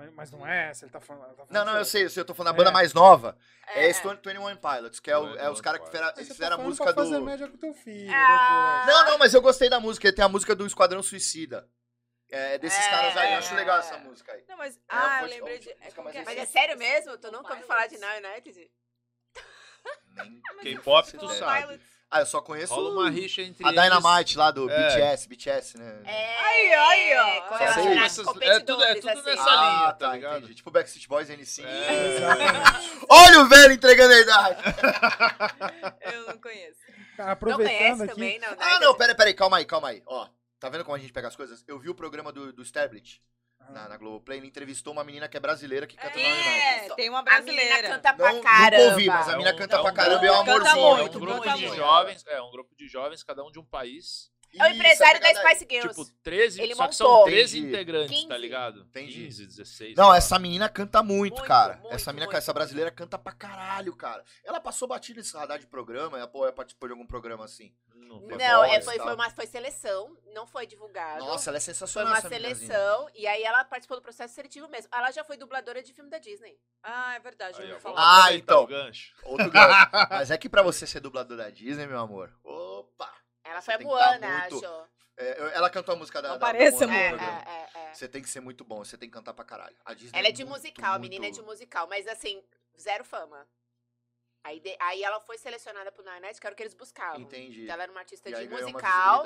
É- Mas não é essa, ele tá falando. tá falando Não, não, eu sei, eu sei, eu tô falando da banda É. mais nova. É, É, esse 21 Pilots, que é, o- é os 21 caras que fizeram, fizeram tá a música pra fazer do... média com teu filho. Ah. depois. Não, não, mas eu gostei da música, tem a música do Esquadrão Suicida. É, desses É. caras aí, eu acho legal essa música aí. Não, mas. É, Ah, eu lembrei de. É, é? Mas é sério mesmo? Tu nunca ouviu falar de. Now United? Nem- K-pop, tu sabe. Ah, eu só conheço Rola uma rixa entre a eles. Dynamite lá do É. BTS, BTS, né? É. Aí, aí, ó. Só sei. Essas- é tudo- é tudo assim. nessa ah, linha, tá tá, ligado? entendi. Tipo Backstreet Boys e NC. É. Olha o velho entregando a idade. Eu não conheço. Cara, Não aproveitando conhece aqui. também, não? Ah, não, pera, pera aí, calma aí, calma aí. Ó, tá vendo como a gente pega as coisas? Eu vi o programa do, do Stablet Ah. Na, na Globoplay, ele entrevistou uma menina que é brasileira que canta É, United. tem uma A menina brasileira. canta pra Não, caramba. nunca ouvi, mas a É um- canta é pra um caramba e é um amorzinho. É um muito, grupo de muito. jovens, é um grupo de jovens, cada um de um país. É o empresário da Spice Girls. Tipo, 13, Ele só que são montou. 13 Entendi. integrantes, 15. tá ligado? Entendi. 15, 16. Não, essa menina canta muito, Muito, cara. muito, essa menina, muito, essa brasileira canta pra caralho, cara. Ela passou batida nesse radar de programa, ela, pô, ela participou de algum programa assim. Não, Não, é, foi, tal. foi, uma, foi seleção, não foi divulgado. Nossa, ela é foi sensacional uma essa meninazinha. seleção, e aí ela participou do processo seletivo mesmo. Ela já foi dubladora de filme da Disney. Ah, é verdade, eu Aí, vamos falar. Ah, então. gancho. Outro gancho. Mas é que pra você ser dublador da Disney, meu amor, opa. Ela foi a tá Moana, muito- acho. É, ela cantou a música da. Não da- pareça, Moana É, é, é, é. Você tem que ser muito bom, você tem que cantar pra caralho. A Disney Ela é de muito, musical, a muito- menina é de musical, mas assim, zero fama. Aí, de- aí ela foi selecionada pro Nine Night, que era o que eles buscavam. Entendi. Então ela era uma artista E de aí ganhou uma musical.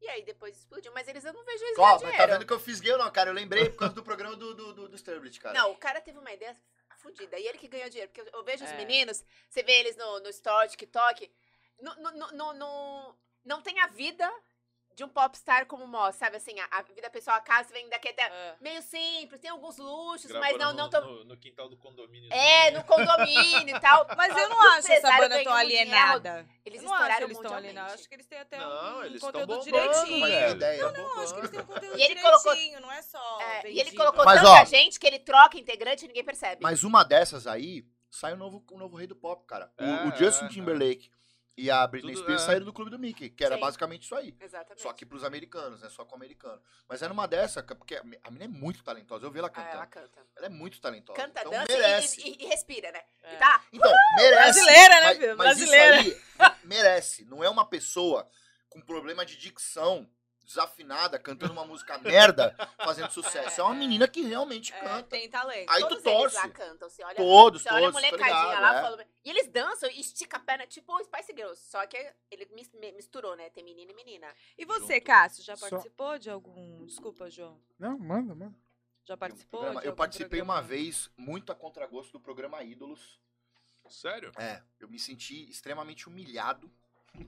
E aí depois explodiu. Mas eles eu não vejo eles Ó, mas tá vendo que eu fisguei ou não, cara? Eu lembrei por causa do programa do, do, do, do Sturbridge, cara. Não, o cara teve uma ideia fodida. E ele que ganhou dinheiro. Porque eu, eu vejo os É. meninos, você vê eles no, no Store, TikTok. No, no, no, no- não tem a vida de um popstar como mostra, sabe assim, a, a vida pessoal, a casa vem daqui até É. meio simples, tem alguns luxos, Gravando mas não, no, não tão... no, no quintal do condomínio. É, no condomínio e tal. Mas eu não acho essa banda tão alienada. Eles estouraram eles estão alienados. Acho que eles têm até Não, um eles tão conteúdo bombando, direitinho. Ideia. Não, não, acho que eles têm um conteúdo E ele colocou- direitinho, não é só É, e ele colocou Mas, tanta ó, gente que ele troca integrante e ninguém percebe. Mas uma dessas aí, sai o novo, o novo rei do pop, cara. O, É, o Justin é, Timberlake e a Britney Tudo- Spears é. saíram do clube do Mickey, que era Sim. basicamente isso aí. Exatamente. Só que pros americanos, né? Só com o americano. Mas é numa dessa, porque a menina é muito talentosa. Eu vi ela Ah, cantando. ela canta. Ela é muito talentosa. Canta, então dança merece. e, e- e respira, né? É. E tá? Então, merece. Brasileira, né, mas, mas Brasileira. isso aí merece. Não é uma pessoa com problema de dicção, desafinada, cantando uma música merda, fazendo sucesso. É uma menina que realmente É, canta. tem talento. Aí tu Todos eles torce. lá cantam. Você olha, Todos, você olha a todos, molecadinha ligado, lá é. E eles dançam e estica a perna, tipo o Spice Girls. Só que ele misturou, né? Tem menina e menina. E você, Junto. Cássio, já Só- participou de algum... Desculpa, João. Não, manda, manda. Já Um participou programa- de Eu participei uma programa? vez, muito a contragosto, do programa Ídolos. Sério? É, eu me senti extremamente humilhado.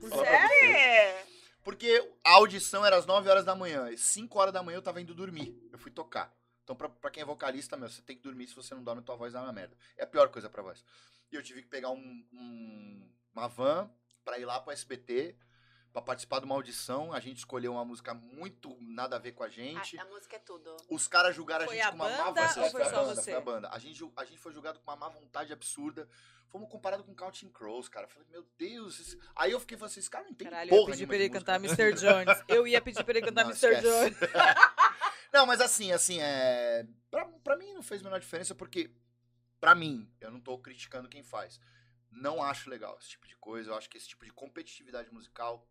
Sério? Porque a audição era às 9 horas da manhã. E 5 horas da manhã eu tava indo dormir. Eu fui tocar. Então, pra, pra quem é vocalista, meu, você tem que dormir. Se você não dorme, tua voz dá uma merda. É a pior coisa pra voz. E eu tive que pegar um- um- uma van pra ir lá pro SBT pra participar de uma audição. A gente escolheu uma música muito nada a ver com a gente. A, a música é tudo. Os caras julgaram Foi a gente a com uma má banda vontade. foi a banda, você? foi a banda. A gente, a gente foi julgado com uma má vontade absurda. Fomos comparados com Counting Crows, cara. Eu falei, meu Deus. esse- Aí eu fiquei falando assim, esse cara não tem Caralho, eu ia porra pedir nenhuma pra ele cantar. Mr. Jones. Eu ia pedir pra ele cantar Não, Mr. esquece. Jones. Não, mas assim, assim, é. Pra, pra mim não fez a menor diferença, porque, pra mim, eu não tô criticando quem faz. Não acho legal esse tipo de coisa. Eu acho que esse tipo de competitividade musical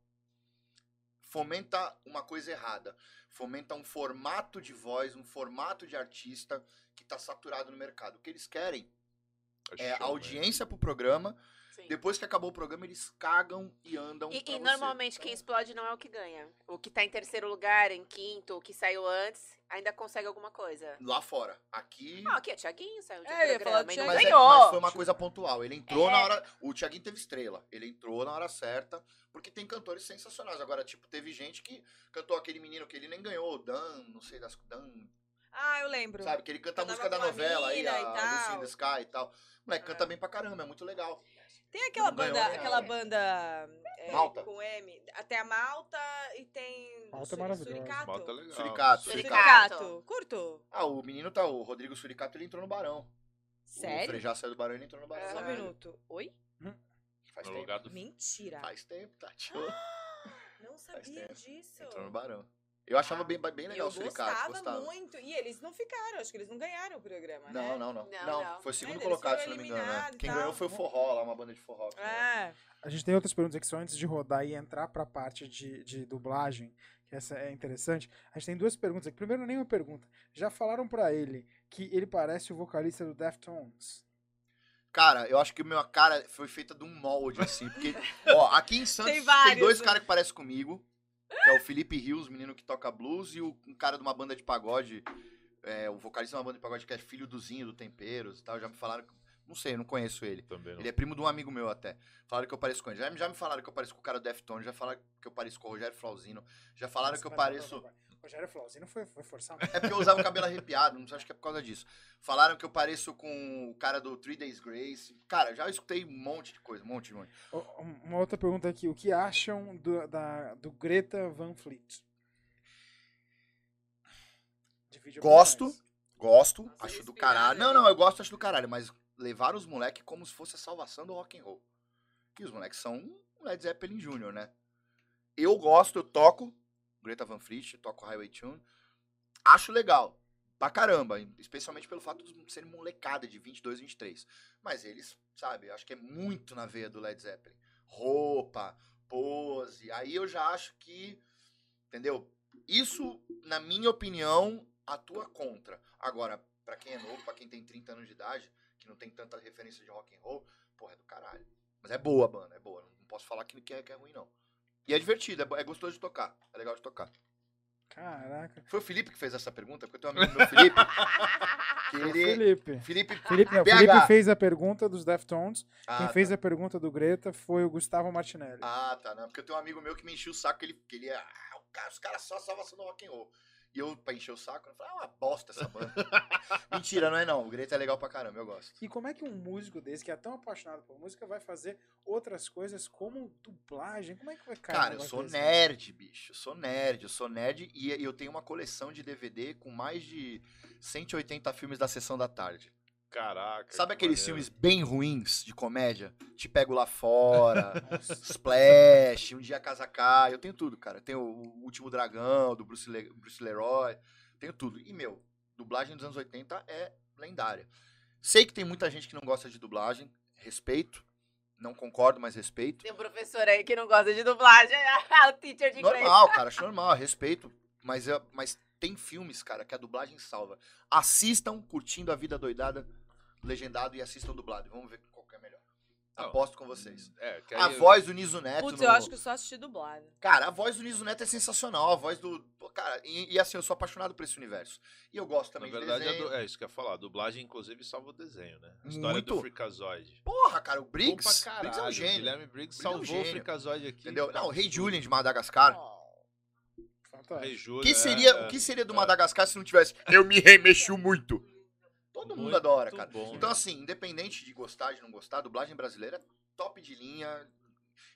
fomenta uma coisa errada. Fomenta um formato de voz, um formato de artista que tá saturado no mercado. O que eles querem é Show, né? audiência pro programa. Sim. Depois que acabou o programa, eles cagam e andam. E, pra e você. normalmente quem explode não é o que ganha. O que tá em terceiro lugar, em quinto, o que saiu antes, ainda consegue alguma coisa. Lá fora. Aqui. Não, aqui é Thiaguinho, saiu de É, ia programa falar Mas, é- ganhou. mas foi uma coisa pontual. Ele entrou É. na hora. O Thiaguinho teve estrela. Ele entrou na hora certa, porque tem cantores sensacionais. Agora, tipo, teve gente que cantou aquele menino que ele nem ganhou, Dan, não sei das. Dan, Ah, eu lembro. sabe? Que ele canta a música da novela aí, a e Lucy tal. in the Sky e tal. Moleque, canta É. bem pra caramba, é muito legal. Tem aquela Não ganhou, banda, né? aquela banda é, Malta. com M. Tem a Malta e tem. Malta é maravilhosa. Suricato. Malta é legal. Suricato, Suricato. Suricato. Curto. Ah, o menino tá, o Rodrigo Suricato, ele entrou no Barão. O Sério? Frejá saiu do Barão e ele entrou no Barão. Só um minuto. Oi? Faz No tempo. do Mentira. Faz tempo, Tati. Não sabia disso. Entrou no Barão. Eu achava bem, bem legal eu o Suricato. gostava, Gostava. muito. E eles não ficaram, acho que eles não ganharam o programa, né? Não, não, não. Não, Não, não. foi o segundo Eles colocado, se não me engano. Né? Quem tal. ganhou foi o Forró, lá, uma banda de forró. ganhou. É. A gente tem outras perguntas aqui só antes de rodar e entrar pra parte de, de dublagem, que essa é interessante. A gente tem duas perguntas aqui. Primeiro, nenhuma pergunta. Já falaram pra ele que ele parece o vocalista do Deftones? Cara, eu acho que a minha cara foi feita de um molde, assim. Porque, ó, aqui em Santos Tem tem, vários, dois né? caras que parecem comigo. Que é o Felipe Rios, menino que toca blues, e o, um cara de uma banda de pagode. é, o vocalista de uma banda de pagode que é filho do Zinho, do Temperos e tal. Já me falaram. que- Não sei, eu não conheço ele. Também não. Ele é primo de um amigo meu até. Falaram que eu pareço com ele. Já, já me falaram que eu pareço com o cara do Deftones, já falaram que eu pareço com o Rogério Flauzino. Já falaram que eu pareço. Rogério Flauzino foi, foi forçar. É porque eu usava o cabelo arrepiado, não sei, acho que é por causa disso. Falaram que eu pareço com o cara do Three Days Grace. Cara, já escutei um monte de coisa, um monte de monte. Uma outra pergunta aqui. O que acham do, da, do Greta Van Fleet? Gosto, gosto, Nossa, acho do caralho. Não, hein? não, eu gosto, acho do caralho, mas levar os moleques como se fosse a salvação do rock and roll. Que os moleques são um Led Zeppelin Jr., né? Eu gosto, eu toco Greta Van Fleet, toco Highway Tune. Acho legal, pra caramba, especialmente pelo fato de serem molecada de 22, 23. Mas eles, sabe, acho que é muito na veia do Led Zeppelin. Roupa, pose, aí eu já acho que, entendeu? Isso, na minha opinião, atua contra. Agora, pra quem é novo, pra quem tem 30 anos de idade, que não tem tanta referência de rock and roll, porra, é do caralho. Mas é boa a banda, é boa. Não posso falar que é, que é ruim, não. E é divertido, é, é gostoso de tocar. É legal de tocar. Caraca. Foi o Felipe que fez essa pergunta, porque eu tenho um amigo meu, Felipe, que ele... Felipe. Felipe... Felipe, não. Felipe fez a pergunta dos Deftones. Ah, Quem tá. fez a pergunta do Greta foi o Gustavo Martinelli. Ah, tá, não. Porque eu tenho um amigo meu que me encheu o saco, que ele, que ele é ah, o cara, os caras só salvação do rock and roll. E eu, pra encher o saco, eu falei, ah, uma bosta essa banda. Mentira, não é não. O Greta é legal pra caramba, eu gosto. E como é que um músico desse, que é tão apaixonado por música, vai fazer outras coisas como dublagem? Como é que vai cair Cara, eu sou desse? nerd, bicho. Eu sou nerd, eu sou nerd e eu tenho uma coleção de DVD com mais de 180 filmes da sessão da tarde. Caraca. Sabe que aqueles maneiro. filmes bem ruins de comédia? Te pego lá fora, Splash, Um Dia a Casa Cai. Eu tenho tudo, cara. Eu tenho o Último Dragão, do Bruce, Le Bruce Leroy. Tenho tudo. E, meu, dublagem dos anos 80 é lendária. Sei que tem muita gente que não gosta de dublagem. Respeito. Não concordo, mas respeito. Tem um professor aí que não gosta de dublagem. o teacher de inglês. Normal, cara, acho normal, respeito. Mas, eu- mas tem filmes, cara, que a dublagem salva. Assistam Curtindo a Vida Doidada, legendado, e assistam dublado. Vamos ver qual que é melhor. Não. Aposto com vocês. É, que A aí- voz do Niso Neto. Putz, no- eu acho que eu só assisti dublado. Cara, a voz do Niso Neto é sensacional. A voz do. Cara, e, e assim, eu sou apaixonado por esse universo. E eu gosto Na também verdade, de é, desenho. é isso que eu ia falar. A dublagem, inclusive, salva o desenho, né? A história Muito. do Freakazoid. Porra, cara, o Briggs. pra Briggs é um gênio. Guilherme Briggs Briggs é um salvou o. Freakazoid aqui. Entendeu? Não, o Rei. Julian de Madagascar. Fantástico. Rei O Júlio. que é, seria, é. o que seria do é. Madagascar se não tivesse Eu me remexo muito? Todo mundo Muito adora, cara. bom, Então, né? assim, independente de gostar, de não gostar, a dublagem brasileira é top de linha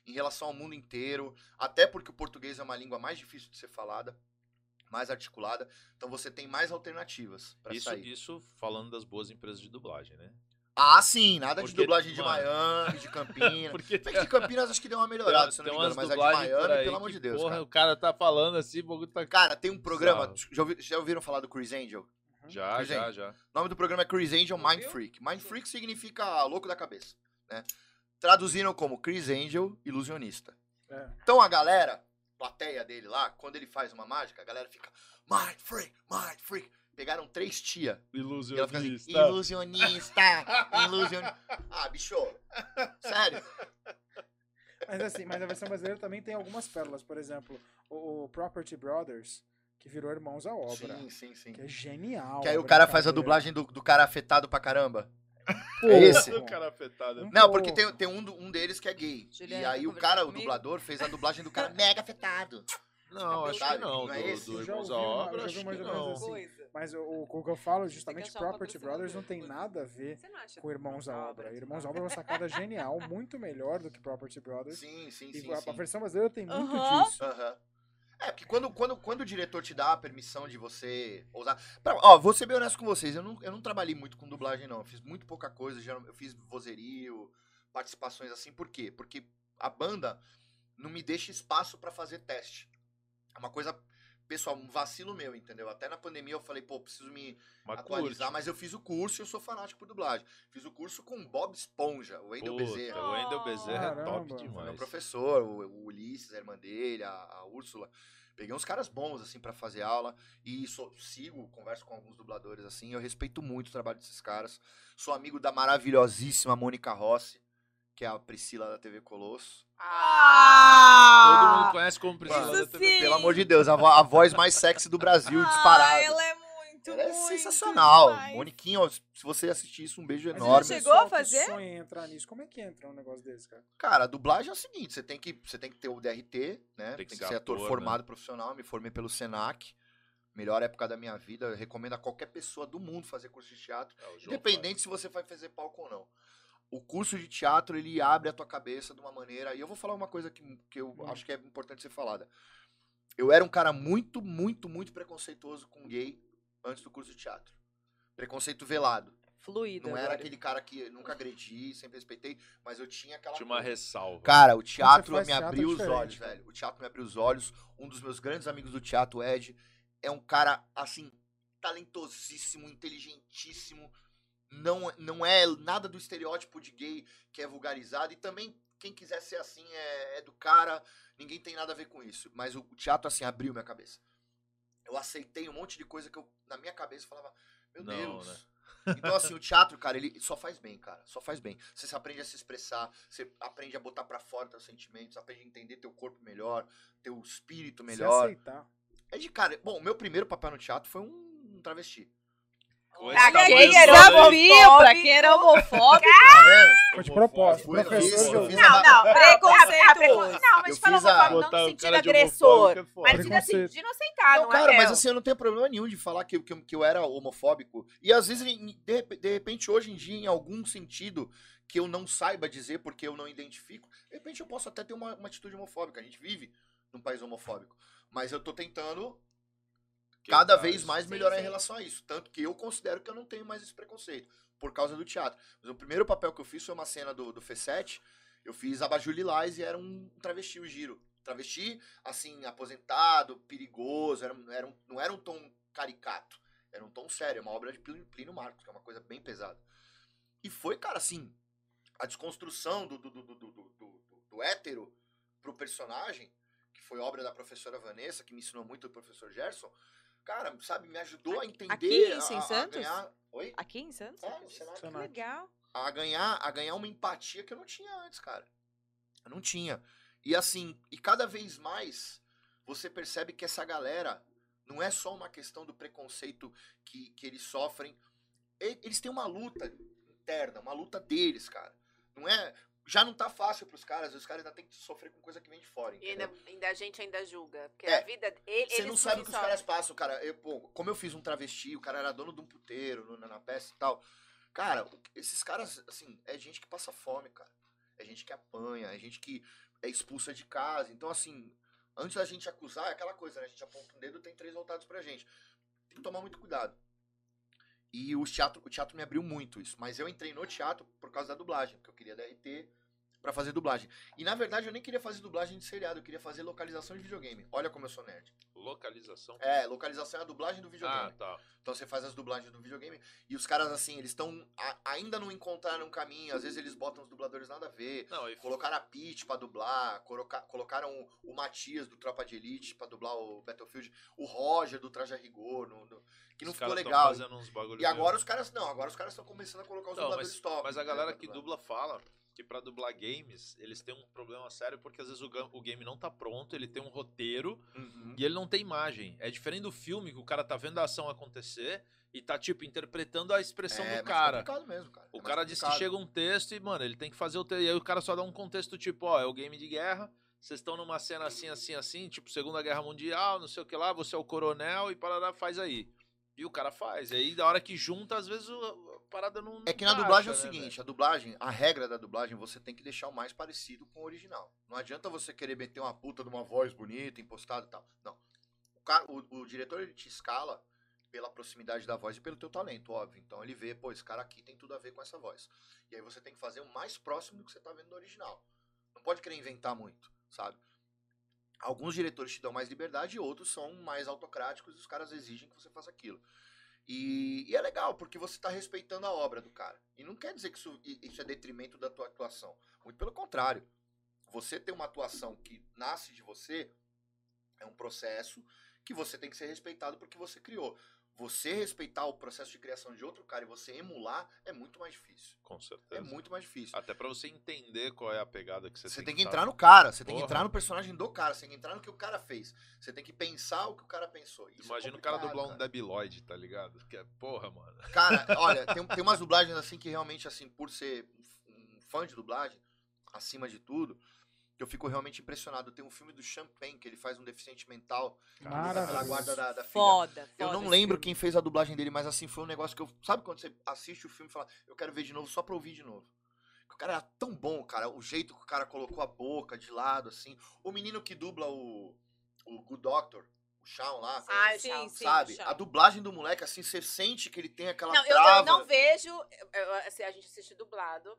em relação ao mundo inteiro. Até porque o português é uma língua mais difícil de ser falada, mais articulada. Então você tem mais alternativas pra Isso, sair. isso falando das boas empresas de dublagem, né? Ah, sim, nada de Porque, dublagem de Miami, de Campinas. Porque que de Campinas acho que deu uma melhorada, se eu não me engano, mas a de Miami, pelo amor de Deus, porra, cara. o cara tá falando assim, o bagulho tá... Cara, tem um programa, já, ouvi- já ouviram falar do Chris Angel? Já, Chris já, Angel. já. O nome do programa é Chris Angel Mind? Freak. Mind Freak significa louco da cabeça, né? Traduziram como Chris Angel, ilusionista. É. Então a galera, plateia dele lá, quando ele faz uma mágica, a galera fica Mind Freak, Mind Freak. Pegaram três tia. E ela fica assim, Ilusionista. ilusionista, ilusionista. Ah, bicho, sério. Mas assim, mas a versão brasileira também tem algumas pérolas. Por exemplo, o, o Property Brothers, que virou Irmãos à Obra. Sim, sim, sim. Que é genial. Que aí a o cara faz a dublagem do, do cara afetado pra caramba. Pô, É esse? O cara afetado. né? Não, porque tem, tem um, do- um deles que é gay. Juliana, e tá aí o cara, o comigo? dublador, fez a dublagem do cara mega afetado. Não, acho que não. Não é do, do Irmãos à Obra, acho que não. assim. Mas o, o que eu falo, justamente, Property Brothers não tem nada a ver com Irmãos à Obra. Irmãos à? Obra é uma sacada genial, muito melhor do que Property Brothers. Sim, sim, E sim. a, a sim. versão brasileira tem muito Aham. disso. Aham. É, porque quando, quando, quando o diretor te dá a permissão de você usar. Pra- ó, vou ser bem honesto com vocês, eu não, eu não trabalhei muito com dublagem, não. Eu fiz muito pouca coisa, geral- eu fiz vozerio, participações assim. Por quê? Porque a banda não me deixa espaço pra fazer teste. É uma coisa. Pessoal, um vacilo meu, entendeu? Até na pandemia eu falei, pô, preciso me Mas atualizar, curte. mas eu fiz o curso e eu sou fanático por dublagem. Fiz o curso com o Bob Esponja, o Wendel Bezerra. O Wendel Bezerra é top Caramba. Meu demais. professor, o, o Ulisses, a irmã dele, a, a Úrsula. Peguei uns caras bons, assim, pra fazer aula. E sou- sigo, converso com alguns dubladores, assim. Eu respeito muito o trabalho desses caras. Sou amigo da maravilhosíssima Mônica Rossi, que é a Priscila da TV Colosso. Todo mundo Ah! conhece como Priscila Isso da TV. sim. Pelo amor de Deus, a, vo- a voz mais sexy do Brasil, disparada. Ah, ela é muito, Ela é muito sensacional. demais. Moniquinha, ó, se você assistir isso, um beijo Mas enorme. você chegou a que fazer? sonha em entrar nisso. Como é que entra um negócio desse, cara? Cara, a dublagem é o seguinte, você tem que, você tem que ter o DRT, né? Tem que, ser, ator, ator, né? formado profissional, me formei pelo Senac. Melhor época da minha vida, eu recomendo a qualquer pessoa do mundo fazer curso de teatro, É, o João independente se você vai fazer palco ou não. O curso de teatro, ele abre a tua cabeça de uma maneira, e eu vou falar uma coisa que, que eu Hum. acho que é importante ser falada. Eu era um cara muito, muito, muito preconceituoso com gay antes do curso de teatro. Preconceito velado. Fluido Não era agora. aquele cara que nunca agredi, sempre respeitei, mas eu tinha aquela Tinha uma ressalva. Cara, o teatro me teatro é abriu os olhos, cara. velho. O teatro me abriu os olhos. Um dos meus grandes amigos do teatro, o Ed, é um cara, assim, talentosíssimo, inteligentíssimo. Não, não é nada do estereótipo de gay que é vulgarizado. E também, quem quiser ser assim é, é do cara. Ninguém tem nada a ver com isso. Mas o, o teatro, assim, abriu minha cabeça. Eu aceitei um monte de coisa que eu, na minha cabeça, falava, meu Não, Deus. né? Então, assim, o teatro, cara, ele só faz bem, cara. Só faz bem. Você se aprende a se expressar, você aprende a botar pra fora teus sentimentos, aprende a entender teu corpo melhor, teu espírito Se melhor. aceitar. É de cara. Bom, o meu primeiro papel no teatro foi um travesti. Com Pra quem era homofóbico, pra quem era homofóbico. Tá? Foi de propósito. Professor Não, não. Preconceituoso. a- a preco- Não, mas Eu te falou fiz a- homofóbico, Botar não no sentido agressor. é. Mas no sentido assim, Preconceito. de inocentado, Não, não, cara, é? mas assim, eu não tenho problema nenhum de falar que, que, que eu era homofóbico. E às vezes, de, de repente, hoje em dia, em algum sentido que eu não saiba dizer porque eu não identifico, de repente eu posso até ter uma, uma atitude homofóbica. A gente vive num país homofóbico. Mas eu tô tentando cada vez isso. mais Sim, melhorar sim. em relação a isso. Tanto que eu considero que eu não tenho mais esse preconceito, por causa do teatro. Mas o primeiro papel que eu fiz foi uma cena do, do F7. Eu fiz Abajur Lilás e era um travesti, o giro. Travesti, assim, aposentado, perigoso, era, era um- não era um tom caricato. Era um tom sério, é uma obra de Plínio, Marcos, que é uma coisa bem pesada. E foi, cara, assim, a desconstrução do, do, do, do, do, do, do- do hétero pro personagem, que foi obra da professora Vanessa, que me ensinou muito o professor Gerson, cara, sabe, me ajudou a entender. aqui, isso em a- a Santos? ganhar, oi? Aqui em Santos? É, no Senado. Que legal. A ganhar, a ganhar uma empatia que eu não tinha antes, cara. Eu não tinha. E assim, e cada vez mais você percebe que essa galera não é só uma questão do preconceito que, que eles sofrem. Eles têm uma luta interna, uma luta deles, cara. Não é. Já não tá fácil pros caras, os caras ainda têm que sofrer com coisa que vem de fora. E ainda, Entendeu? ainda a gente ainda julga. Porque É. a vida. Ele, Você não sabe o que os caras passam, cara. Eu, pô, como eu fiz um travesti, o cara era dono de um puteiro no- na, na peça e tal. Cara, esses caras, assim, é gente que passa fome, cara. É gente que apanha, é gente que é expulsa de casa. Então, assim, antes da gente acusar, é aquela coisa, né? A gente aponta um dedo tem três voltados pra gente. Tem que tomar muito cuidado. E o teatro, o teatro me abriu muito isso. Mas eu entrei no teatro por causa da dublagem, porque eu queria DRT pra fazer dublagem. E na verdade eu nem queria fazer dublagem de seriado, eu queria fazer localização de videogame. Olha como eu sou nerd. Localização. É, localização é a dublagem do videogame. Ah, tá. Então você faz as dublagens do videogame e os caras, assim, eles estão. Ainda não encontraram um caminho. Às vezes eles botam os dubladores nada a ver. Não, e Colocaram a Peach pra dublar, coloca- colocaram o, Matias do Tropa de Elite pra dublar o Battlefield, o Roger do Traje Rigor, no- no- que não os ficou legal. E agora os caras. Não, agora os caras estão começando a colocar os Não, dubladores mas, top. mas a né, galera pra que dubla fala que pra dublar games, eles têm um problema sério porque às vezes o, ga- o game não tá pronto, ele tem um roteiro Uhum. e ele não tem imagem. É diferente do filme que o cara tá vendo a ação acontecer e tá, tipo, interpretando a expressão é do mais cara. complicado mesmo, cara. O É cara diz que chega um texto e, mano, ele tem que fazer o texto. E aí o cara só dá um contexto tipo, ó, é o game de guerra, vocês estão numa cena assim, assim, assim, tipo Segunda Guerra Mundial, não sei o que lá, você é o coronel e parará, faz aí. E o cara faz. E aí, da hora que junta, às vezes a parada não. É que não na dublagem é o né, seguinte, a dublagem, a regra da dublagem, você tem que deixar o mais parecido com o original. Não adianta você querer meter uma puta de uma voz bonita, impostada e tal. Não. O, cara, o, o diretor ele te escala pela proximidade da voz e pelo teu talento, óbvio. Então ele vê, pô, esse cara aqui tem tudo a ver com essa voz. E aí você tem que fazer o mais próximo do que você tá vendo no original. Não pode querer inventar muito, sabe? Alguns diretores te dão mais liberdade e outros são mais autocráticos e os caras exigem que você faça aquilo. E, e é legal, porque você está respeitando a obra do cara. E não quer dizer que isso, isso é detrimento da tua atuação. Muito pelo contrário. Você ter uma atuação que nasce de você é um processo que você tem que ser respeitado porque você criou. Você respeitar o processo de criação de outro cara e você emular é muito mais difícil. Com É certeza. muito mais difícil. Até pra você entender qual é a pegada que você, Você tem tem que tá- entrar no cara, você tem que Porra. entrar no personagem do cara, você tem que entrar no que o cara fez. Você tem que pensar o que o cara pensou. Isso é Imagina o cara dublar um cara. Debi Lloyd, tá ligado? Que é, porra, mano. Cara, olha, tem, tem umas dublagens assim que realmente, assim, por ser um fã de dublagem, acima de tudo, que eu fico realmente impressionado. Tem um filme do Champagne, que ele faz um deficiente mental pela Maravilhoso. guarda da, da filha. Foda, foda. Eu não lembro filme. quem fez a dublagem dele, mas assim, foi um negócio que eu. Sabe quando você assiste o filme e fala, eu quero ver de novo só pra ouvir de novo? O cara era tão bom, cara. O jeito que o cara colocou a boca de lado, assim. O menino que dubla o. O Good Doctor, o Shawn lá. Ah, eu sim, já- sim, sabe? A dublagem do moleque, assim, você sente que ele tem aquela Não, eu, trava. eu não vejo. eu- eu- assim, a gente assiste dublado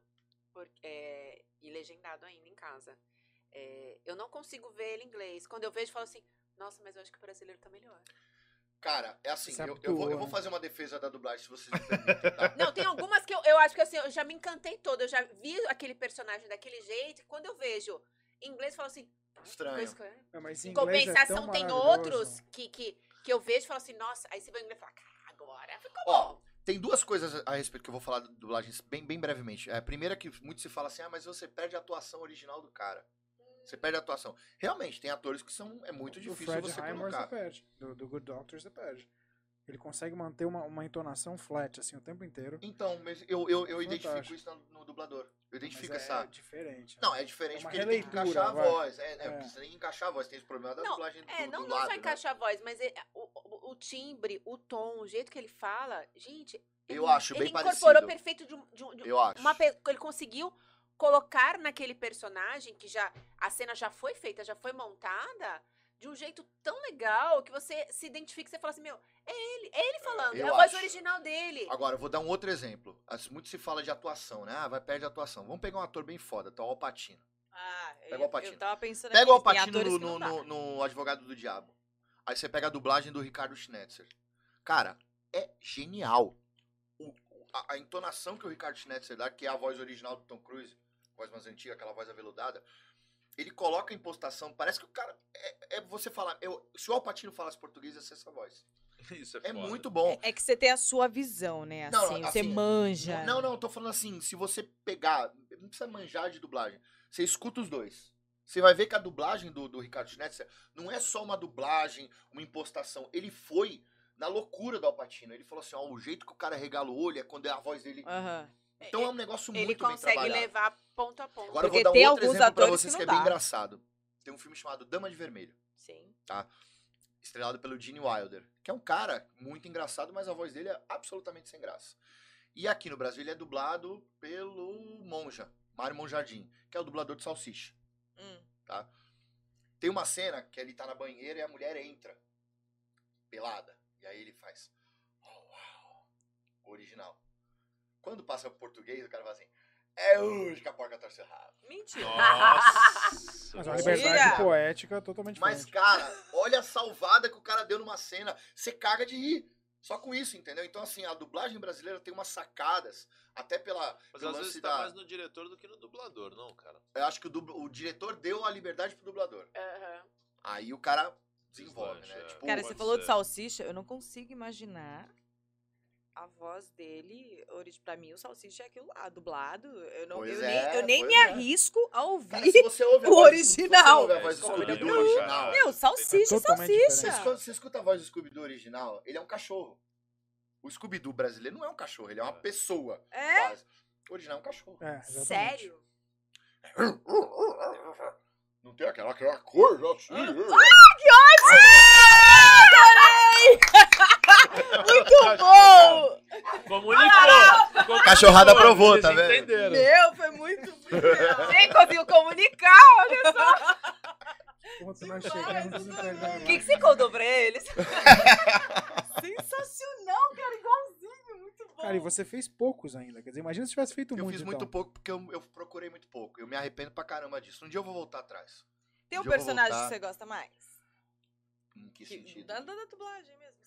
por- é, e legendado ainda em casa. É, eu não consigo ver ele em inglês. Quando eu vejo, eu falo assim: Nossa, mas eu acho que o brasileiro tá melhor. Cara, é assim, eu, eu vou, eu vou fazer uma defesa da dublagem, se vocês me permitem, tá? Não, tem algumas que eu, eu acho que assim, eu já me encantei toda. Eu já vi aquele personagem daquele jeito. E quando eu vejo em inglês, eu falo assim: "Tá, que Estranho. eu- Não, mas em Em é compensação, tão tem outros que, que, que eu vejo e falo assim: Nossa, aí você vai em inglês e fala: Cara, agora ficou Ó, bom. Tem duas coisas a respeito que eu vou falar da dublagem bem, bem brevemente. É, a primeira é que muito se fala assim, ah, mas você perde a atuação original do cara. Você perde a atuação. Realmente, tem atores que são. É muito O difícil Fred você Heimer você colocar. perde. Do, do Good Doctor você perde. Ele consegue manter uma, uma entonação flat, assim, o tempo inteiro. Então, mas eu, eu, eu identifico isso no, no dublador. Eu identifico Mas essa. é diferente. Não, é diferente É porque ele tem que encaixar a vai. voz. É, é, É. você tem que encaixar a voz. Tem esse problema da Não, dublagem do, É, não, do não lado, só né? encaixar a voz, mas é- o, o- timbre, o tom, o jeito que ele fala, gente. Eu ele- acho bem Ele incorporou parecido. perfeito de, um- de de Eu acho. uma ele conseguiu colocar naquele personagem que já a cena já foi feita, já foi montada de um jeito tão legal que você se identifica, você fala assim, meu, é ele, é ele falando, é a voz acho. original dele. Agora, eu vou dar um outro exemplo. Muito se fala de atuação, né? Ah, vai perder a atuação. Vamos pegar um ator bem foda, tá o Alpatino. Ah, Pega eu, o Alpatino. eu tava pensando Pega o Alpatino no, no, no- no Advogado do Diabo. Aí você pega a dublagem do Ricardo Schnetzer. Cara, é genial. O- a, a entonação que o Ricardo Schnetzer dá, que é a voz original do Tom Cruise, voz mais antiga, aquela voz aveludada, ele coloca a impostação, parece que o cara. É, é você falar. Eu, se o Alpatino falasse português, ia ser essa voz. Isso é, É foda. muito bom. É que você tem a sua visão, né? Não, Assim, você assim, manja. Não, não, eu tô falando assim, se você pegar, não precisa manjar de dublagem, você escuta os dois. Você vai ver que a dublagem do, do Ricardo Schnetzer não é só uma dublagem, uma impostação. Ele foi na loucura do Alpatino. Ele falou assim, ó, o jeito que o cara regala o olho é quando é a voz dele. Aham. Então é um negócio ele muito bem consegue levar ponto a ponto. Agora eu Porque vou dar um tem outro alguns exemplo pra atores vocês que que, é bem engraçado. Tem um filme chamado Dama de Vermelho, Sim. estrelado pelo Gene Wilder, que é um cara muito engraçado, mas a voz dele é absolutamente sem graça. E aqui no Brasil ele é dublado pelo Monja, Mário Monjardim, que é o dublador de Salsicha. Hum. Tem uma cena que ele tá na banheira e a mulher entra, pelada. E aí ele faz. Oh, uau. O original. Quando passa pro português, o cara fala assim. É hoje que a porca torce o rabo. Mentira. Nossa. Mas é uma Mentira! liberdade poética totalmente Mas, diferente. cara, olha a salvada que o cara deu numa cena. Você caga de rir. Só com isso, entendeu? Então, assim, a dublagem brasileira tem umas sacadas, até pela. Mas às vezes tá da- mais no diretor do que no dublador, não, cara. Eu acho que o, dublo- o diretor deu a liberdade pro dublador. Aham. Aí o cara desenvolve, né? é. Tipo, Cara, você falou de ser. salsicha, eu não consigo imaginar a voz dele. Pra mim, o salsicha é aquilo lá, dublado. Eu, não, eu, é, nem, eu nem pois me é. arrisco a ouvir. Cara, se você ouve o voz original. Se você ouve a É, voz do Scooby-Doo, original. Meu, salsicha é Você salsicha. escuta, você escuta a voz do Scooby-Doo original, ele é um cachorro. O Scooby-Doo brasileiro não é um cachorro, ele é uma pessoa. É? quase. O original é um cachorro. É. Sério? Não tem aquela, aquela coisa assim. Muito bom! Comunicou. Cachorrada aprovou, tá vendo? entenderam. Meu, foi muito. Nem conseguiu comunicar, olha só. Enquanto nós chegamos, entregando O que, que você contou pra eles? Sensacional, cara, igualzinho. Muito bom. Cara, e você fez poucos ainda. Quer dizer, imagina se tivesse feito Eu muito. fiz muito então. pouco porque eu, eu procurei muito pouco. Eu me arrependo pra caramba disso. Um dia eu vou voltar atrás. Tem um eu vou personagem voltar. que você gosta mais? Em que Que- sentido? da, da, da dublagem mesmo.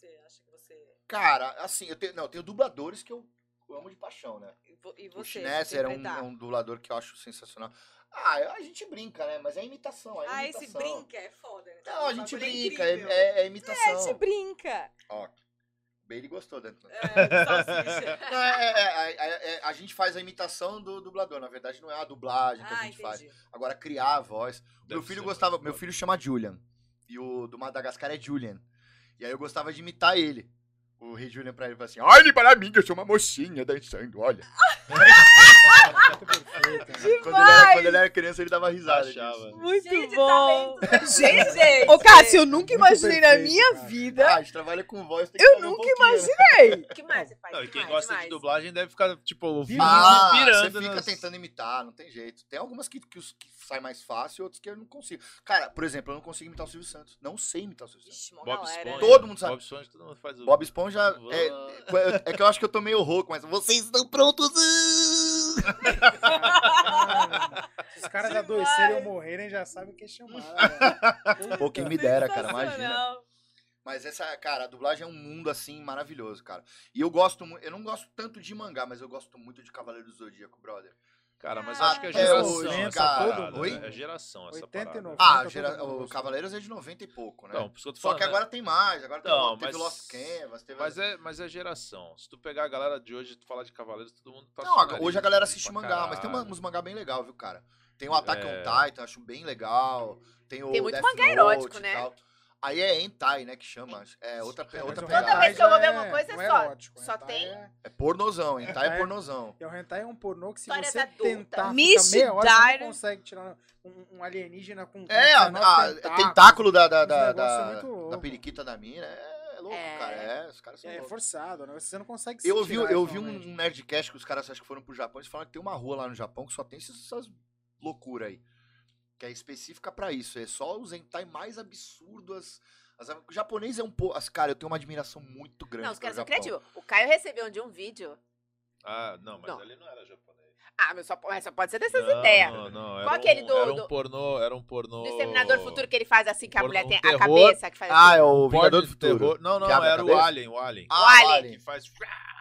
Você acha que você. Cara, assim, eu tenho, não, eu tenho dubladores que eu amo de paixão, né? E vo- E O você? Schnetzer é um, interpretar? é um dublador que eu acho sensacional. Ah, a gente brinca, né? Mas é imitação, é Ah, imitação. esse brinca é foda, né? Não, a gente bagulho brinca, é, incrível. é, é É, a imitação. gente brinca. Ó, o Bailey gostou dentro. É. Não, é, é, é, é, é, a gente faz a imitação do dublador. Na verdade, não é a dublagem que a ah, gente faz. entendi. Agora, criar a voz. meu Deve filho ser gostava. Meu filho chama Julian. E o do Madagascar é Julian. E aí eu gostava de imitar ele. O rei Julian pra ele falou assim: Olhe para mim, eu sou uma mocinha dançando, olha. Né? Quando ele, era, quando ele era criança, ele dava risada. Achava. Muito Gente, bom. Gente, gente. Ô, Cássio, eu nunca Muito imaginei na perfeito, minha cara. vida. Ah, a gente trabalha com voz, tem que Eu um nunca pouquinho, né? imaginei. O que mais você faz? Não, e Que quem mais? gosta de dublagem deve ficar, tipo, Ah, e você fica nas- tentando imitar, não tem jeito. Tem algumas que, que, os- que sai mais fácil, outras que eu não consigo. Cara, por exemplo, eu não consigo imitar o Silvio Santos. Não sei imitar o Silvio Santos. Ixi, Bob galera. Esponja. Todo mundo sabe. Bob Esponja, todo mundo faz o... Bob Esponja é, é que eu acho que eu tô meio rouco, mas vocês estão prontos? Se os caras adoecerem ou morrerem, já sabem o que é chamar. né? Pô, quem me dera, cara, imagina. Mas essa, cara, a dublagem é um mundo assim maravilhoso, cara. E eu gosto muito, eu não gosto tanto de mangá, mas eu gosto muito de Cavaleiro do Zodíaco, brother. Cara, mas acho que é até geração hoje, essa cara. parada, Oi? né? É geração essa 80 e parada. 90. Ah, gera- o. Cavaleiros é de 90 e pouco, né? Não, por isso que eu tô Só falando. que né? agora tem mais, agora tem, Não, teve mas- Lost Canvas, teve... Mas é, mas é geração. Se tu pegar a galera de hoje e tu falar de Cavaleiros, todo mundo tá Não, a- surrealista hoje a galera assiste mangá, mas tem uma- caralho. uns mangá bem legal, viu, cara? Tem o Attack É. on Titan, acho bem legal. Tem o Tem muito Death mangá Note erótico, né? tal. Aí é hentai, né, que chama. É outra, É, outra pegada. Toda vez que eu vou ver uma é- coisa, não é só- erótico, só tem- é- É pornozão, hentai é É. pornozão. É, o hentai é um pornô que se Histórias você tentar Miss ficar meia hora, você não consegue tirar um, um alienígena com, É, a, 19 a- tentáculos. tentáculo da, da, da, negócio é da, muito louco. da periquita da mina é louco, É. cara. É, os caras são É, loucos. forçado, né? Você não consegue Eu se ouvi, tirar eu vi um, um Nerdcast que os caras acho que foram pro Japão, eles falaram que tem uma rua lá no Japão que só tem essas, essas loucuras aí. Que é específica pra isso. É só os hentai mais absurdos. As, as- o japonês é um pouco. As, cara, eu tenho uma admiração muito grande Não, os caras são criativos. O Caio recebeu de um vídeo. Ah, não, mas Não. ali não era japonês. Ah, mas só, mas só pode ser dessas não, ideias. Não, não, era Qual aquele um, do- Era um pornô, era um pornô... Do Exterminador do Futuro que ele faz assim, que a mulher um tem a terror. cabeça, que faz Ah, assim. é o Vingador do Futuro. terror. Não, não, a era o? Alien, o Alien. Ah, O Alien. Que faz...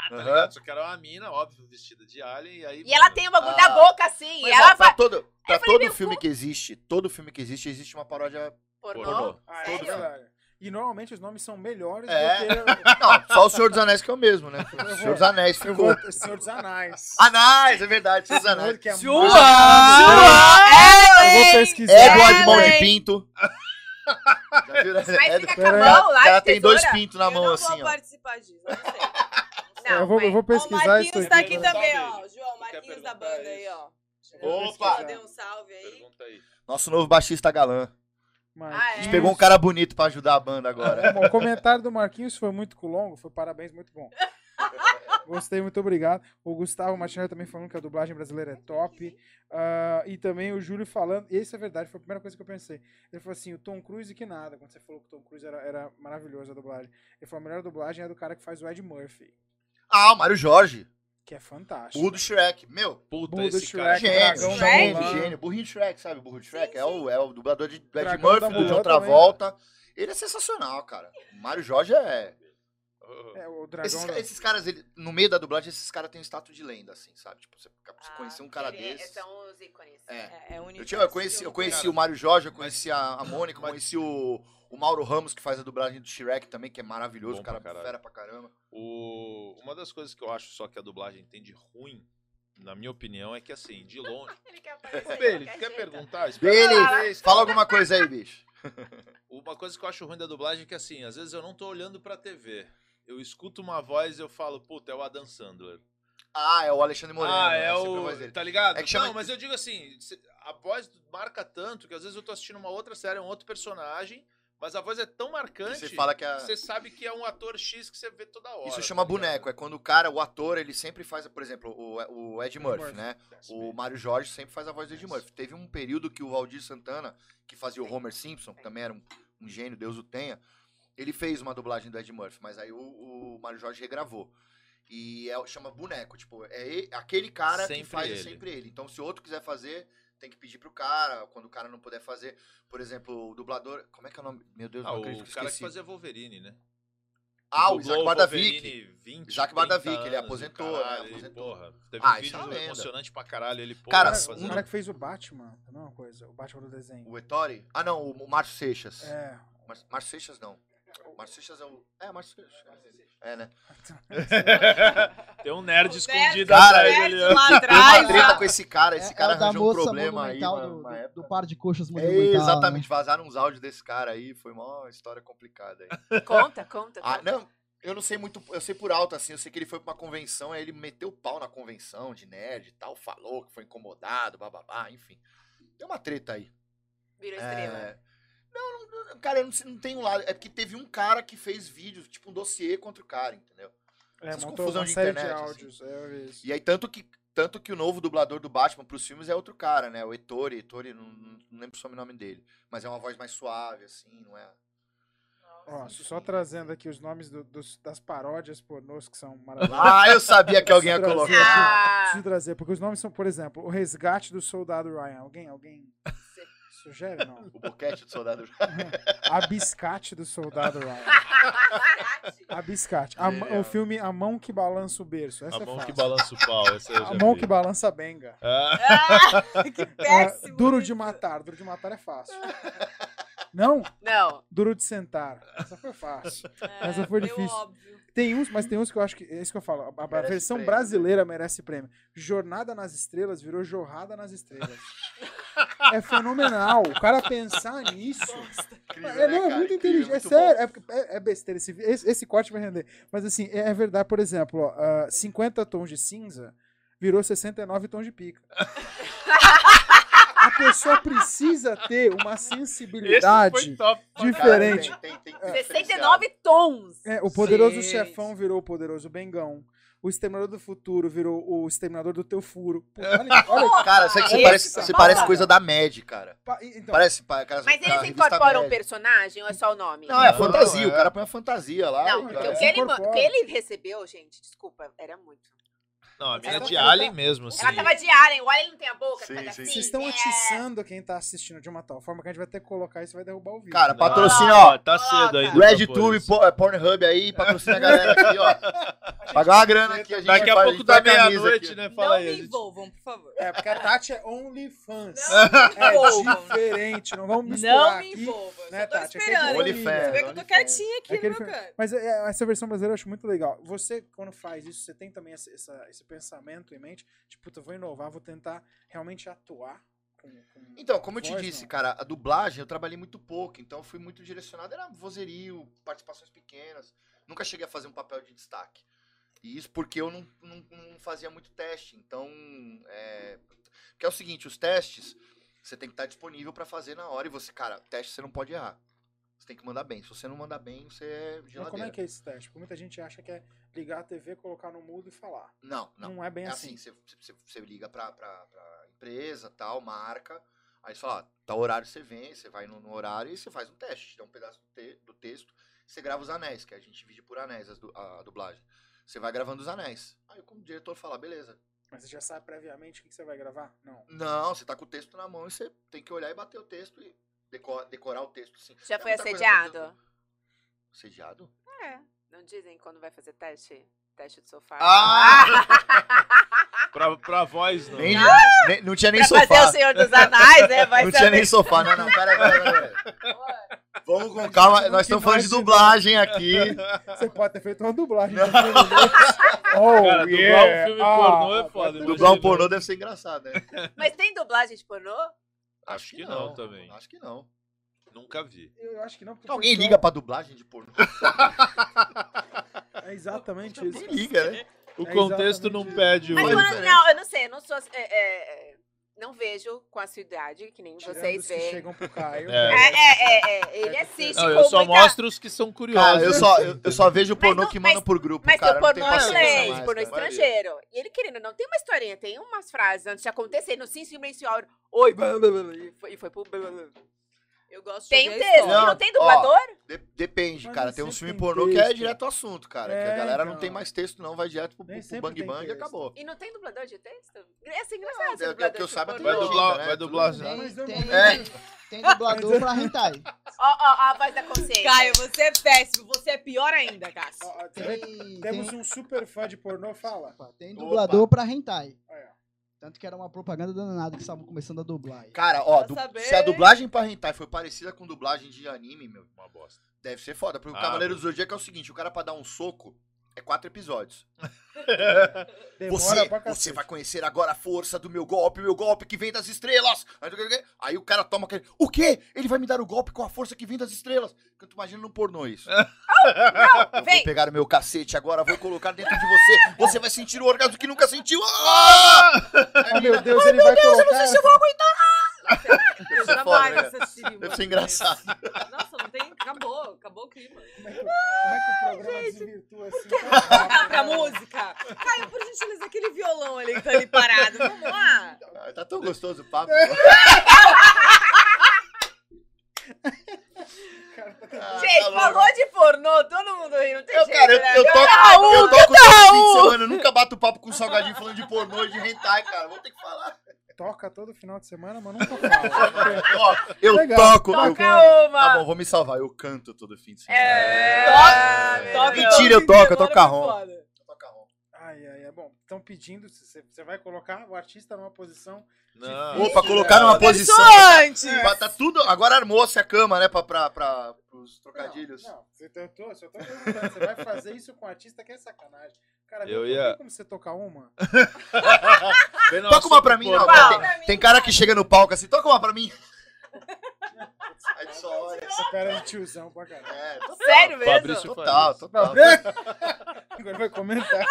Tá ligado? Só que era uma mina, óbvio, vestida de Alien, e aí... E ela tem o bagulho Ah. da boca assim, Mas, e ela ó, pra faz todo, pra falei, todo filme pô. que existe, todo filme que existe, existe uma paródia. pornô. pornô. Ah, é Sério? E normalmente os nomes são melhores É. do que. Não, só o Senhor dos Anéis que é o mesmo, né? O Senhor dos Anéis Eu ficou. vou. Senhor dos Anais. Anais, é verdade, Senhor dos Senhor Anéis. é Senhor! maravilhoso. Eu vou pesquisar. Edward Mão de Pinto. Já viu, né? Mas Ed- fica com a mão lá O de tem dois pintos na eu mão não assim, vou ó. participar disso, eu não sei. Não, eu, vou, eu vou o pesquisar isso Marquinhos aqui. tá aqui também, ó. João, Marquinhos da banda aí, ó. Opa! Dê um salve aí. Pergunta aí. Nosso novo baixista galã. Mas- Ah, A é? gente pegou um cara bonito pra ajudar a banda agora. Bom, o comentário do Marquinhos foi muito longo, foi parabéns, muito bom. Gostei, muito obrigado. O Gustavo Martinelli também falando que a dublagem brasileira é top. Ah, e também o Júlio falando, isso é verdade, foi a primeira coisa que eu pensei. Ele falou assim: o Tom Cruise que nada, quando você falou que o Tom Cruise era, era maravilhoso a dublagem. Ele falou: a melhor dublagem é do cara que faz o Ed Murphy, Ah, o Mário Jorge. Que é fantástico. Burro do Shrek. Meu, Puta, Burro do esse cara... Shrek, gênio, Dragão da gênio, Mulan. gênio. Burrinho de Shrek, sabe? Burro de Shrek. É, o, é o dublador de, do Ed Murphy, do John Travolta. Ele é sensacional, cara. O Mário Jorge é. É, o dragão Esses, da- esses caras, ele, no meio da dublagem, esses caras têm status de lenda, assim, sabe? Tipo, você, você Ah, conhecer um cara é- desse. São os ícones. É. É, é o Eu, tinha, eu conheci, eu conheci o Mário Jorge, eu conheci a, a Mônica, eu mas- conheci o, o Mauro Ramos, que faz a dublagem do Shrek também, que é maravilhoso, Bom o cara pra fera pra caramba. O... Uma das coisas que eu acho só que a dublagem tem de ruim, na minha opinião, é que assim, de longe... Ele quer aparecer tu quer perguntar? Vez, fala alguma coisa aí, bicho. Uma coisa que eu acho ruim da dublagem é que assim, às vezes eu não tô olhando pra TV. Eu escuto uma voz e eu falo, puta, é o Adam Sandler. Ah, é o Alexandre Moreno. ah, é sempre a o. Tá ligado? É que chama- Não, mas eu digo assim, a voz marca tanto que às vezes eu tô assistindo uma outra série, um outro personagem, mas a voz é tão Que marcante Você fala que a... você sabe que é um ator X que você vê toda hora. Isso tá chama ligado? boneco, é quando o cara, o ator, ele sempre faz, por exemplo, o, o Ed Murphy, Murphy. né? O Mário Jorge sempre faz a voz do Ed Murphy. Teve um período que o Valdir Santana, que fazia o Homer Simpson, que também era um, um gênio, Deus o tenha, ele fez uma dublagem do Ed Murphy, mas aí o, o Mário Jorge regravou. E é, chama boneco, tipo, é e- aquele cara que Sempre faz ele. sempre ele. Então, se outro quiser fazer, tem que pedir pro cara, quando o cara não puder fazer. Por exemplo, o dublador. Como é que é o nome? Meu Deus, Ah, não o acredito que cara que esqueci. fazia Wolverine, né? Ah, o Isaac Bardavic. Wolverine 20, Isaac 30 Bardavic, ele aposentou, o caralho, né? Aposentou. porra, teve Ah, um isso é vídeo lenda. emocionante pra caralho. Ele, porra, Cara, Cara, fazendo- o cara que fez o Batman, não é uma coisa? O Batman do desenho. O Ettore? Ah, não, o Márcio Seixas. É. Márcio Seixas não. Márcio Seixas é o. É, Márcio Seixas. É, né? Tem um nerd escondido Cara, atrás Nerd ali, lá Tem uma treta com esse cara. Esse É- cara é arranjou um problema aí. do, do- época. do par de coxas É, monumental. exatamente, né? vazaram uns áudios desse cara aí. Foi uma história complicada aí. Conta, conta. Ah, não, eu não sei muito. Eu sei por alto, assim. Eu sei que ele foi pra uma convenção, aí ele meteu o pau na convenção de nerd e tal. Falou que foi incomodado, bababá, enfim. Tem uma treta aí. Virou estrela. É, não, não, cara, eu não, sei- não tenho lado. É porque teve um cara que fez vídeos, tipo um dossiê contra o cara, entendeu? É, Essas confusão de internet, de assim. áudios. É, vi isso. E aí, tanto que, tanto que o novo dublador do Batman pros filmes é outro cara, né? O Ettore, Ettore, não, não lembro o sobrenome dele. Mas é uma voz mais suave, assim, não é? Ó, só trazendo aqui os nomes do- dos- das paródias pornôs que são maravilhosas. Ah, eu sabia que alguém ia colocar. Preciso trazer, porque os nomes são, por exemplo, o resgate do soldado Ryan. Alguém, alguém sugere? Não. O boquete do soldado. A biscate do soldado Ryan. A biscate. A o filme A Mão que Balança o Berço. Essa A é mão fácil. que balança o pau. A mão vi. que balança a benga. Ah, Ah, que Ah, péssimo. duro isso. de matar. Duro de matar é fácil. Não? Não. Duro de sentar. Essa foi fácil. É, Essa foi difícil. óbvio. Tem uns, mas tem uns que eu acho que. É isso que eu falo. A, a versão prêmio, né? brasileira merece prêmio. Jornada nas Estrelas virou Jorrada nas Estrelas. é fenomenal. O cara pensar nisso. Incrível, É, né, não, é cara? muito Incrível, inteligente. É sério, é, é- é besteira. Esse, esse, esse corte vai render. Mas assim, é, é verdade, por exemplo, ó, ah, 50 tons de cinza virou 69 tons de pica. A pessoa precisa ter uma sensibilidade top. diferente. Cara, tem- tem- tem É. que 69 tons. É, o poderoso Gente. chefão virou o poderoso Bengão. O Exterminador do Futuro virou o Exterminador do Teu Furo. Puta, olha, olha, Cara, você Esse parece, você parece coisa da Mad, cara. pa- então, Parece pa- aquelas- Mas eles incorporam um personagem ou é só o nome? Não, é Não, fantasia. não, O é. cara põe a fantasia lá. Não, porque o que, ele, que ele recebeu, gente, desculpa, era muito. Não, a mina Ela de tá- Alien mesmo, assim. Ela tava de Alien, o Alien não tem a boca, Sim, sim, assim. vocês estão é. atiçando quem tá assistindo de uma tal forma que a gente vai ter que colocar isso e vai derrubar o vídeo. Cara, Não, patrocina, ó. Tá cedo pra RedTube, é, Pornhub aí, patrocina a galera aqui, ó. Pagar uma grana aqui, a gente Daqui a faz- pouco da meia-noite, né? Fala não aí. a me envolvam, por favor. É, porque a Tati é OnlyFans. Não É diferente, não vamos misturar Não me envolvam. né, Tati? É de esperando. Você vê que eu tô quietinha aqui É aquele no meu filme- canto. Mas é, essa versão brasileira eu acho muito legal. Você, quando faz isso, você tem também esse, essa- esse pensamento em mente? Tipo, puta, vou inovar, vou tentar realmente atuar com. com Então, como eu te voz, disse, não? cara, a dublagem eu trabalhei muito pouco, então eu fui muito direcionado, era vozerio, participações pequenas. Nunca cheguei a fazer um papel de destaque. E isso porque eu não, não- não fazia muito teste. Então, é. Porque é o seguinte, os testes, você tem que estar disponível pra fazer na hora. E você, cara, teste você não pode errar. Você tem que mandar bem. Se você não mandar bem, você é Mas geladeira. como é que é esse teste? Porque muita gente acha que é ligar a TV, colocar no mudo e falar. Não, não. Não, é bem É assim. assim, você, você, você liga pra, pra, pra empresa, tal, marca, aí você fala, ó, tal horário você vem, você vai no, no horário e você faz um teste, te dá um pedaço do, te- do texto, você grava os anéis, que a gente divide por anéis as du- a, a dublagem. Você vai gravando os anéis. Aí como o diretor fala, beleza. Mas você já sabe previamente o que você vai gravar? Não. Não, você tá com o texto na mão e você tem que olhar e bater o texto e deco- decorar o texto, assim. Já É foi coisa assediado? fazer. Assediado? É. Não dizem quando vai fazer teste? Teste de sofá. Ah! Pra, pra voz, não. Nem, nem- não tinha nem pra sofá. fazer o Senhor dos Anéis, né? Vai Não tinha nem sofá. Não, não, pera, pera, pera, pera. Vamos com calma, nós estamos falando de dublagem aqui. Você pode ter feito uma dublagem. oh, Cara, dublar yeah. um filme Ah, pornô é foda. pode ter- imagina. Dublar um pornô deve ser engraçado, né? Mas tem dublagem de pornô? Acho que não também. Acho que não. Nunca vi. Eu acho que não. porque Alguém pessoal- liga pra dublagem de pornô? É exatamente isso. Ninguém liga, né? O É contexto não exatamente pede o. Mas não, eu não sei, eu não sou. é, é, é, não vejo com a sua idade, que nem Tirando vocês veem. chegam pro Caio. É. É, é, é, é, ele assiste Não, com eu só muita... mostro os que são curiosos. Cara, eu só, eu, eu só vejo o pornô não- que mas- mandam por grupo, Mas cara. o tem pornô paciência inglês, mais, pornô cara. estrangeiro. E ele querendo, não tem uma historinha, tem umas frases antes de acontecer, no sim silencioso. Oi, e e foi pro. Eu gosto de Tem um ouvir a texto, e Não, não tem ó, dublador? De- depende, Mas cara. Tem uns sempre filmes tem pornô que é texto. direto ao assunto, cara. que É, a galera não então. tem mais texto, não. Vai direto pro, pro bang bang e texto. acabou. E não tem dublador de texto? É assim, engraçado. É, esse é o dublador que eu de saiba. Vai dublar, né? vai dublar. legenda. Tem, Mas eu tem, não- É. tem dublador pra hentai. Ó, ó, ó, a voz da consciência. Caio, você é péssimo. Você é pior ainda, Cássio. Ó, ó, que Tem, Temos tem, um super fã de pornô, fala. opa, tem dublador pra hentai. Aí, ó. Tanto que era uma propaganda danada que estavam começando a dublar. aí. Cara, ó, du- saber. se a dublagem pra hentai foi parecida com dublagem de anime, meu, Uma bosta. deve ser foda. Porque Ah, o Cavaleiro do Zodíaco é o seguinte, o cara pra dar um soco é quatro episódios. Você, você vai conhecer agora a força do meu golpe, meu golpe que vem das estrelas. Aí o cara toma aquele. O quê? Ele vai me dar o golpe com a força que vem das estrelas. Que tu imagina num pornô isso. Eu Vem. vou pegar o meu cacete agora, vou colocar dentro de você. Você vai sentir o orgasmo que nunca sentiu. Ah! Ah, meu Deus, ele vai colocar. Deve ser Eu foda, jamais né? assistiria. Deve ser engraçado. Nossa, não tem. Acabou, acabou o clima. Como é que, como é que o programa desvirtua assim? rápido, Pra música. Caio, por gentileza, aquele violão ali que tá ali parado. Vamos lá. Tá tão gostoso o papo. Ah, Gente, tá falou de pornô, todo mundo aí, não tem Eu, jeito, cara, eu, né? eu toco, Raul, eu toco todo fim de semana. Eu nunca bato papo com salgadinho falando de pornô e de hentai, cara. Vou ter que falar. Toca todo final de semana, mas nunca fala. Eu Legal. toco. Eu... Toca uma. Tá bom, vou me salvar. Eu canto todo fim de semana. É. Toca, toca. Mentira, eu toco, eu toco carrom. Ai, ai, é bom. Estão pedindo, você vai colocar o artista numa posição. Não. Opa, colocar numa posição. Consoante. Tá- Tá tudo. Agora armou-se a cama, né? Pra, pra, pra, os trocadilhos. Não, não você, eu tô, só tô perguntando. Você vai fazer isso com artista que é sacanagem. Cara, Eu ia- tem como você tocar uma? Toca uma pra mim, não. Tem, tem cara que chega no palco assim, toca uma pra mim. Tu só olha. Essa cara é de tiozão pra caralho. É, total, Sério mesmo? Fabrício total, total. Agora vai comentar.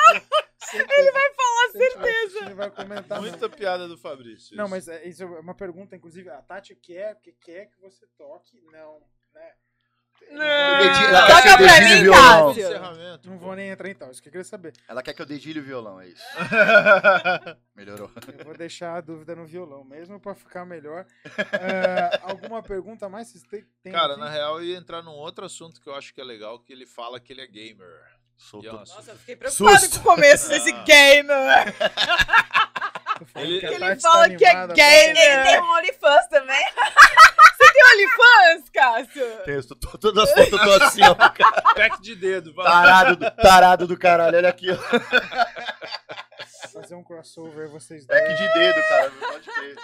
Ele vai falar certeza. Ele vai comentar. Muita piada do Fabrício. Não, isso. mas é, isso é uma pergunta, inclusive, a Tati quer que quer que você toque, não, né? Dedi- Ela ela quer quer que eu que eu dedilhe o violão. Encerramento. Não vou nem entrar em tal, isso que eu queria saber. Ela quer que eu dedilhe o violão, é isso. Melhorou. Eu vou deixar a dúvida no violão mesmo pra ficar melhor. É, alguma pergunta a mais? Vocês têm, Cara, aqui? na real, eu ia entrar num outro assunto que eu acho que é legal, que ele fala que ele é gamer. Soltou. Nossa, eu fiquei preocupada Susto. com o começo desse Ah. game. Tô falando ele- Ele fala que é pra- gay, Ele tem um OnlyFans também. Tem OnlyFans, Cássio? Tem, tô- tô- todas as fotos eu tô assim, ó. Pack de dedo, vai. Tarado do, tarado do caralho, olha aqui, ó. Fazer um crossover, vocês dois. Pack de dedo, cara. não pode crer.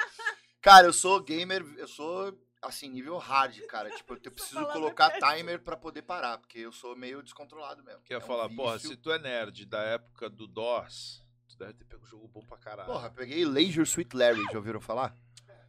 Cara, eu sou gamer, eu sou assim, nível hard, cara. Tipo, eu preciso colocar timer pra poder parar, porque eu sou meio descontrolado mesmo. Quer É um falar, porra, vício. se tu é nerd da época do DOS, tu deve ter pego um jogo bom pra caralho. Porra, peguei Leisure Sweet Larry, já ouviram falar?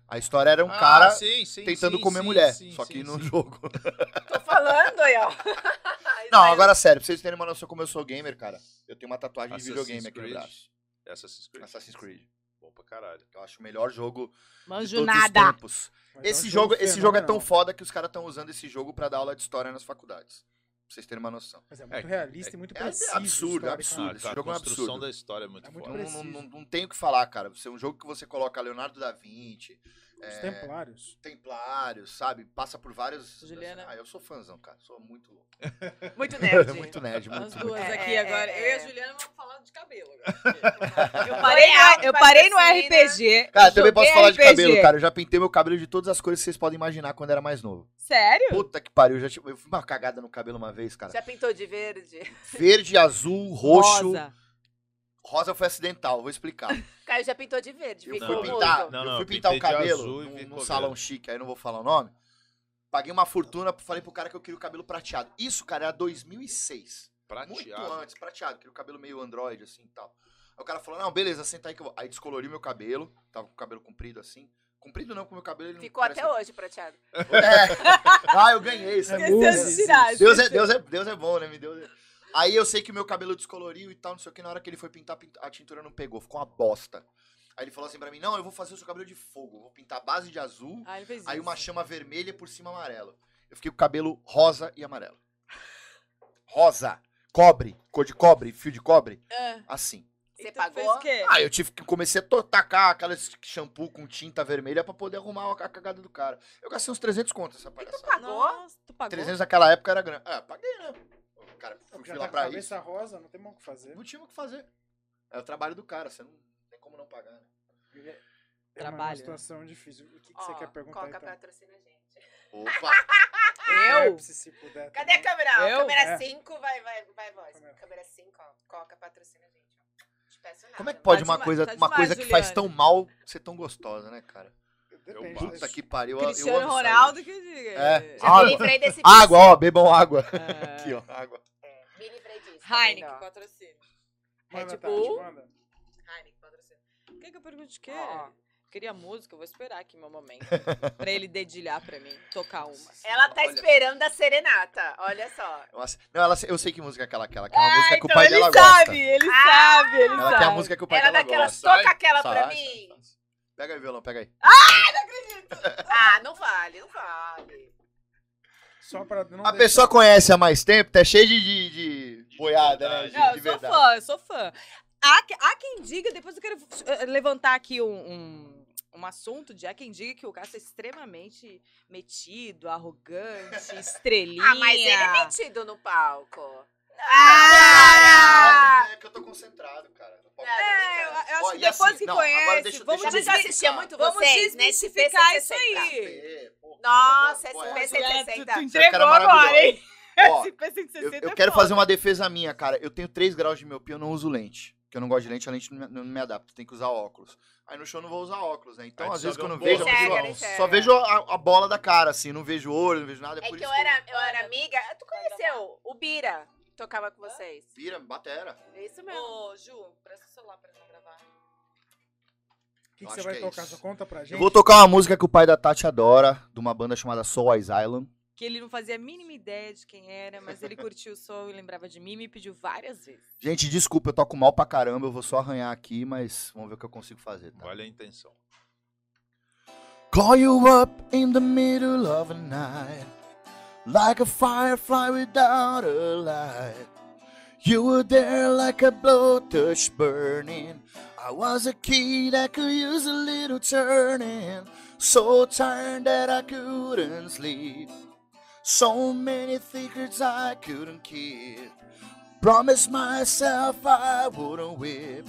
A história era um Ah, cara sim, sim, tentando sim, comer sim, mulher, sim, só sim, que no sim. jogo. Tô falando aí, ó. Não, agora sério, pra vocês terem uma noção como eu sou gamer, cara, eu tenho uma tatuagem de Assassin's videogame aqui no Creed. braço. Assassin's Creed. Assassin's Creed. Bom pra caralho. Eu acho o melhor jogo de Manjo todos nada. os tempos. Mas é um Esse jogo, esse jogo é tão foda que os caras estão usando esse jogo pra dar aula de história nas faculdades. Pra vocês terem uma noção. Mas é muito É, realista é- e muito é preciso. absurdo, é absurdo. Ah, esse jogo é a um construção absurdo. da história é muito É muito. Não, não, não tem o que falar, cara. Você é um jogo que você coloca Leonardo da Vinci, Os é, templários. Templários, sabe? Passa por vários. Juliana. Ah, eu sou fãzão, cara. Sou muito louco. Muito nerd. muito nerd, As muito duas muito. É, aqui é, agora. é, Eu e a é. Juliana vamos falar de cabelo agora. Eu Parei no, eu parei no RPG. Cara, eu também posso falar de RPG. cabelo, cara. Eu já pintei meu cabelo de todas as cores que vocês podem imaginar quando era mais novo. Sério? Puta que pariu. Eu, já, tive- eu fui uma cagada no cabelo uma vez, cara. Já pintou de verde? Verde, azul, roxo. Rosa. Rosa foi acidental, vou explicar. Caio já pintou de verde. Eu fui Não, pintar, mudo. Não, eu não, fui pintar o cabelo num, salão verde. chique, aí não vou falar o nome. Paguei uma fortuna, falei pro cara que eu queria o cabelo prateado. Isso, cara, era 2006. Muito Prateado. antes, prateado, queria o cabelo meio android, assim e tal. Aí o cara falou, não, beleza, senta aí que eu vou. Aí descolori meu cabelo, tava com o cabelo comprido assim. Comprido não, com o meu cabelo ele não Ficou parece- até hoje prateado. É. Ah, eu ganhei isso. É. Deus é, Deus, é, Deus é bom, né? Me deu... Aí eu sei que o meu cabelo descoloriu e tal, não sei o que. Na hora que ele foi pintar, pint- a tintura não pegou, ficou uma bosta. Aí ele falou assim pra mim: Não, eu vou fazer o seu cabelo de fogo. Vou pintar a base de azul, Ah, aí isso. uma chama vermelha por cima amarelo. Eu fiquei com o cabelo rosa e amarelo. Rosa, cobre, cor de cobre, fio de cobre, Ah, assim. Você e tu pagou? Fez o quê? Ah, eu tive que comecei a tacar aquela shampoo com tinta vermelha pra poder arrumar a cagada do cara. Eu gastei uns 300 contos essa palhaçada. pagou? Nossa, tu pagou? 300 naquela época era grande. Ah, paguei, né? Cara, lá tá a pra isso. cabeça rosa, não tem mais o que fazer. Não tinha o que fazer. É o trabalho do cara, você não tem como não pagar, né? É uma Trabalho. situação difícil. O que, que você Ó, quer perguntar Coca então? patrocina a gente. Opa! Eu? Pepsi, se puder. Cadê a também. câmera? Eu? Câmera É. 5, vai, vai, vai, voz. Câmera. Câmera 5, ó. Coca patrocina a gente, ó. Não te peço nada. Como é que pode Tá uma demais, coisa, tá uma demais, coisa que faz Juliana. tão mal ser tão gostosa, né, cara? Depende. Eu? Puta que pariu. eu- eu Cristiano amo aí. Ronaldo que diga. É. Já Água. me livrei desse Água, ó, bebam água. É. Aqui, ó, água. É, me livrei disso. tá Heineken, vendo, ó? patrocínio. Manda, Red Tati, Bull. Heineken, patrocínio. Quer que eu pergunte de quê? Queria música, eu vou esperar aqui meu momento. pra ele dedilhar pra mim, tocar uma. Ela tá Olha. esperando a serenata. Olha só. Nossa, Não, ela, eu sei que música é aquela, aquela, que é uma Ah, música que o então pai ele dela sabe, gosta. ele Ah! sabe, ele Ela sabe. quer a música que o pai Ela dela daquela, gosta. toca aquela Sai, pra sai, mim. sai. Pega aí o violão, pega aí. Ah, não vale, não vale. Só pra não A deixar- pessoa conhece há mais tempo, tá cheio de, de, de boiada, né? De, Não, eu sou verdade. fã, eu sou fã. Há, há quem diga, depois eu quero eh, levantar aqui um, um, um assunto de há quem diga que o Cássio é extremamente metido, arrogante, estrelinha. Ah, mas ele é metido no palco. Ah! É que eu tô concentrado, cara. Não posso- É, eu, eu acho Ó, que depois assim, que não, conhece, deixa- vamos, deixa eu Eu já desmi- assistia muito vamos vocês, né? Desmistificar isso 160. aí. Nossa, pô, pô, esse essa- PC Tu, 60. tu Esse cara é entregou agora, hein? Ó, Esse P160 Eu, eu é quero foda. fazer uma defesa minha, cara. Eu tenho 3 graus de miopia, eu não uso lente. que eu não gosto de lente, a lente não me, não me adapta, tem que usar óculos. Aí no show eu não vou usar óculos, né? Então, Aí às vezes só quando eu vejo, eu Enxerga, vejo- enxerga. só vejo a, a bola da cara, assim, não vejo o olho, não vejo nada. É, É por que isso eu era, eu era amiga. Tu conheceu o Bira? Tocava com vocês. Vira, batera. É isso mesmo. Ô, Ju, presta o celular pra não gravar. O que, que Eu você vai que é tocar? isso. Só conta pra gente. Eu vou tocar uma música que o pai da Tati adora, de uma banda chamada Soul Island. Que ele não fazia a mínima ideia de quem era, mas ele curtiu o som e lembrava de mim e me pediu várias vezes. Gente, desculpa, eu toco mal pra caramba, eu vou só arranhar aqui, mas vamos ver o que eu consigo fazer, tá? Vale a intenção. Call you up in the middle of a night, like a firefly without a light. You were there like a blowtorch burning. I was a kid that could use a little turning. So tired that I couldn't sleep. So many secrets I couldn't keep. Promised myself I wouldn't whip.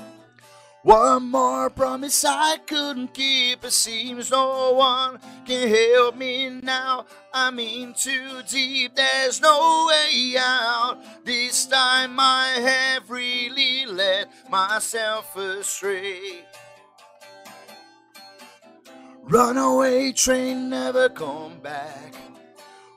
One more promise I couldn't keep. It seems no one can help me now. I'm in too deep, there's no way out. This time I have really let myself astray. Runaway train never come back.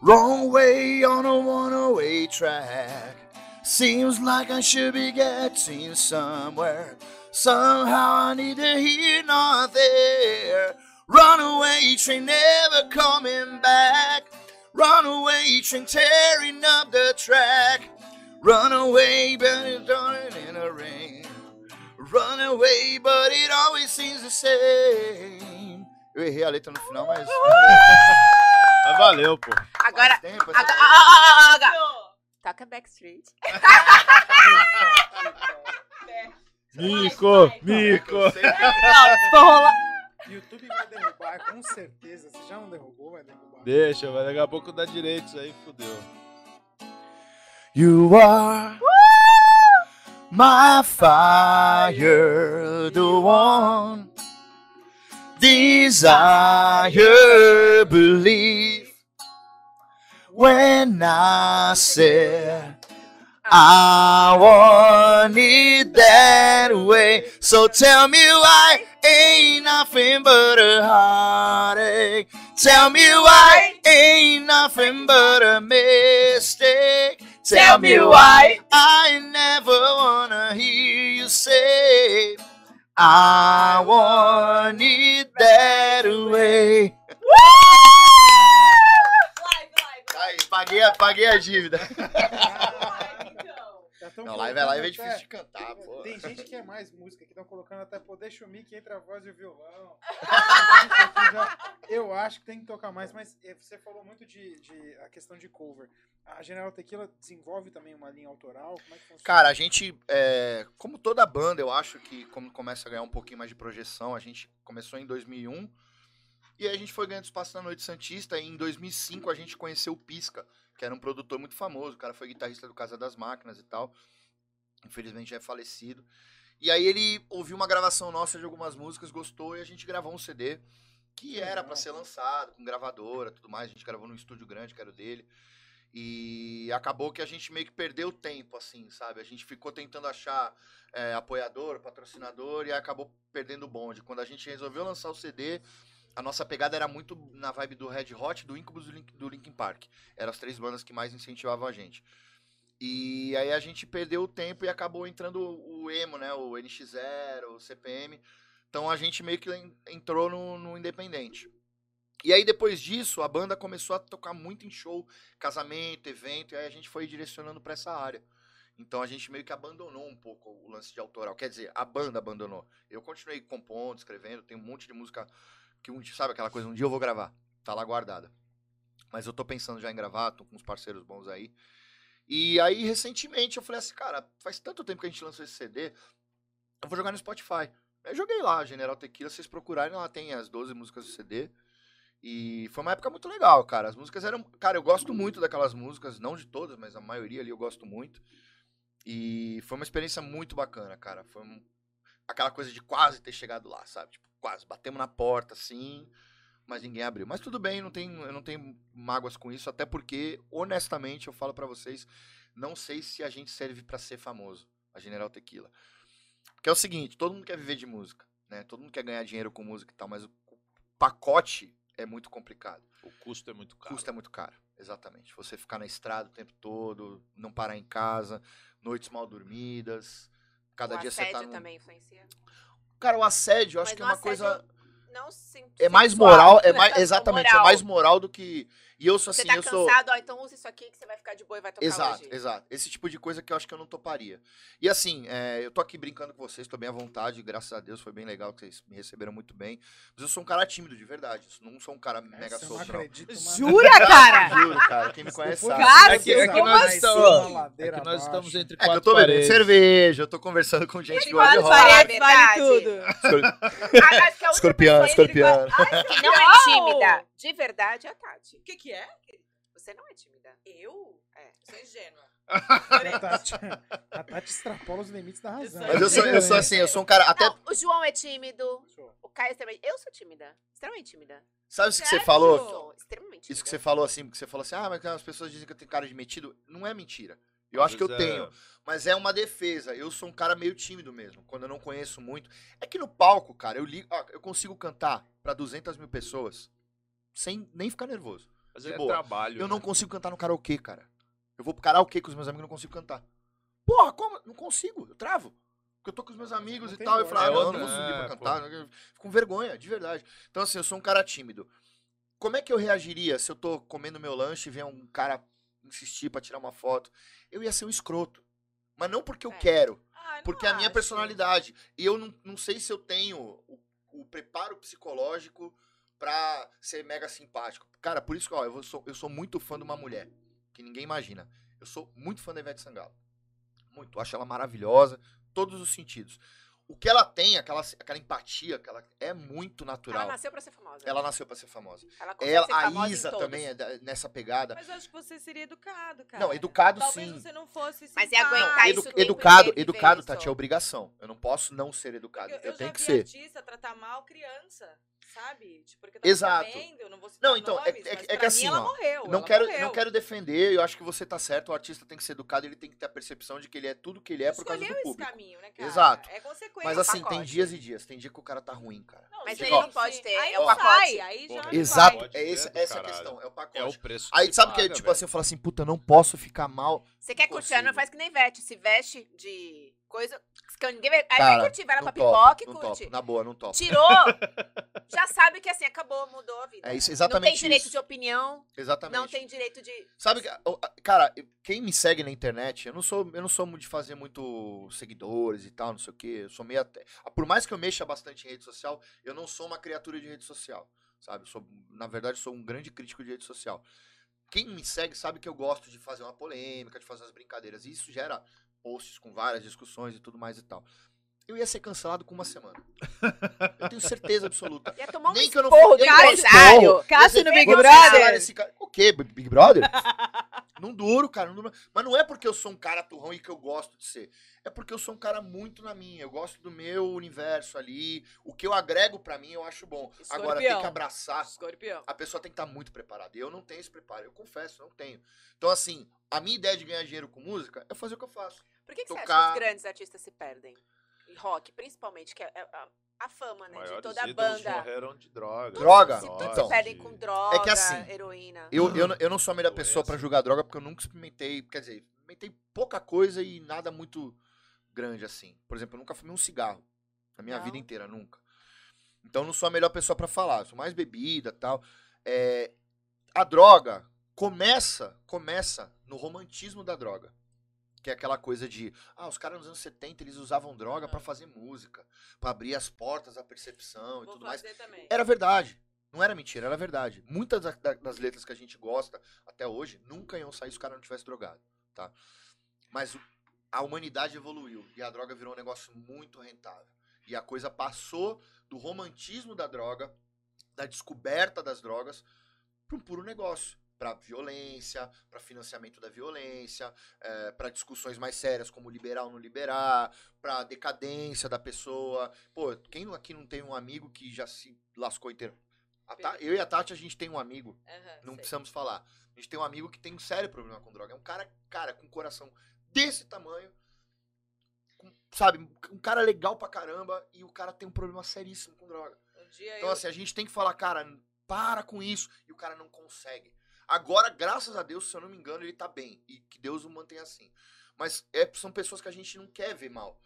Wrong way on a one way track. Seems like I should be getting somewhere. Somehow I need to hear not there. Runaway train never coming back. Runaway train tearing up the track. Runaway, but it's done in the rain. Runaway, but it always seems the same. Eu errei a letra no final, mas. Mas valeu, pô. Agora. Tempo, Agora. assim. ah, ah, ah, agora. Toca Backstreet. Mico, mico. Não. YouTube vai derrubar, com certeza. Se já não derrubou, vai derrubar. Deixa, vai daqui a pouco dá direitos aí, fudeu. You are my fire, the one desire, believe. When I said I want it that way, so tell me why ain't nothing but a heartache. Tell me why ain't nothing but a mistake. Tell me why I never wanna hear you say I want it that way. Aí, paguei, a- paguei a dívida. tão Não, live é live é colocando difícil de cantar, pô. Tem gente que é mais música, que estão colocando até poder chumir que entre a voz e o violão. Eu acho que tem que tocar mais, mas eh, você falou muito de, de a questão de cover. A General Tequila desenvolve também uma linha autoral? Como é que funciona? Cara, a gente, é, como toda banda, eu acho que como começa a ganhar um pouquinho mais de projeção, a gente começou em 2001 e aí a gente foi ganhando espaço na Noite Santista e em 2005 a gente conheceu o Pisca, que era um produtor muito famoso, o cara foi guitarrista do Casa das Máquinas e tal. Infelizmente já é falecido. E aí ele ouviu uma gravação nossa de algumas músicas, gostou e a gente gravou um CD que era pra ser lançado com gravadora, tudo mais, a gente gravou num estúdio grande que era o dele. E acabou que a gente meio que perdeu tempo, assim, sabe? A gente ficou tentando achar é, apoiador, patrocinador e acabou perdendo o bonde. Quando a gente resolveu lançar o CD, a nossa pegada era muito na vibe do Red Hot, do Incubus do Link- do Linkin Park. Eram as três bandas que mais incentivavam a gente. E aí a gente perdeu o tempo e acabou entrando o emo, né? O NX0, o CPM. Então a gente meio que en- entrou no, no independente. E aí depois disso, a banda começou a tocar muito em show, casamento, evento, e aí a gente foi direcionando pra essa área. Então a gente meio que abandonou um pouco o lance de autoral. Quer dizer, a banda abandonou. Eu continuei compondo, escrevendo, tem um monte de música que um sabe aquela coisa, um dia eu vou gravar. Tá lá guardada. Mas eu tô pensando já em gravar, tô com uns parceiros bons aí. E aí, recentemente, eu falei assim, cara, faz tanto tempo que a gente lançou esse CD, eu vou jogar no Spotify. Aí joguei lá, General Tequila, vocês procurarem, lá tem as 12 músicas do CD. E foi uma época muito legal, cara. As músicas eram. Cara, eu gosto muito daquelas músicas, não de todas, mas a maioria ali eu gosto muito. E foi uma experiência muito bacana, cara. Foi um- aquela coisa de quase ter chegado lá, sabe? Tipo, quase. Batemos na porta, assim, mas ninguém abriu. Mas tudo bem, não tenho, eu não tenho mágoas com isso, até porque, honestamente, eu falo pra vocês, não sei se a gente serve pra ser famoso, a General Tequila. Que é o seguinte, todo mundo quer viver de música, né? Todo mundo quer ganhar dinheiro com música e tal, mas o pacote é muito complicado. O custo é muito O caro. custo é muito caro, exatamente. Você ficar na estrada o tempo todo, não parar em casa, noites mal dormidas. Cada o dia você tá num... também influencia. Cara, o assédio, eu acho Mas que é uma coisa assédio Não é mais moral, é mais tanto exatamente, é moral. mais moral do que e eu sou Você assim, tá eu sou cansado, ó, então use isso aqui que você vai ficar de boa e vai tocar Exato, hoje. exato. Esse tipo de coisa que eu acho que eu não toparia. E assim, é, eu tô aqui brincando com vocês, tô bem à vontade, graças a Deus, foi bem legal que vocês me receberam muito bem. Mas eu sou um cara tímido, de verdade. Eu não sou um cara mega Essa solto, não. acredito, Jura, cara? Juro, cara. Quem me conhece sabe. Cara, É que, é que nós assim? estamos, é que nós estamos entre É quatro eu tô bebendo paredes. cerveja, eu tô conversando com gente que gosta de rock. paredes. Parede, vale tudo. Ah, Escorpião, pessoa entre escorpião. que não é tímida, de verdade, é a Tati. O que que é? Você não é tímida. Eu? É. Sou ingênua. A Tati, a Tati extrapola os limites da razão. Mas eu sou, eu sou assim, eu sou um cara. Até. Não, o João é tímido, o Caio é extremamente... Eu sou tímida, extremamente tímida. Sabe isso que você falou? Sou extremamente tímida. Isso que você falou assim, porque você falou assim, ah, mas as pessoas dizem que eu tenho cara de metido. Não é mentira. Eu acho que eu vezes tenho. Mas é uma defesa. Eu sou um cara meio tímido mesmo, quando eu não conheço muito. É que no palco, cara, eu ó, eu consigo cantar pra 200 mil pessoas sem nem ficar nervoso. É boa. trabalho. Eu não né? consigo cantar no karaokê, cara. Eu vou pro karaokê com os meus amigos e não consigo cantar. Porra, como? Não consigo, eu travo. Porque eu tô com os meus amigos Não e tal. Eu voz. falo, ah, É não, eu outra- não vou subir pra é, cantar. Fico com vergonha, de verdade. Então, assim, eu sou um cara tímido. Como é que eu reagiria se eu tô comendo meu lanche e vem um cara insistir pra tirar uma foto? Eu ia ser um escroto. Mas não porque eu É. quero, Ah, não porque é a minha personalidade. E eu não, não sei se eu tenho o, o preparo psicológico pra ser mega simpático. Cara, por isso que ó, eu, vou- sou, eu sou muito fã de uma mulher, que ninguém imagina. Eu sou muito fã da Ivete Sangalo. Muito. Acho ela maravilhosa, todos os sentidos. O que ela tem, aquela, aquela empatia, que ela é muito Ela natural. nasceu pra ser famosa. Ela nasceu pra ser famosa. Ela consegue Ela, ser famosa a Isa também é da- nessa pegada. Mas eu acho que você seria educado, cara. Não, educado Talvez sim. você não fosse Mas é aguentar Edu- isso educado, educado, isso. Tati, é obrigação. Eu não posso não ser educado. Porque Eu, eu, tenho já que vi ser. artista tratar mal criança, sabe? Tipo, porque eu tava Exato. sabendo, eu não vou citar Não, então, é- nomes, é- mas é que assim, ó, morreu, Não ela quero, morreu. não quero defender, eu acho que você tá certo, o artista tem que ser educado, ele tem que ter a percepção de que ele é tudo que ele é por causa do esse público. caminho, né, cara? Exato. É consequência. Mas é assim, tem dias e dias, tem dia que o cara tá ruim, cara. Não, Mas ele não pode ter, Aí é o pacote. aí já Exato, é esse- É essa a caralho. questão, é o pacote. É o preço. Aí sabe que, paga, tipo assim, eu falo assim, puta, eu não posso ficar mal. Você quer curtir, não faz que nem veste. Se veste de coisa que ninguém vai... Aí vai curtir, vai lá não pra pipoca e não curte. topo, na boa, não topo. Tirou, já sabe que assim, acabou, mudou a vida. É isso, não exatamente tem direito isso. de opinião, Exatamente. não tem direito de... Sabe, cara, quem me segue na internet, eu não sou, eu não sou de fazer muito seguidores e tal, não sei o quê. Eu sou meio até, por mais que eu mexa bastante em rede social, eu não sou uma criatura de rede social, sabe? Eu sou, na verdade, sou um grande crítico de rede social. Quem me segue sabe que eu gosto de fazer uma polêmica, de fazer umas brincadeiras. E isso gera posts com várias discussões e tudo mais e tal. Eu ia ser cancelado com uma semana. Eu tenho certeza absoluta. Ia tomar um Nem que eu não esporro do nem que eu não empresário. esporro. Cássio no Big Brother. esse cara. O quê? Big Brother? não duro, cara. Não duro. Mas não é porque eu sou um cara turrão e que eu gosto de ser. É porque eu sou um cara muito na minha. Eu gosto do meu universo ali. O que eu agrego pra mim eu acho bom. Agora tem Escorpião. que abraçar. Escorpião. A pessoa tem que estar muito preparada. E eu não tenho esse preparo. Eu confesso, não tenho. Então, assim, a minha ideia de ganhar dinheiro com música é fazer o que eu faço. Por que, que você acha Tocar- que os grandes artistas se perdem? E rock, principalmente, que é é a, a fama, né? De Maiores toda a banda. morreram de droga. Droga? Todos Então. se perdem com droga, É que assim, heroína. Eu, eu, não- eu não sou a melhor pessoa pra Doença. julgar droga porque eu nunca experimentei. Quer dizer, experimentei pouca coisa e nada muito grande assim. Por exemplo, eu nunca fumei um cigarro. Na minha Não? vida inteira, nunca. Então eu não sou a melhor pessoa pra falar. Eu sou mais bebida tal. É, a droga começa, começa no romantismo da droga. Que é aquela coisa de, ah, os caras nos anos 70 eles usavam droga pra fazer música, pra abrir as portas da percepção e Vou tudo mais. também. Era verdade. Não era mentira, era verdade. Muitas da- da- das letras que a gente gosta até hoje nunca iam sair se o cara não tivesse drogado, tá? Mas a humanidade evoluiu e a droga virou um negócio muito rentável. E a coisa passou do romantismo da droga, da descoberta das drogas, para um puro negócio. Para violência, para financiamento da violência, para discussões mais sérias como liberar ou não liberar, para decadência da pessoa. Pô, quem aqui não tem um amigo que já se lascou inteiro? Ta- eu e a Tati, a gente tem um amigo, Aham, não sei. precisamos falar. A gente tem um amigo que tem um sério problema com droga. É um cara, cara, com coração desse tamanho, com sabe, um cara legal pra caramba e o cara tem um problema seríssimo com droga. Um Então, eu... assim, a gente tem que falar, cara, para com isso. E o cara não consegue. Agora, graças a Deus, se eu não me engano, ele tá bem. E que Deus o mantenha assim. Mas é- são pessoas que a gente não quer ver mal.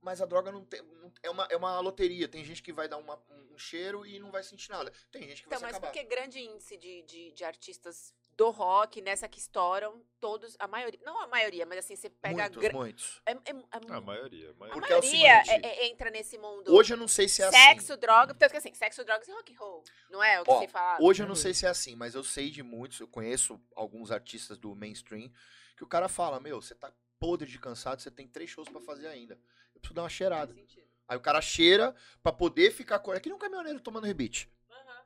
Mas a droga não tem. não- é, uma, é uma loteria. Tem gente que vai dar uma- um, cheiro e não vai sentir nada. Tem gente que Então, vai se mas acabar. porque grande índice de, de, de artistas do rock, nessa que estouram, todos, a maioria, não a maioria, mas assim, você pega a Muitos, gra- muitos. é, é- é- A maioria. a a maioria. Porque é o maioria é- é- entra nesse mundo. Hoje eu não sei se é sexo, assim. droga, tanto que assim, sexo, drogas e rock and roll. Não é o que Ó, você fala? Hoje eu não sei se é assim, mas eu sei de muitos, eu conheço alguns artistas do mainstream, que o cara fala, meu, você tá podre de cansado, você tem três shows pra fazer ainda. Eu preciso dar uma cheirada. Aí o cara cheira pra poder ficar com. É que nem um caminhoneiro tomando rebite.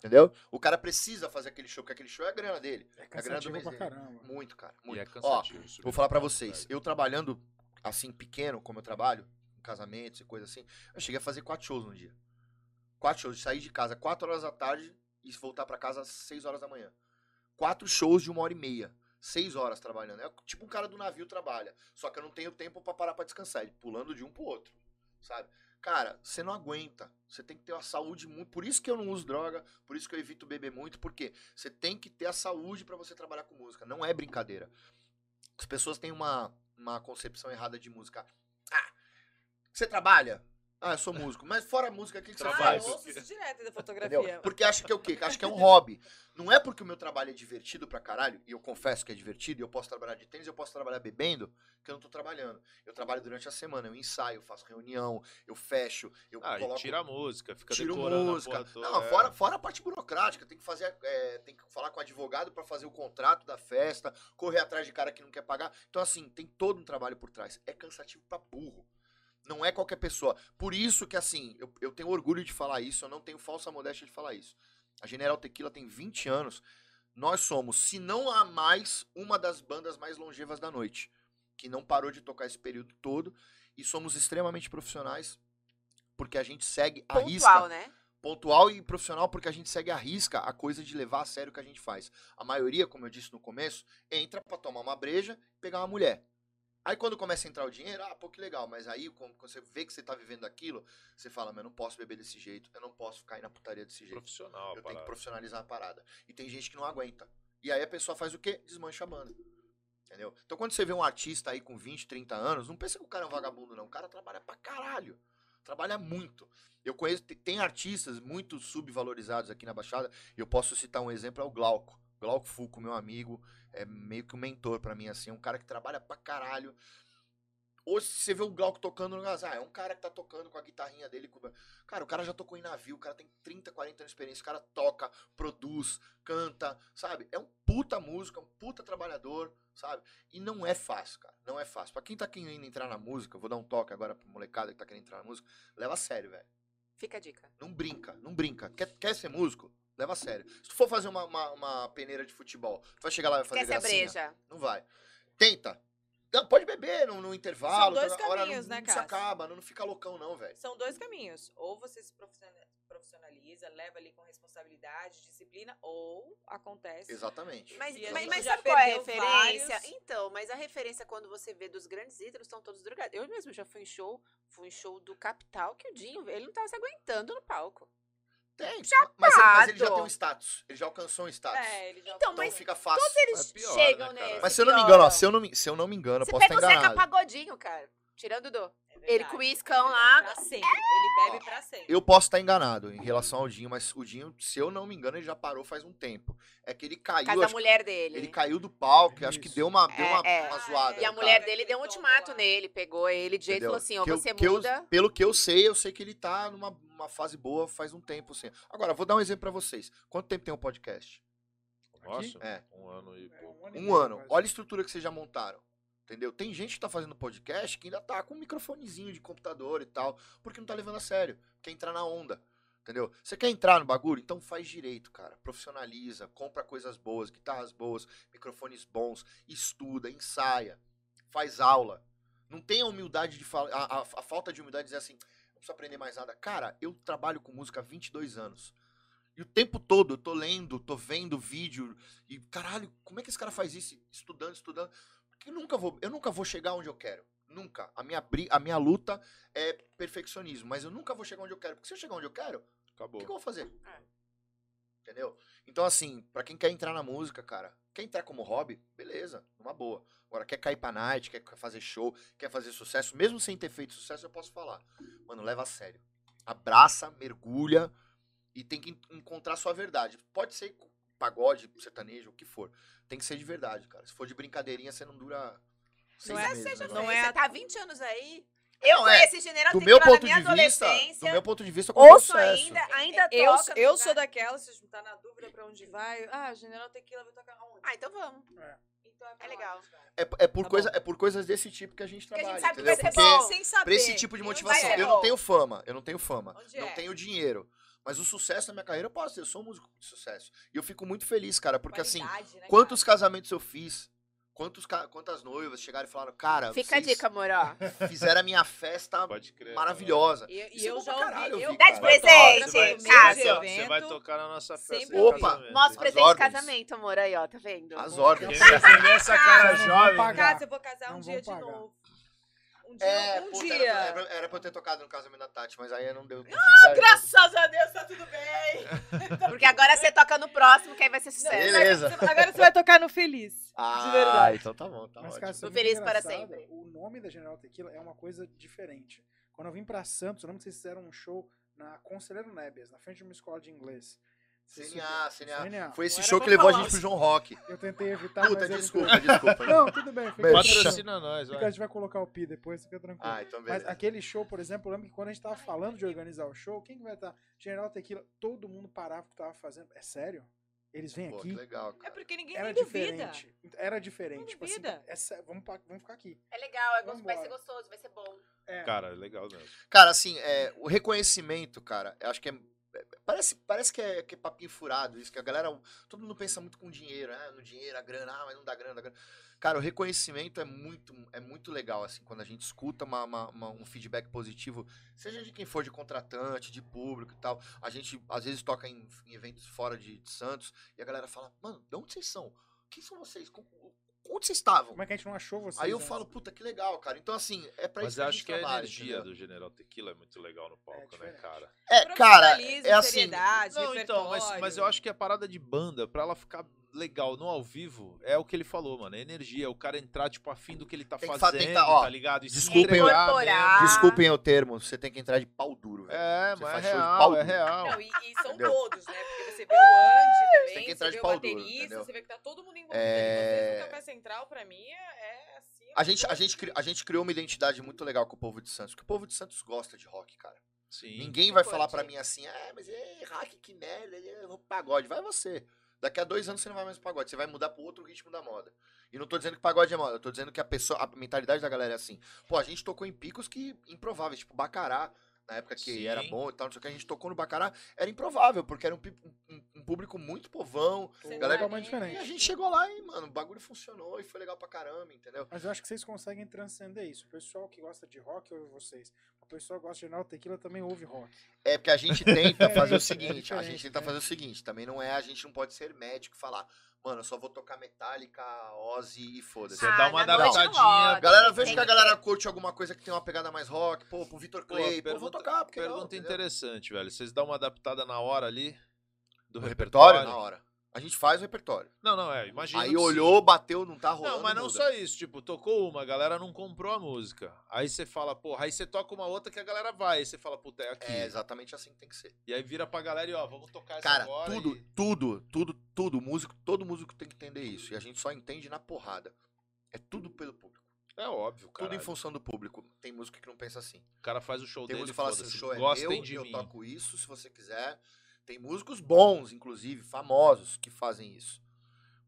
Entendeu? O cara precisa fazer aquele show, porque aquele show é a grana dele. É a grana do mês pra dele. caramba. Muito, cara. E Muito. é Ó, vou falar palco, vocês. Eu trabalhando assim, pequeno, como eu trabalho, em casamentos e coisa assim, eu cheguei a fazer quatro shows no dia. Quatro shows. Sair de casa quatro horas da tarde e voltar pra casa às seis horas da manhã. Quatro shows de uma hora e meia. Seis horas trabalhando. É tipo um cara do navio trabalha. Só que eu não tenho tempo pra parar pra descansar. Ele pulando de um pro outro. Sabe? Cara, você não aguenta. Você tem que ter uma saúde muito. Por isso que eu não uso droga. Por isso que eu evito beber muito. Porque você tem que ter a saúde pra você trabalhar com música. Não é brincadeira. As pessoas têm uma, uma concepção errada de música. Ah, você trabalha? Ah, eu sou músico. Mas fora a música, o que, que você Ah, Trabalho. eu faz? ouço isso direto da fotografia. Entendeu? Porque acha que é o quê? Acha que é um hobby. Não é porque o meu trabalho é divertido pra caralho, e eu confesso que é divertido, e eu posso trabalhar de tênis, eu posso trabalhar bebendo, que eu não tô trabalhando. Eu trabalho durante a semana, eu ensaio, eu faço reunião, eu fecho, eu Ah, coloco tira a música, fica tiro decorando música. a porra toda. Não, é. fora, fora a parte burocrática, tem que fazer, é, tem que falar com o advogado pra fazer o contrato da festa, correr atrás de cara que não quer pagar. Então, assim, tem todo um trabalho por trás. É cansativo pra burro. Não é qualquer pessoa. Por isso que, assim, eu, eu tenho orgulho de falar isso, eu não tenho falsa modéstia de falar isso. A General Tequila tem 20 anos. Nós somos, se não há mais, uma das bandas mais longevas da noite. Que não parou de tocar esse período todo. E somos extremamente profissionais. Porque a gente segue a risca Pontual, né? pontual e profissional porque a gente segue a risca a coisa de levar a sério o que a gente faz. A maioria, como eu disse no começo, entra pra tomar uma breja e pegar uma mulher. Aí quando começa a entrar o dinheiro, ah, pô, que legal, mas aí quando você vê que você tá vivendo aquilo, você fala, mas eu não posso beber desse jeito, eu não posso ficar aí na putaria desse jeito. Profissional, Eu tenho que profissionalizar a parada. E tem gente que não aguenta. E aí a pessoa faz o quê? Desmancha a banda. Entendeu? Então quando você vê um artista aí com 20, 30 anos, não pensa que o cara é um vagabundo, não. O cara trabalha pra caralho. Trabalha muito. Eu conheço, te- tem artistas muito subvalorizados aqui na Baixada. E eu posso citar um exemplo, é o Glauco. Glauco Fuco, meu amigo, é meio que um mentor pra mim, assim. É um cara que trabalha pra caralho. Hoje você vê o Glauco tocando no gás, ah, é um cara que tá tocando com a guitarrinha dele. com- Cara, o cara já tocou em navio, o cara tem 30, 40 anos de experiência, o cara toca, produz, canta, sabe? É um puta músico, é um puta trabalhador, sabe? E não é fácil, cara. Não é fácil. Pra quem tá querendo entrar na música, vou dar um toque agora pra molecada que tá querendo entrar na música, leva a sério, velho. Fica a dica. Não brinca, não brinca. Quer, quer ser músico? Leva a sério. Se tu for fazer uma, uma, uma peneira de futebol, tu vai chegar lá e vai fazer a gracinha? breja. Não vai. Tenta. Não, pode beber no, no intervalo. São dois toda hora caminhos, não, né, não se acaba, não, não fica loucão não, velho. São dois caminhos. Ou você se profissionaliza, leva ali com responsabilidade, disciplina, ou acontece. Exatamente. Mas, mas, mas sabe qual é a referência? vários. Então, mas a referência quando você vê dos grandes ídolos estão todos drogados. Eu mesmo já fui em show, fui em show do Capital, que o Dinho, ele não tava se aguentando no palco. Tem. Mas ele, mas ele já tem um status. Ele já alcançou um status. É, ele já Então, Então mas fica fácil. todos eles É pior, chegam né, nesse. Mas se eu não me engano, ó, se eu não me, se eu não me engano, eu Você posso pega estar o Zeca enganado. Pagodinho, cara. Tirando do. É Ele com o é iscão lá. Pra sempre. Ele bebe pra sempre. Eu posso estar enganado em relação ao Dinho, mas o Dinho, se eu não me engano, ele já parou faz um tempo. É que ele caiu, Casa da mulher dele. ele caiu do palco, acho que deu uma, deu É, uma, é. uma zoada. E a mulher cara. dele deu um ultimato nele, pegou ele de jeito e falou assim: ó, Que eu- você que eu- muda. pelo que eu sei, eu sei que ele tá numa uma fase boa faz um tempo, assim. Agora, vou dar um exemplo pra vocês. Quanto tempo tem um podcast? Nossa, É. um ano e É, pouco. ano e Um meio, ano. quase. Olha a estrutura que vocês já montaram. Entendeu? Tem gente que tá fazendo podcast que ainda tá com um microfonezinho de computador e tal, porque não tá levando a sério. Quer entrar na onda. Entendeu? Você quer entrar no bagulho? Então faz direito, cara. Profissionaliza, compra coisas boas, guitarras boas, microfones bons, estuda, ensaia, faz aula. Não tem a humildade de falar. A, a- a falta de humildade de dizer assim, preciso aprender mais nada. Cara, eu trabalho com música há 22 anos. E o tempo todo eu tô lendo, tô vendo vídeo. E, caralho, como é que esse cara faz isso? Estudando, estudando. Porque eu nunca vou, eu nunca vou chegar onde eu quero. Nunca. A minha, a minha luta é perfeccionismo, mas eu nunca vou chegar onde eu quero. Porque se eu chegar onde eu quero, o Acabou. que, que eu vou fazer? É. Entendeu? Então, assim, pra quem quer entrar na música, cara, quer entrar como hobby, beleza, numa boa. Agora, quer cair pra night, quer fazer show, quer fazer sucesso, mesmo sem ter feito sucesso, eu posso falar. Mano, leva a sério. Abraça, mergulha e tem que en- encontrar sua verdade. Pode ser pagode, sertanejo, o que for. Tem que ser de verdade, cara. Se for de brincadeirinha, você não dura seis é- meses. Seja né? não não é Você tá há 20 anos aí. Eu Não, é. conheci General Do meu ponto na minha de vista, do meu ponto de vista, qualquer Ouço sucesso. ainda, ainda Eu, toca. eu sou daquela, se tá na dúvida pra onde vai. Ah, General Tequila vai tocar onde? Ah, então vamos. Então é lá legal. a. É, é por Tá coisa, bom. é por coisas desse tipo que a gente Porque a trabalha, gente sabe que entendeu? vai ser Porque bom. Sem saber. pra esse tipo de motivação, eu não tenho fama, eu não tenho fama, Onde não é? tenho dinheiro. Mas o sucesso na minha carreira eu posso ter, eu sou um músico de sucesso. E eu fico muito feliz, cara, porque assim, Qualidade, né, quantos cara? casamentos eu fiz, quantos, quantas noivas chegaram e falaram, cara, Fica a dica, amor, ó. fizeram a minha festa Pode crer. maravilhosa. E, e é eu já caralho, ouvi. eu vi, Dá de presente, Você vai, Meio você, vai você tocar na nossa festa. sempre Opa, As presente de casamento, amor, aí, ó, tá vendo? As ordens. Você vê essa cara jovem. Casa, eu vou casar um dia de novo. Um dia, É, um puta, dia. Era, era, era pra eu ter tocado no casamento da Tati, mas aí não deu. Graças a Deus, tá tudo bem. Porque agora você toca no próximo, que aí vai ser Não, sucesso. Beleza. Agora você vai tocar no Feliz. Ah, de verdade. então tá bom, tá Mas, ótimo. cara, isso é Tô feliz para sempre. O nome da General Tequila é uma coisa diferente. Quando eu vim pra Santos, eu lembro que vocês fizeram um show na Conselheiro Nebias, na frente de uma escola de inglês. CNA, fizeram- CNA. Foi esse show que levou a gente pro João Rock. Eu tentei evitar, Puta, mas desculpa, desculpa. Não, tudo bem. Fica. Patrocina nós, Fica- A gente vai colocar o pi depois, fica tranquilo. Ah, então Mas beleza. aquele show, por exemplo, eu lembro que quando a gente tava falando de organizar o show, quem que vai estar? General Tequila, todo mundo parava o que tava fazendo. É sério? Eles vêm Pô, aqui? que legal, É porque ninguém Era nem duvida. diferente. Era diferente. Não tipo assim, duvida. é sé- vamos, vamos ficar aqui. É legal, é vai ser gostoso, vai ser bom. É. Cara, é legal mesmo. Cara, assim, é, o reconhecimento, cara, eu acho que é. Parece, parece que, é, que é papinho furado isso, que a galera. Todo mundo pensa muito com dinheiro, ah, no dinheiro, a grana, ah, mas não dá grana, dá grana. Cara, o reconhecimento é muito, é muito legal, assim, quando a gente escuta uma- uma- uma- um feedback positivo, seja de quem for, de contratante, de público e tal. A gente, às vezes, toca em, em eventos fora de, de Santos e a galera fala, mano, de onde vocês são? Quem são vocês? Onde vocês estavam? Como é que a gente não achou vocês? Aí eu antes? falo, puta, que legal, cara. Então, assim, é pra Mas isso que a acho gente que a trabalha, energia entendeu? do General Tequila é muito legal no palco, né, diferente. cara? É, cara, é assim. seriedade, Não, então, mas, mas eu acho que a parada de banda, pra ela ficar legal no ao vivo, é o que ele falou, mano. É energia, o cara entrar, tipo, afim do que ele tá Tem que fa- fazendo, que tá- ó, tá ligado? E desculpem- mesmo. Desculpem o termo, você tem que entrar de pau duro, velho. É, Você mas é real, pau é duro. real. Não, e, e são Entendeu? todos, né? Porque você vê o Andy também, tem que você entrar de vê o pau duro, baterista, entendeu? você vê que tá todo mundo envolvido. É- Café Central, pra mim, é, é assim... A gente, a, gente, a gente criou uma identidade muito legal com o povo de Santos, porque o povo de Santos gosta de rock, cara. Sim. Ninguém vai falar pra mim assim, ah, mas é rock, que merda, é um pagode. Vai você. Daqui a dois anos você não vai mais pro pagode, você vai mudar pro outro ritmo da moda. E não tô dizendo que pagode é moda, eu tô dizendo que a pessoa, a mentalidade da galera é assim. Pô, a gente tocou em picos que improváveis, tipo Bacará, na época que Sim. era bom e tal, não sei o que, a gente tocou no Bacará, era improvável, porque era um, um- um público muito povão. Galera- é- E a diferente. gente chegou lá e, mano, o bagulho funcionou e foi legal pra caramba, entendeu? Mas eu acho que vocês conseguem transcender isso. O pessoal que gosta de rock ouve vocês. O pessoal que gosta de General Tequila também ouve rock. É porque a gente tenta fazer o É seguinte, a diferente, gente tenta né? fazer o seguinte, também não é, a gente não pode ser médico e falar, mano, eu só vou tocar Metallica, Ozzy e foda-se. Você Ah, dá uma na noite adaptadinha. não. Galera, tem vejo que a que galera curte alguma coisa que tem uma pegada mais rock, pô, pro Vitor Pô, Clay, pô, vou tocar, porque não, pergunta entendeu? interessante, velho. Vocês dão uma adaptada na hora ali do No repertório? repertório, na hora. A gente faz o repertório. Não, não, é. Imagina. Aí olhou, bateu, não tá rolando. Não, mas não muda. só isso. Tipo, tocou uma, a galera não comprou a música. Aí você fala, porra, aí você toca uma outra que a galera vai. Aí você fala, puta, é aqui. É exatamente assim que tem que ser. E aí vira pra galera e ó, vamos tocar essa Cara, agora. tudo, e- tudo, tudo, tudo, músico, todo músico tem que entender isso. E a gente só entende na porrada. É tudo pelo público. É óbvio, cara. Tudo em função do público. Tem músico que não pensa assim. O cara faz o show Tem dele músico que fala assim, o show é meu, de eu mim. toco isso, se você quiser. Tem músicos bons, inclusive, famosos, que fazem isso.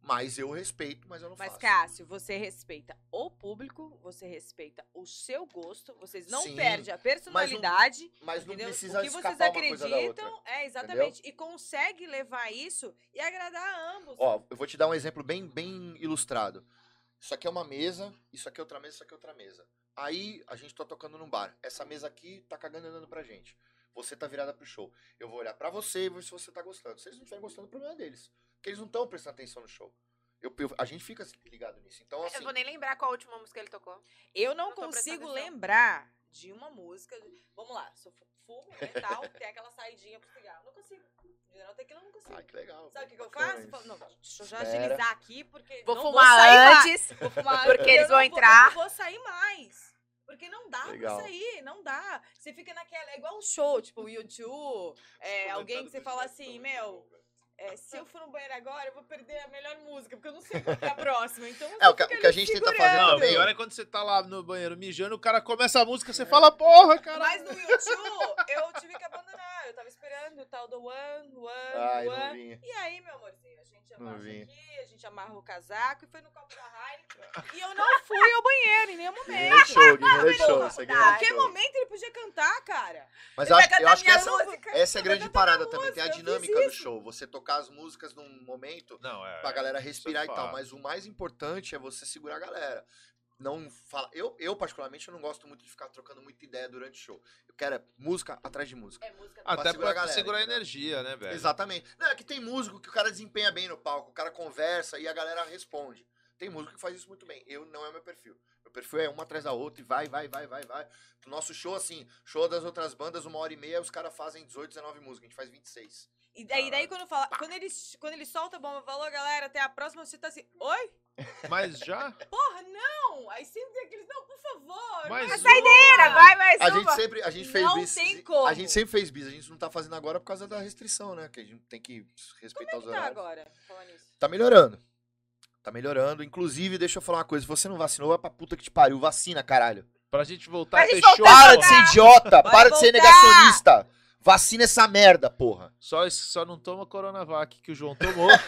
Mas eu respeito, mas eu não Mas, faço. Cássio, você respeita o público, você respeita o seu gosto, vocês não Sim, perdem a personalidade, Mas não entendeu? precisa o que vocês acreditam, é, exatamente, e consegue levar isso e agradar a ambos. Ó, eu vou te dar um exemplo bem, bem ilustrado. Isso aqui é uma mesa, isso aqui é outra mesa, isso aqui é outra mesa. Aí a gente tá tocando num bar. Essa mesa aqui tá cagando e andando pra gente. Você tá virada pro show. Eu vou olhar pra você e ver se você tá gostando. Se eles não estiverem gostando, o problema é deles. Porque eles não estão prestando atenção no show. Eu, eu- a gente fica ligado nisso. Então, assim. Eu vou nem lembrar qual a última música ele tocou. Eu não Não consigo lembrar de uma música. Vamos lá, sou fu- fumo, metal, tem aquela saidinha pro cigarro. Não consigo. General Tequila eu não consigo. Ai, que legal. Sabe o que, que eu faço? Não, deixa eu já Espera. agilizar aqui, porque. Vou não fumar sair mais. antes. Vou fumar Porque eles vão não entrar. eu não vou sair mais. Porque não dá Legal. pra sair, não dá. Você fica naquela. É igual um show, tipo o YouTube, é, alguém que você fala assim, meu. é, se eu for no banheiro agora, eu vou perder a melhor música, porque eu não sei qual que é a próxima. Então É, o que- o que a gente tenta segurando. fazer Não, o também. pior é quando você tá lá no banheiro mijando, o cara começa a música, você fala, porra, cara. Mas no YouTube, eu tive que abandonar. Eu tava esperando o tal do One, One, Ai, não One. vinha. E aí, meu amorzinho, a gente vi. aqui, a gente amarra o casaco e foi no copo da Heineken. E eu não fui ao banheiro em nenhum momento. Show, show. Isso é Em grande qualquer momento ele podia cantar, cara. Mas Ele eu acho, eu acho que essa, música. essa é a Ele vai grande parada também. Tem a música, eu fiz dinâmica do show. Você tocar as músicas num momento Não, é. pra galera é respirar e tal. Mas o mais importante é você segurar a galera. Não fala. Eu, eu, particularmente, eu não gosto muito de ficar trocando muita ideia durante o show. Eu quero é música atrás de música. É música pra Até segurar a pra galera, segurar energia, né, velho? Exatamente. Não, é que tem músico que o cara desempenha bem no palco, o cara conversa e a galera responde. Tem músico que faz isso muito bem. Eu não é meu perfil. Meu perfil é uma atrás da outra e vai, vai, vai, vai, vai. O nosso show, assim, show das outras bandas, uma hora e meia, os caras fazem 18, 19 músicas, a gente faz 26. E daí, daí quando, fala, quando, ele, quando ele solta a bomba, falou, galera, até a próxima, você tá assim, oi? Mas já. Porra, não! Aí sempre tem aqueles, não, por favor. Mas não é uma. Saideira, vai mais A uma. gente sempre, a gente fez Não bis. tem como. A gente sempre fez bis, a gente não tá fazendo agora por causa da restrição, né? Que a gente tem que respeitar os Tá horários. agora, falando nisso. Tá melhorando. Tá melhorando. Inclusive, deixa eu falar uma coisa. Se você não vacinou, vai pra puta que te pariu. Vacina, caralho. Pra gente voltar Pra a ter voltar show. Para de ser idiota. Vai para de ser voltar. negacionista. Vacina essa merda, porra. Só, só não toma Coronavac que o João tomou.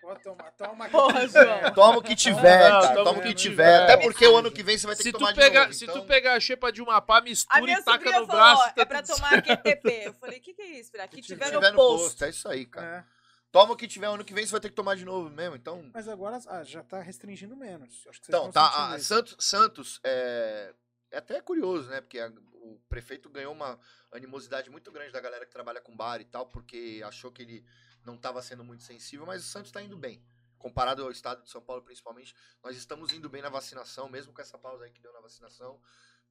Pode tomar, toma aqui. Porra. João. Toma o que tiver, Não, cara. toma Toma o que tiver. tiver. Até porque o ano que vem você vai ter se que tu, tomar de pegar, novo. se então- tu pegar a xepa de uma pá, mistura e taca no falou, braço. tá é pra tomar QTP. Eu falei, o que, que é isso? Que Que tiver, Se no tiver no posto. posto, é isso aí, cara. É, Toma o que tiver, ano que vem você vai ter que tomar de novo mesmo. Então, mas agora ah, já tá restringindo menos. Acho que vocês então tá. a-. Santos, Santos é, é até curioso, né? Porque a- o prefeito ganhou uma animosidade muito grande da galera que trabalha com bar e tal, porque achou que ele não estava sendo muito sensível, mas o Santos tá indo bem. Comparado ao estado de São Paulo, principalmente, nós estamos indo bem na vacinação, mesmo com essa pausa aí que deu na vacinação.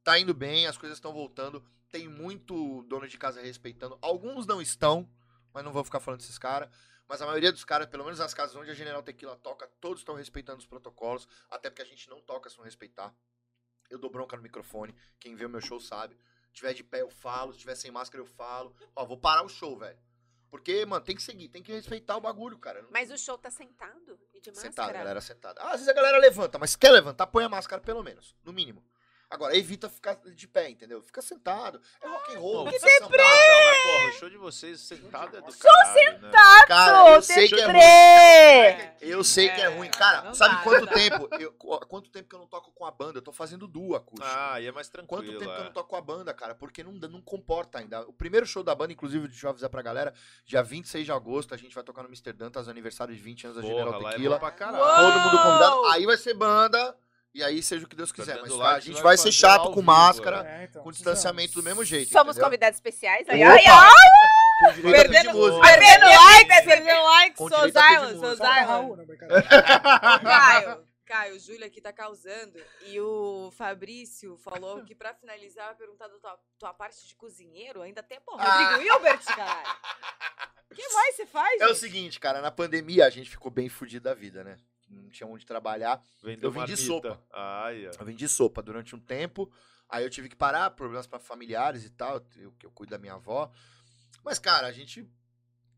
Tá indo bem, as coisas estão voltando. Tem muito dono de casa respeitando. Alguns não estão, mas não vou ficar falando desses caras. Mas a maioria dos caras, pelo menos nas casas onde a General Tequila toca, todos estão respeitando os protocolos. Até porque a gente não toca se não respeitar. Eu dou bronca no microfone. Quem vê o meu show sabe. Se tiver de pé, eu falo. Se tiver sem máscara, eu falo. Ó, vou parar o show, velho. Porque, mano, tem que seguir, tem que respeitar o bagulho, cara. Mas o show tá sentado e de máscara? Sentada, galera sentada. Ah, às vezes a galera levanta, mas se quer levantar, põe a máscara pelo menos, no mínimo. Agora, evita ficar de pé, entendeu? Fica sentado. É rock and roll. Que. Mas, porra, o show de vocês sentado é do caralho, né? Cara, eu sei que é ruim. Deprê! Eu sei que é É, ruim. Cara, não sabe dá, quanto tempo? Eu, qu- quanto tempo que eu não toco com a banda? Eu tô fazendo duo acústico. Ah, e é mais tranquilo. Quanto tempo que eu é. não toco com a banda, cara? Porque não, não comporta ainda. O primeiro show da banda, inclusive, deixa eu avisar pra galera, dia 26 de agosto, a gente vai tocar no Mr. Dantas, aniversário de 20 anos da Porra, General é Tequila. bom pra caralho. Todo mundo convidado. Aí vai ser banda, e aí seja o que Deus quiser. Perdendo Mas like, a gente nós vai ser chato com vivo, máscara, É, então, com distanciamento do mesmo jeito. Somos entendeu? convidados especiais. Aí, Opa! ai, ai, Perdendo, perdendo like, perdendo like, Com sou Zylan, sou não, brincadeira. Caio, Caio, o Júlio aqui tá causando. E o Fabrício falou que pra finalizar, vai perguntar da tua, tua parte de cozinheiro. Ainda tem, pô, Ah. Rodrigo Hilbert, caralho. O que mais você faz, É o gente? seguinte, cara, na pandemia a gente ficou bem fudido da vida, né? Não tinha onde trabalhar. Vendeu Eu vendi marmita. sopa. Ai, ó. Eu vendi sopa durante um tempo. Aí eu tive que parar, problemas para familiares e tal, eu, que eu cuido da minha avó. Mas, cara, a gente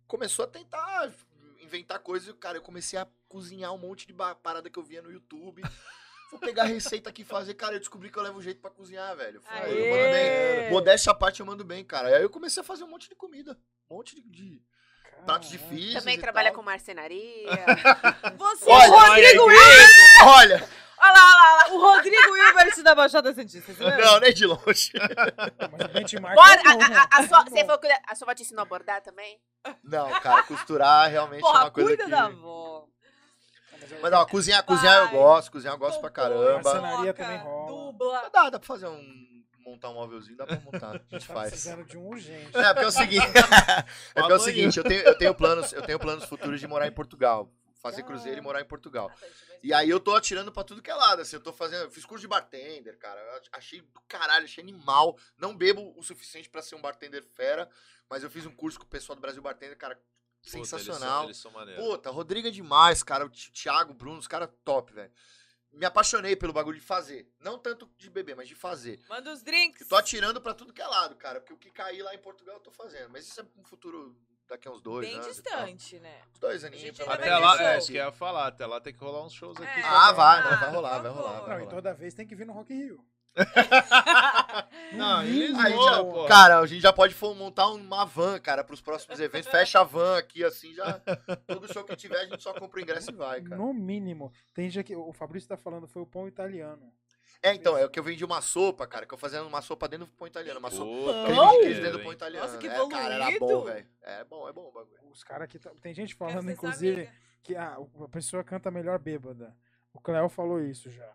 começou a tentar inventar coisas. e, Cara, eu comecei a cozinhar um monte de parada que eu via no YouTube. Vou pegar receita aqui e fazer. Cara, eu descobri que eu levo jeito pra cozinhar, velho. Foi, eu mando bem. Modéstia à parte, eu mando bem, cara. Aí eu comecei a fazer um monte de comida. Um monte de, de pratos Caralho. difíceis. Também e trabalha tal. com marcenaria. Você, Olha, o Rodrigo olha. Olha, Olha lá, olha lá, olha lá. O Rodrigo Hilbert da Baixada Santista. Você não, nem de longe. Mas o benchmark Bora, é bom, a, a, a né? sua, É você falou que a sua avó te ensinou a bordar também? Não, cara, costurar realmente é Porra, uma coisa cuida que... da avó. Mas ó, cozinhar, cozinhar eu gosto, cozinhar eu gosto pra caramba. Marcenaria também rola. Dubla. Dá, dá pra fazer um montar um móvelzinho, dá pra montar. A gente Tá faz. precisando de um urgente. É, porque é o seguinte. é porque é o seguinte, eu tenho, eu tenho planos, eu tenho planos futuros de morar em Portugal. Fazer cruzeiro e morar em Portugal. Ah, tá, E aí eu tô atirando pra tudo que é lado, assim, eu tô fazendo, eu fiz curso de bartender, cara, eu ach- achei do caralho, achei animal, não bebo o suficiente pra ser um bartender fera, mas eu fiz um curso com o pessoal do Brasil Bartender, cara, Puta, eles são- sensacional. Eles são. Puta, Rodrigo é demais, cara, o Thiago, o Bruno, os caras top, velho. Me apaixonei pelo bagulho de fazer, não tanto de beber, mas de fazer. Manda os drinks. Eu tô atirando pra tudo que é lado, cara, porque o que cair lá em Portugal eu tô fazendo, mas isso é um futuro daqui a uns dois Bem anos distante, né? Uns dois aninhos. pelo Até lá, é isso que eu ia falar. Até lá tem que rolar uns shows aqui. É. Ah, vai, não, Ah, vai rolar, vai rolar, vai Não, e rolar. toda vez tem que vir no Rock in Rio. Não, eles Aí já- pô. Cara, a gente já pode montar uma van, cara, pros próximos eventos. Fecha a van aqui, assim, já. Todo show que tiver, a gente só compra o ingresso e vai, cara. No mínimo. Tem dia que o Fabrício tá falando, foi o pão italiano. É, então, é o que eu vendi uma sopa, cara, que eu fazendo uma sopa dentro do pão italiano. Uma sopa. Puta, Creme Pão? de queijo dentro do pão hein? italiano. Nossa, que é, cara, era bom, evoluído. velho. É bom, é bom o bagulho. Os caras que. tá- Tem gente Quero falando, ser sua inclusive, amiga. que a, a pessoa canta melhor bêbada. O Cléo falou isso já.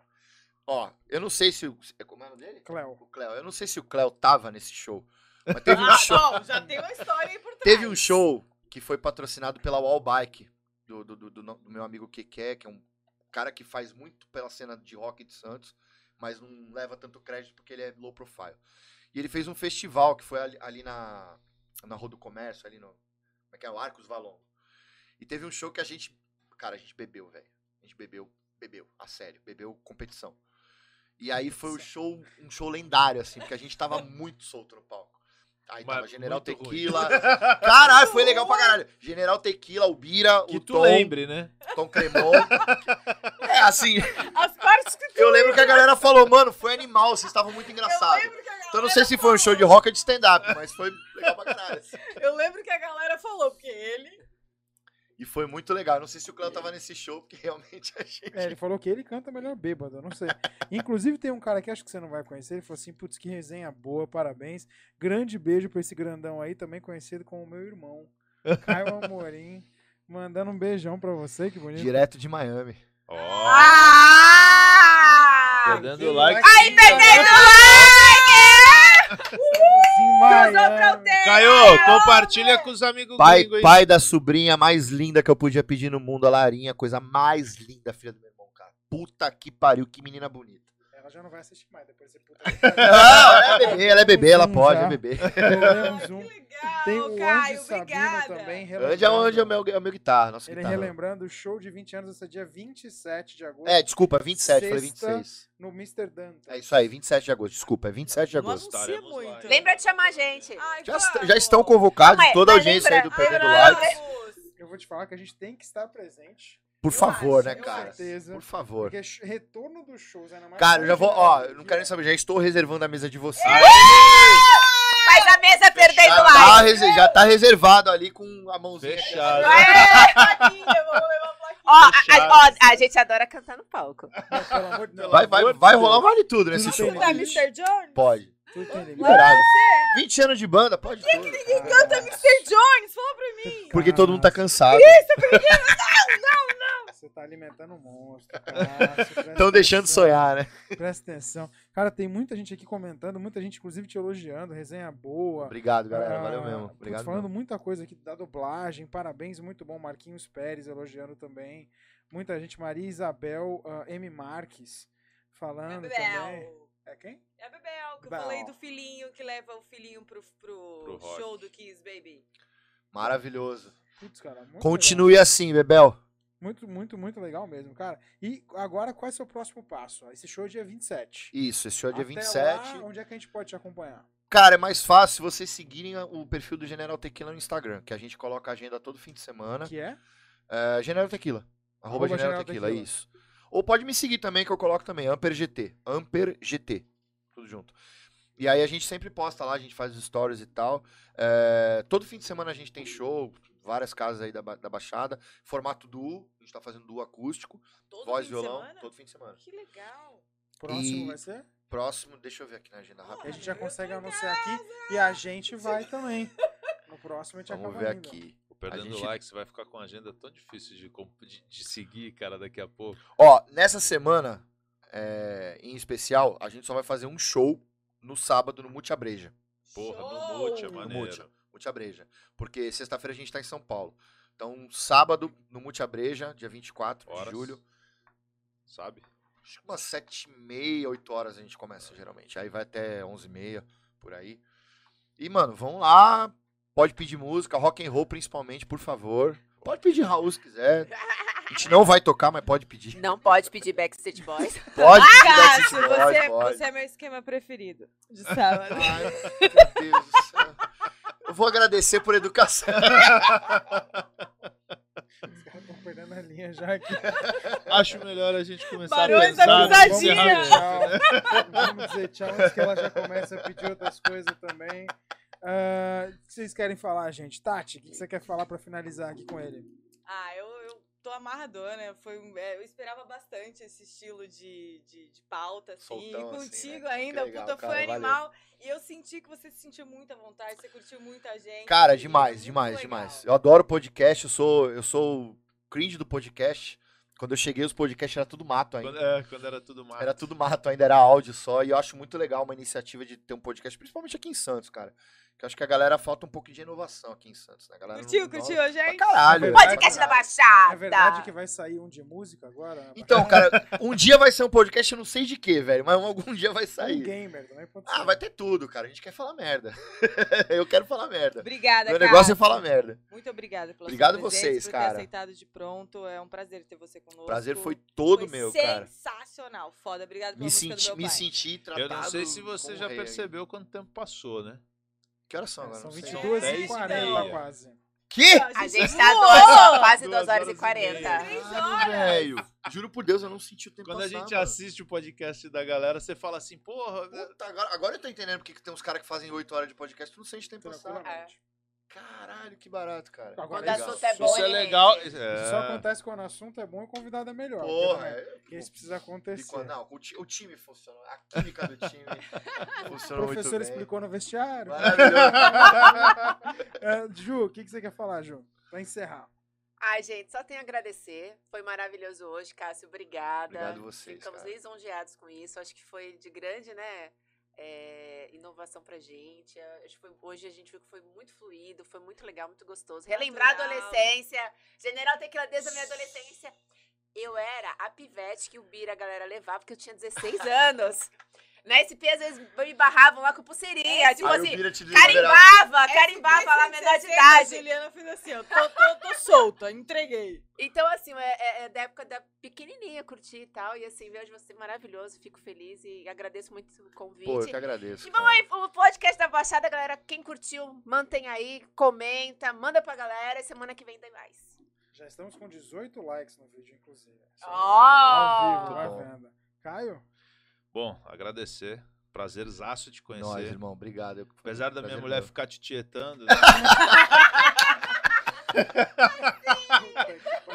Ó, eu não sei se o. é Como é o nome dele? Cléo. O Cléo. Eu não sei se o Cléo tava nesse show. Mas teve um Ah, show. bom, já tem uma história aí por trás. Teve um show que foi patrocinado pela Wall Bike, do, do, do, do meu amigo Keke, que é um cara que faz muito pela cena de rock de Santos, mas não leva tanto crédito porque ele é low profile. E ele fez um festival que foi ali, ali na, na Rua do Comércio, ali no. Como é que é? O Arcos Valongo. E teve um show que a gente. Cara, a gente bebeu, velho. A gente bebeu, bebeu, a sério, bebeu competição. E aí foi um show, um show lendário, assim, porque a gente tava muito solto no palco. Aí Mas tava General muito ruim. Tequila. Caralho, foi legal pra caralho. General Tequila, o Bira, Que o tu Tom, lembre, né? Tom Cremon. É, assim, As partes que tu eu lembro que a galera falou, mano, foi animal, vocês estavam muito engraçados. Eu lembro que a galera Então não sei se foi um show de rock ou de stand-up, mas foi legal pra caralho. Eu lembro que a galera falou, porque ele. E foi muito legal. Não sei se o Cléo tava nesse show, porque realmente a gente. É, ele falou que ele canta melhor bêbado, eu não sei. Inclusive tem um cara que acho que você não vai conhecer, ele falou assim, putz, que resenha boa, parabéns. Grande beijo pra esse grandão aí, também conhecido como meu irmão, Caio Amorim. Mandando um beijão pra você, que bonito. Direto de Miami. Ó, Ah! perdendo like. Miami. Caio, compartilha com os amigos Pai, gringos pai da sobrinha mais linda que eu podia pedir no mundo, a Larinha, coisa mais linda, filha do meu irmão, cara. Puta que pariu, que menina bonita. Ela já não vai assistir mais, depois você puta. Não, ela é bebê, ela é bebê, ela pode, já. é bebê. Pegamos um. Legal, Tem o Caio, Sabino obrigada. também. É relembrando- onde é o meu, é o meu guitarra, nosso Ele guitarra. relembrando o show de 20 anos, esse dia 27 de agosto, É, desculpa, 27, falei Sexta. 26. no Mr. Danta. É isso aí, 27 de agosto, desculpa, é 27 de Não agosto. lá, muito. Lembra de chamar a gente. Ai, Já, já estão convocados, toda a audiência aí do Perdendo. Vamos. Eu vou te falar que a gente tem que estar presente, Por Eu favor, acho, né, cara? acho. Certeza. Por favor. porque retorno dos shows, ainda mais... Cara, eu já vou, com ó, eu não quero nem saber, já estou reservando a mesa de vocês. Faz a mesa perdendo Já like. tá, rese- já tá reservado ali com a mãozinha. aqui. Fechado. É, plaquinha, vamos levar a plaquinha. Ó, a, Fechado. a- ó, a gente adora cantar no palco. Não, pelo amor de Deus. Vai, vai, vai rolar um vale tudo nesse show. Tá. Jones? Pode. Tudo. Liberado. 20 anos de banda, pode tudo. Canta Mr. Jones, fala pra mim. Porque todo mundo tá cansado. Você tá alimentando um monstro. Estão deixando de sonhar, né? Presta atenção. Cara, tem muita gente aqui comentando, muita gente, inclusive, te elogiando. Resenha boa. Obrigado, galera. Ah, Valeu mesmo. Obrigado. falando mesmo. muita coisa aqui da dublagem, parabéns, muito bom. Marquinhos Pérez elogiando também. Muita gente, Maria Isabel ah, M. Marques É falando também. É quem? É a Bebel, que eu falei do filhinho que leva o filhinho pro, pro, Pro rock. show do Kiss Baby. Maravilhoso. Putz, cara, muito legal. Continue assim, Bebel. Muito, muito, muito legal mesmo, cara. E agora, qual é o seu próximo passo? Esse show é dia 27. Isso, esse show é dia Até 27. Lá, onde é que a gente pode te acompanhar? Cara, é mais fácil vocês seguirem o perfil do General Tequila no Instagram, que a gente coloca a agenda todo fim de semana. Que é? É, General Tequila. Arroba, Arroba General, General Tequila, Tequila. isso. Ou pode me seguir também, que eu coloco também, AmperGT. AmperGT. Tudo junto. E aí a gente sempre posta lá, a gente faz os stories e tal. É, todo fim de semana a gente tem show, várias casas aí da, da Baixada. Formato duo, a gente tá fazendo duo acústico. Todo voz, violão, semana? todo fim de semana. Que legal. Próximo E- vai ser? Próximo, deixa eu ver aqui na agenda E rápido. a gente já consegue anunciar aqui. E a gente vai também. No próximo a gente Vamos acaba ver indo. aqui. Perdendo gente- like, você vai ficar com uma agenda tão difícil de, de, de seguir, cara, daqui a pouco. Ó, nessa semana, é, em especial, a gente só vai fazer um show no sábado no Mute Abreja. Porra, no Show! Mute, é No maneiro. Mute, Mute Abreja. Porque sexta-feira a gente tá em São Paulo. Então, sábado no Mute Abreja, dia 24 Horas. de julho. Sabe? Acho que umas sete e meia, 8 horas a gente começa geralmente. Aí vai até 11 e meia, por aí. E, mano, vão lá. Pode pedir música, rock and roll principalmente, por favor. Pode pedir Raul se quiser. A gente não vai tocar, mas pode pedir. Não pode pedir Backstreet Boys. Pode pedir Cássio, Backstreet você, Boys, pode. você é meu esquema preferido de sábado. Ai, meu Deus do céu. Eu vou agradecer por educação. Os caras estão perdendo a linha já aqui. Acho melhor a gente começar Barulho a da pensar no pisadinha. tchau. Vamos dizer tchau antes que ela já comece a pedir outras coisas também. Ah, o que vocês querem falar, gente? Tati, o que você quer falar pra finalizar aqui com ele? Ah, eu, eu tô amarradona. Foi, um- é, eu esperava bastante esse estilo de, de, de pauta, assim. Soltão, e assim, contigo né? ainda, legal, puta, cara, foi valeu. animal. E eu senti que você se sentiu muito à vontade, você curtiu muita gente. Cara, demais, demais, legal. demais. Eu adoro podcast, eu sou, eu sou cringe do podcast. Quando eu cheguei, os podcasts era tudo mato ainda. Quando, é, quando era tudo mato. Era tudo mato, ainda era áudio só. E eu acho muito legal uma iniciativa de ter um podcast, principalmente aqui em Santos, cara. Que eu acho que a galera falta um pouco de inovação aqui em Santos, né? A galera não- Curtiu, não- curtiu, Pra gente? caralho. É pra Podcast da caralho. Baixada. É verdade que vai sair um de música agora? Então, cara, um dia vai ser um podcast, eu não sei de quê, velho, mas algum dia vai um sair. gamer também pode Ah, ser. vai ter tudo, cara. A gente quer falar merda. eu quero falar merda. Obrigada, Meu negócio é falar merda. Muito obrigada pela Obrigado sua presença, vocês, por cara. ter aceitado de pronto. É um prazer ter você conosco. Prazer foi todo Foi meu, cara. sensacional. Foda. Obrigado pela Me música senti, do meu me senti tratado. Eu não sei se você já percebeu quanto tempo passou, né? Que horas são É, agora? São Não sei. 22 10 e e 40 meia. quase. Que? A gente tá duas, quase Duas 2 horas horas e e 40. meia. Três Caralho, horas. velho. Juro por Deus, eu não senti o tempo Quando a passar, gente mano. assiste o podcast da galera, você fala assim, porra, Puta, agora, agora eu tô entendendo porque que tem uns caras que fazem 8 horas de podcast tu não sente tempo passar. Tranquilamente. Caralho, que barato, cara. Agora, Quando o assunto é bom, isso é ele legal. rende. Isso É. só acontece quando o assunto é bom e o convidado é melhor. Porra, né? é. Porque isso precisa acontecer. quando- não, o, ti- o time funcionou. A química do time O funcionou muito professor bem. explicou no vestiário. Maravilhoso. É, Ju, o que, que você quer falar, Ju? Pra encerrar. Ai, gente, só tenho a agradecer. Foi maravilhoso hoje, Cássio. Obrigada. Obrigado vocês, Ficamos cara. lisonjeados com isso. Acho que foi de grande, né? É, inovação pra gente. Acho que foi- hoje a gente viu que foi muito fluido, foi muito legal, muito gostoso. Relembrar a Natural. adolescência. General Tequila desde a minha adolescência. Eu era a pivete que o Bira a galera levava, porque eu tinha 16 anos. Na SP, às vezes, me barravam lá com pulseirinha. Tipo Aí o assim, te liberava. carimbava, carimbava lá, menor de 60, idade. Juliana fez assim, ó. Tô, tô, tô solta, entreguei. Então, assim, é, é- é da época da pequenininha curtir e tal. E assim, vejo você maravilhoso, fico feliz e agradeço muito o convite. Pô, eu que agradeço. E vamos cara. aí, o podcast da Baixada, galera. Quem curtiu, mantém aí, comenta, manda pra galera. E semana que vem tem mais. Já estamos com 18 likes no vídeo, inclusive. Ó! Ao vivo. Caio? Bom, agradecer. Prazerzaço te conhecer. Nós, irmão, obrigado. Eu- Apesar da minha mulher meu. ficar te tietando. né?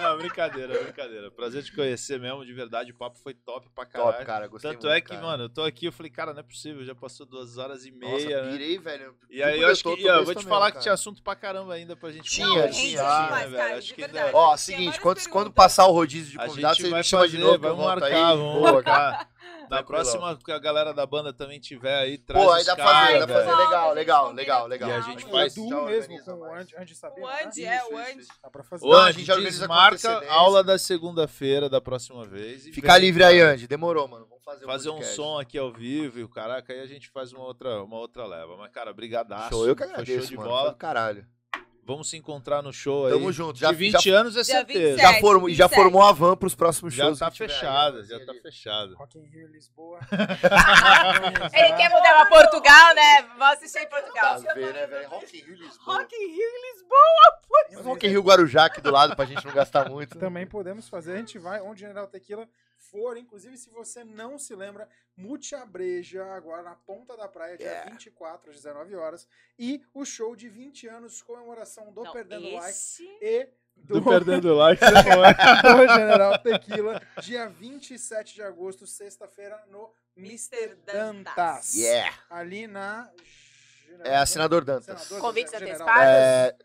Não, brincadeira, brincadeira. Prazer te conhecer mesmo, de verdade. O papo foi top pra caralho. Top, cara. Gostei Tanto muito, é que, cara. mano, eu tô aqui, eu falei, cara, não é possível, já passou duas horas e Nossa, meia, né? pirei, velho. E aí eu acho que, eu vou te falar que tinha assunto pra caramba ainda pra gente Tinha, conversar, tinha, né, velho? cara, Acho que ainda- Ó, seguinte, quando, passar o rodízio de a convidados, gente você vai me chama de fazer, novo vamos marcar, vamos marcar. Na próxima que a galera da banda também tiver aí, traz Pô, aí dá pra fazer, dá pra fazer. Legal, legal, legal, legal. E a gente O faz- Edu já mesmo com o. Andy, Andy sabia, O né? Andy, é, o Andy. Dá pra fazer. Ô, Não, a Andy, gente já organiza com antecedência. aula da segunda-feira da próxima vez. e Fica vem, livre aí, Andy. Demorou, mano. Vamos fazer, Fazer um podcast. som aqui ao vivo e o caraca, aí a gente faz uma outra, uma outra leva. Mas, cara, brigadaço. Show, eu que agradeço, show de mano. bola. Foi caralho. Vamos se encontrar no show aí. Tamo junto. Já, de 20 já, anos é certeza. 27. já, formou, e já 27. formou a van pros próximos Já shows. tá fechado, né? já tá fechado. Rock in Rio, Lisboa. Ele quer mudar pra Portugal, né? Vamos assistir em Portugal. Tá vendo, né, velho? Rock in Rio, Lisboa. Rock in Rio e Lisboa. Rock in Rio Guarujá aqui do lado pra gente não gastar muito. Também podemos fazer. A gente vai onde General Tequila for. Inclusive, se você não se lembra, Mute a Breja, agora na ponta da praia, dia Yeah. 24 às 19 horas. E o show de 20 anos, comemoração do Não, Perdendo Likes esse... e do, Tô perdendo like, é? do General Tequila, dia 27 de agosto, sexta-feira, no Mr. Dantas. Dantas. Yeah. Ali na. É a Senador Dantas. Senador Convite General antecipado? É,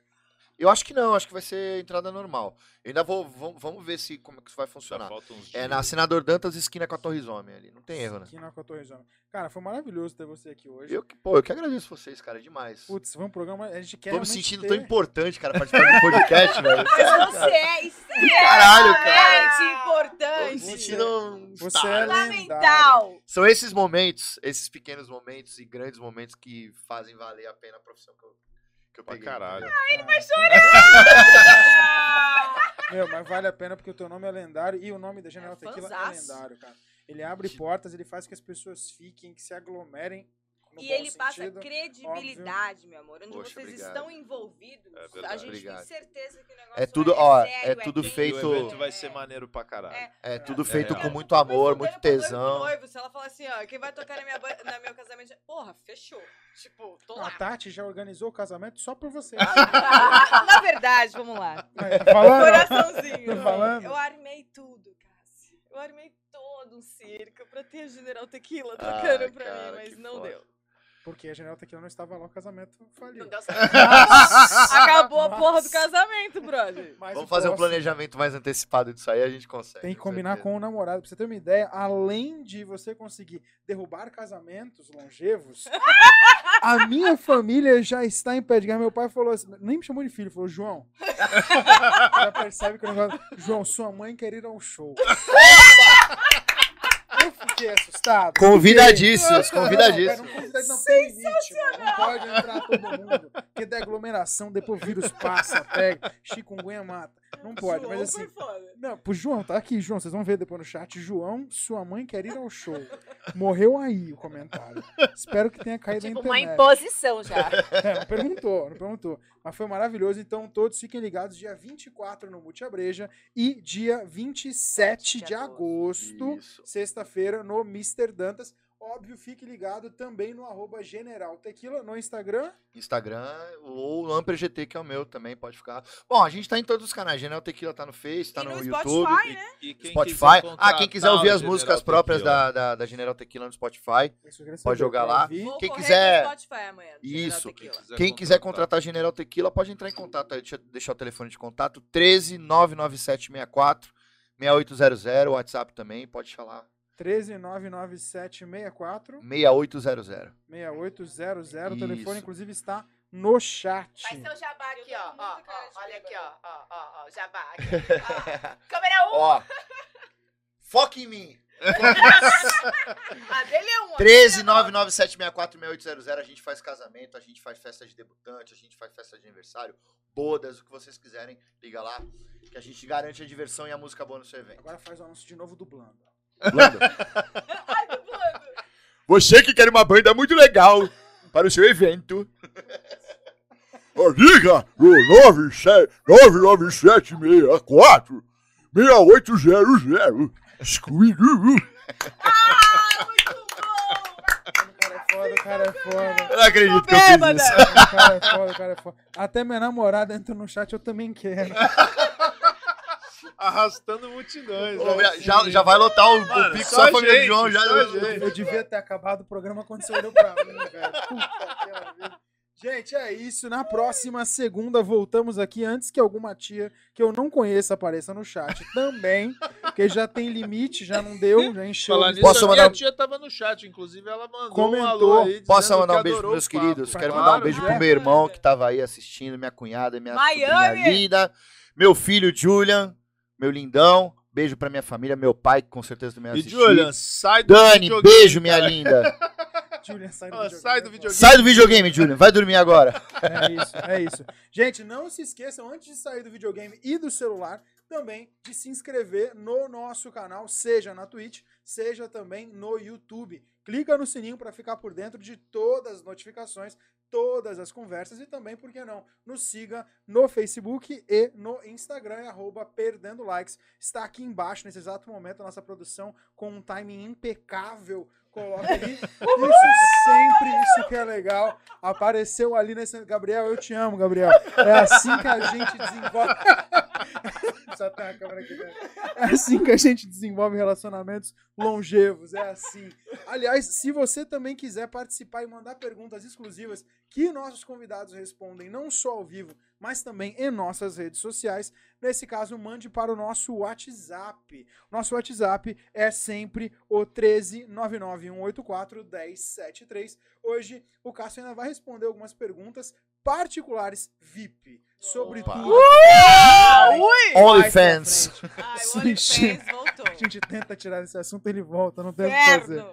Eu acho que não, acho que vai ser entrada normal. Eu ainda vou, vamos, vamos ver se como é que isso vai funcionar. É na Senador Dantas, esquina com a Torres Homem ali. Não tem erro, né? Aqui na Torre Zona. Cara, foi maravilhoso ter você aqui hoje. Eu que, pô, eu que agradeço vocês, cara, demais. Putz, foi um programa. A gente quer. Tô me sentindo ter... tão importante, cara, participar do podcast, velho. Mas você é extremamente Caralho, cara. Tô me importante. sentindo um Você é. Fundamental. São esses momentos, esses pequenos momentos e grandes momentos que fazem valer a pena a profissão que eu, que eu Pra peguei. caralho. entendeu? Meu, mas vale a pena porque o teu nome é lendário e o nome da General É, Tequila é lendário, cara. Ele abre portas, ele faz que as pessoas fiquem, que se aglomerem. No E bom ele passa sentido. credibilidade, meu amor. Onde Poxa, vocês obrigado. estão envolvidos, É a gente Obrigado. tem certeza que o negócio É tudo, é ó, sério, é tudo feito- o evento vai é- ser maneiro pra caralho. É. É tudo É feito com muito amor, muito tesão. noivo. Se ela falar assim, ó, quem vai tocar na minha, ba- na meu casamento? Porra, fechou. Tipo, tô A lá. Tati já organizou o casamento só por você. na verdade, vamos lá. Tá falando? Coraçãozinho. Falando? Eu armei tudo, Cássio. Eu armei todo um circo pra ter a General Tequila Ah, tocando pra cara, mim, mas não foda. deu. Porque a General Tequila não estava lá, o casamento faliu. Não deu certo. Acabou a porra do casamento, brother. Mas Vamos fazer um planejamento mais antecipado disso aí, a gente consegue. Tem que com combinar certeza. com o namorado. Pra você ter uma ideia, além de você conseguir derrubar casamentos longevos, a minha família já está em pé de guerra. Meu pai falou assim, nem me chamou de filho, falou, João. já percebe que o negócio. João, sua mãe quer ir ao show. Fiquei assustado. Convidadíssimos, convidadíssimos. Não, convidadíssimo, não tem limite, mano. Não pode entrar todo mundo. Porque da aglomeração, depois o vírus passa, pega, chikungunya mata. Não pode, João mas assim. foi foda. Não, pro João, tá aqui, João, vocês vão ver depois no chat. João, sua mãe quer ir ao show. Morreu aí o comentário. Espero que tenha caído Tipo, na uma internet. imposição já. É, não perguntou, não perguntou. Mas foi maravilhoso. Então, todos fiquem ligados. Dia 24 no Multiabreja e dia 27 de de agosto, sexta-feira, no Mr. Dantas. Óbvio, fique ligado também no arroba General Tequila no Instagram. Instagram ou o Amper GT, que é o meu também, pode ficar. Bom, a gente tá em todos os canais. General Tequila tá no Face, tá E no, no YouTube. Spotify, né? E quem Spotify. quiser Ah, quem quiser ouvir as músicas General próprias Tequila. da, da, da General Tequila no Spotify, Pode jogar lá. Quem quiser- amanhã. Isso. Tequila. quem quiser contratar General Tequila, pode entrar em contato aí. Deixa eu deixar o telefone de contato: 13 99764 6800. WhatsApp também, pode falar. 1399764 6800. 6800. O telefone, Isso. inclusive, está no chat. Vai ser o jabá aqui, ó. ó, ó olha aqui, ó. Ó, ó, ó, jabá. Aqui, ó. Câmera 1. Ó, foca em mim. A dele é um. a 13 dele é nove. 99764 6800. A gente faz casamento, a gente faz festa de debutante, a gente faz festa de aniversário, bodas, o que vocês quiserem. Liga lá, que a gente garante a diversão e a música boa no seu evento. Agora faz o anúncio de novo dublando. Ai. Você que quer uma banda muito legal para o seu evento. Liga no 99764 6800. Scooby-Doo. O cara é foda, o cara é foda. Eu não acredito que eu fiz isso. O cara é foda, o cara é foda. Até minha namorada entra no chat, eu também quero. Arrastando multidões. Ô, né? já, já vai lotar o, o Mano, pico só só a família gente, de João. Já, só gente. Eu devia ter acabado o programa quando você olhou pra mim, velho. Puta que pariu. Gente, é isso. Na próxima segunda voltamos aqui antes que alguma tia que eu não conheça apareça no chat também, porque já tem limite, já não deu, já encheu. Falar o nisso, Posso a minha mandar- tia tava no chat, inclusive ela mandou Comentou. um alô aí. Posso mandar que um beijo pros meus o papo. queridos? Quero Claro, mandar um beijo é. pro meu irmão que tava aí assistindo, minha cunhada, minha linda, meu filho Julian, meu lindão. Beijo pra minha família, meu pai, que com certeza também vai E. Julian, sai do Dani, videogame, beijo, minha cara. linda. Julian, sai do videogame. sai do videogame. Sai do videogame, Julian. Vai dormir agora. É isso, é isso. Gente, não se esqueçam, antes de sair do videogame e do celular, também de se inscrever no nosso canal, seja na Twitch, seja também no YouTube. Clica no sininho para ficar por dentro de todas as notificações, todas as conversas e também, por que não, nos siga no Facebook e no Instagram, é arroba Perdendo Likes. Está aqui embaixo, nesse exato momento, a nossa produção com um timing impecável. Coloca ali. Isso sempre, isso que é legal. Apareceu ali nesse. Gabriel, eu te amo, Gabriel. É assim que a gente desenvolve. Só tem a câmera aqui dentro. É assim que a gente desenvolve relacionamentos longevos. É assim. Aliás, se você também quiser participar e mandar perguntas exclusivas que nossos convidados respondem, não só ao vivo, mas também em nossas redes sociais. Nesse caso, mande para o nosso WhatsApp. Nosso WhatsApp é sempre o 13991841073. Hoje o Cássio ainda vai responder algumas perguntas particulares VIP sobre Opa. tudo. Ah, ui! OnlyFans. Ai, o Sim, OnlyFans voltou. A gente tenta tirar esse assunto, ele volta, não tem o que fazer.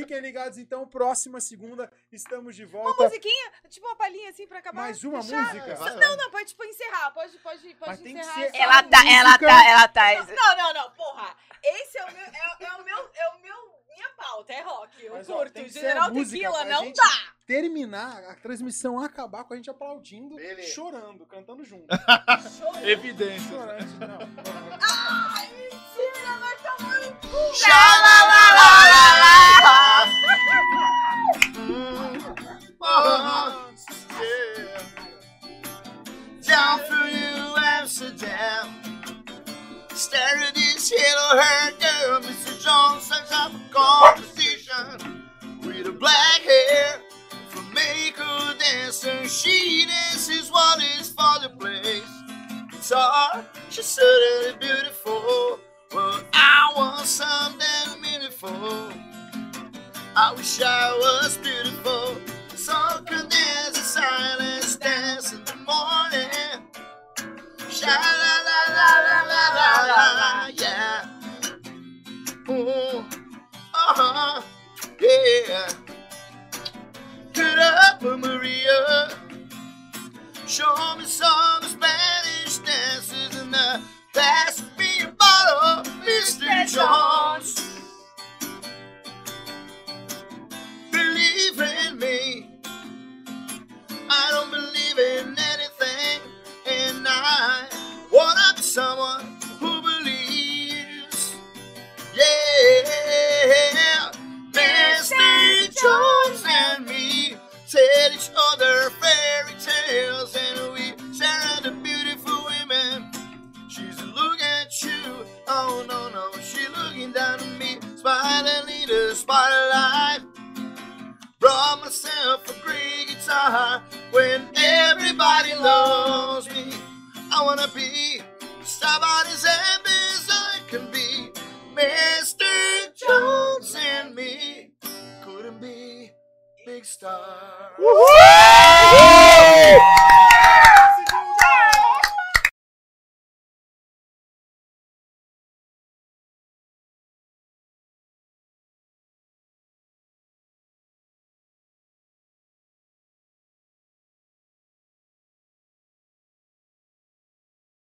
Fiquem ligados então, próxima segunda estamos de Uma volta. musiquinha, tipo uma palhinha assim pra acabar. Mais uma fechar? música? Vai. Não, não, pode tipo, encerrar. Pode, pode, pode Mas tem que encerrar. ser- Ela tá, ela música- tá, ela tá. Não, não, não, porra. Esse é o meu, é, é o meu, é o meu, minha pauta, é rock. Eu Mas, ó, curto. ser General Tequila não gente- dá. Terminar a transmissão, acabar com a gente aplaudindo, Beleza. chorando, cantando junto. Evidência. Chorando, não. Ai, mentira, vai tomar no cu. Down through Amsterdam. Stare at this yellow haired girl, Mr. Jones such up a composition. With a black hair, from Maker dancer, she dances what is for the place. Guitar, she's certainly beautiful, but I want something meaningful. I wish I was beautiful, soccer, there's a silence dance in the morning. Sha la la la la la la la, yeah. Ooh, uh huh, yeah. Good up, Maria. Show me some Spanish dances in the past. Be a bottle, Mr. Jones. Believe in me. I don't believe in anything, and I wanna be someone who believes. Yeah, Mr. Jones and me tell each other fairy tales, and we stare at the beautiful women. She's looking at you, oh no no, she looking down at me, smiling in the spotlight. Brought myself a great guitar when everybody loves me. I wanna be somebody as happy as I can be. Mr. Jones and me couldn't be big star.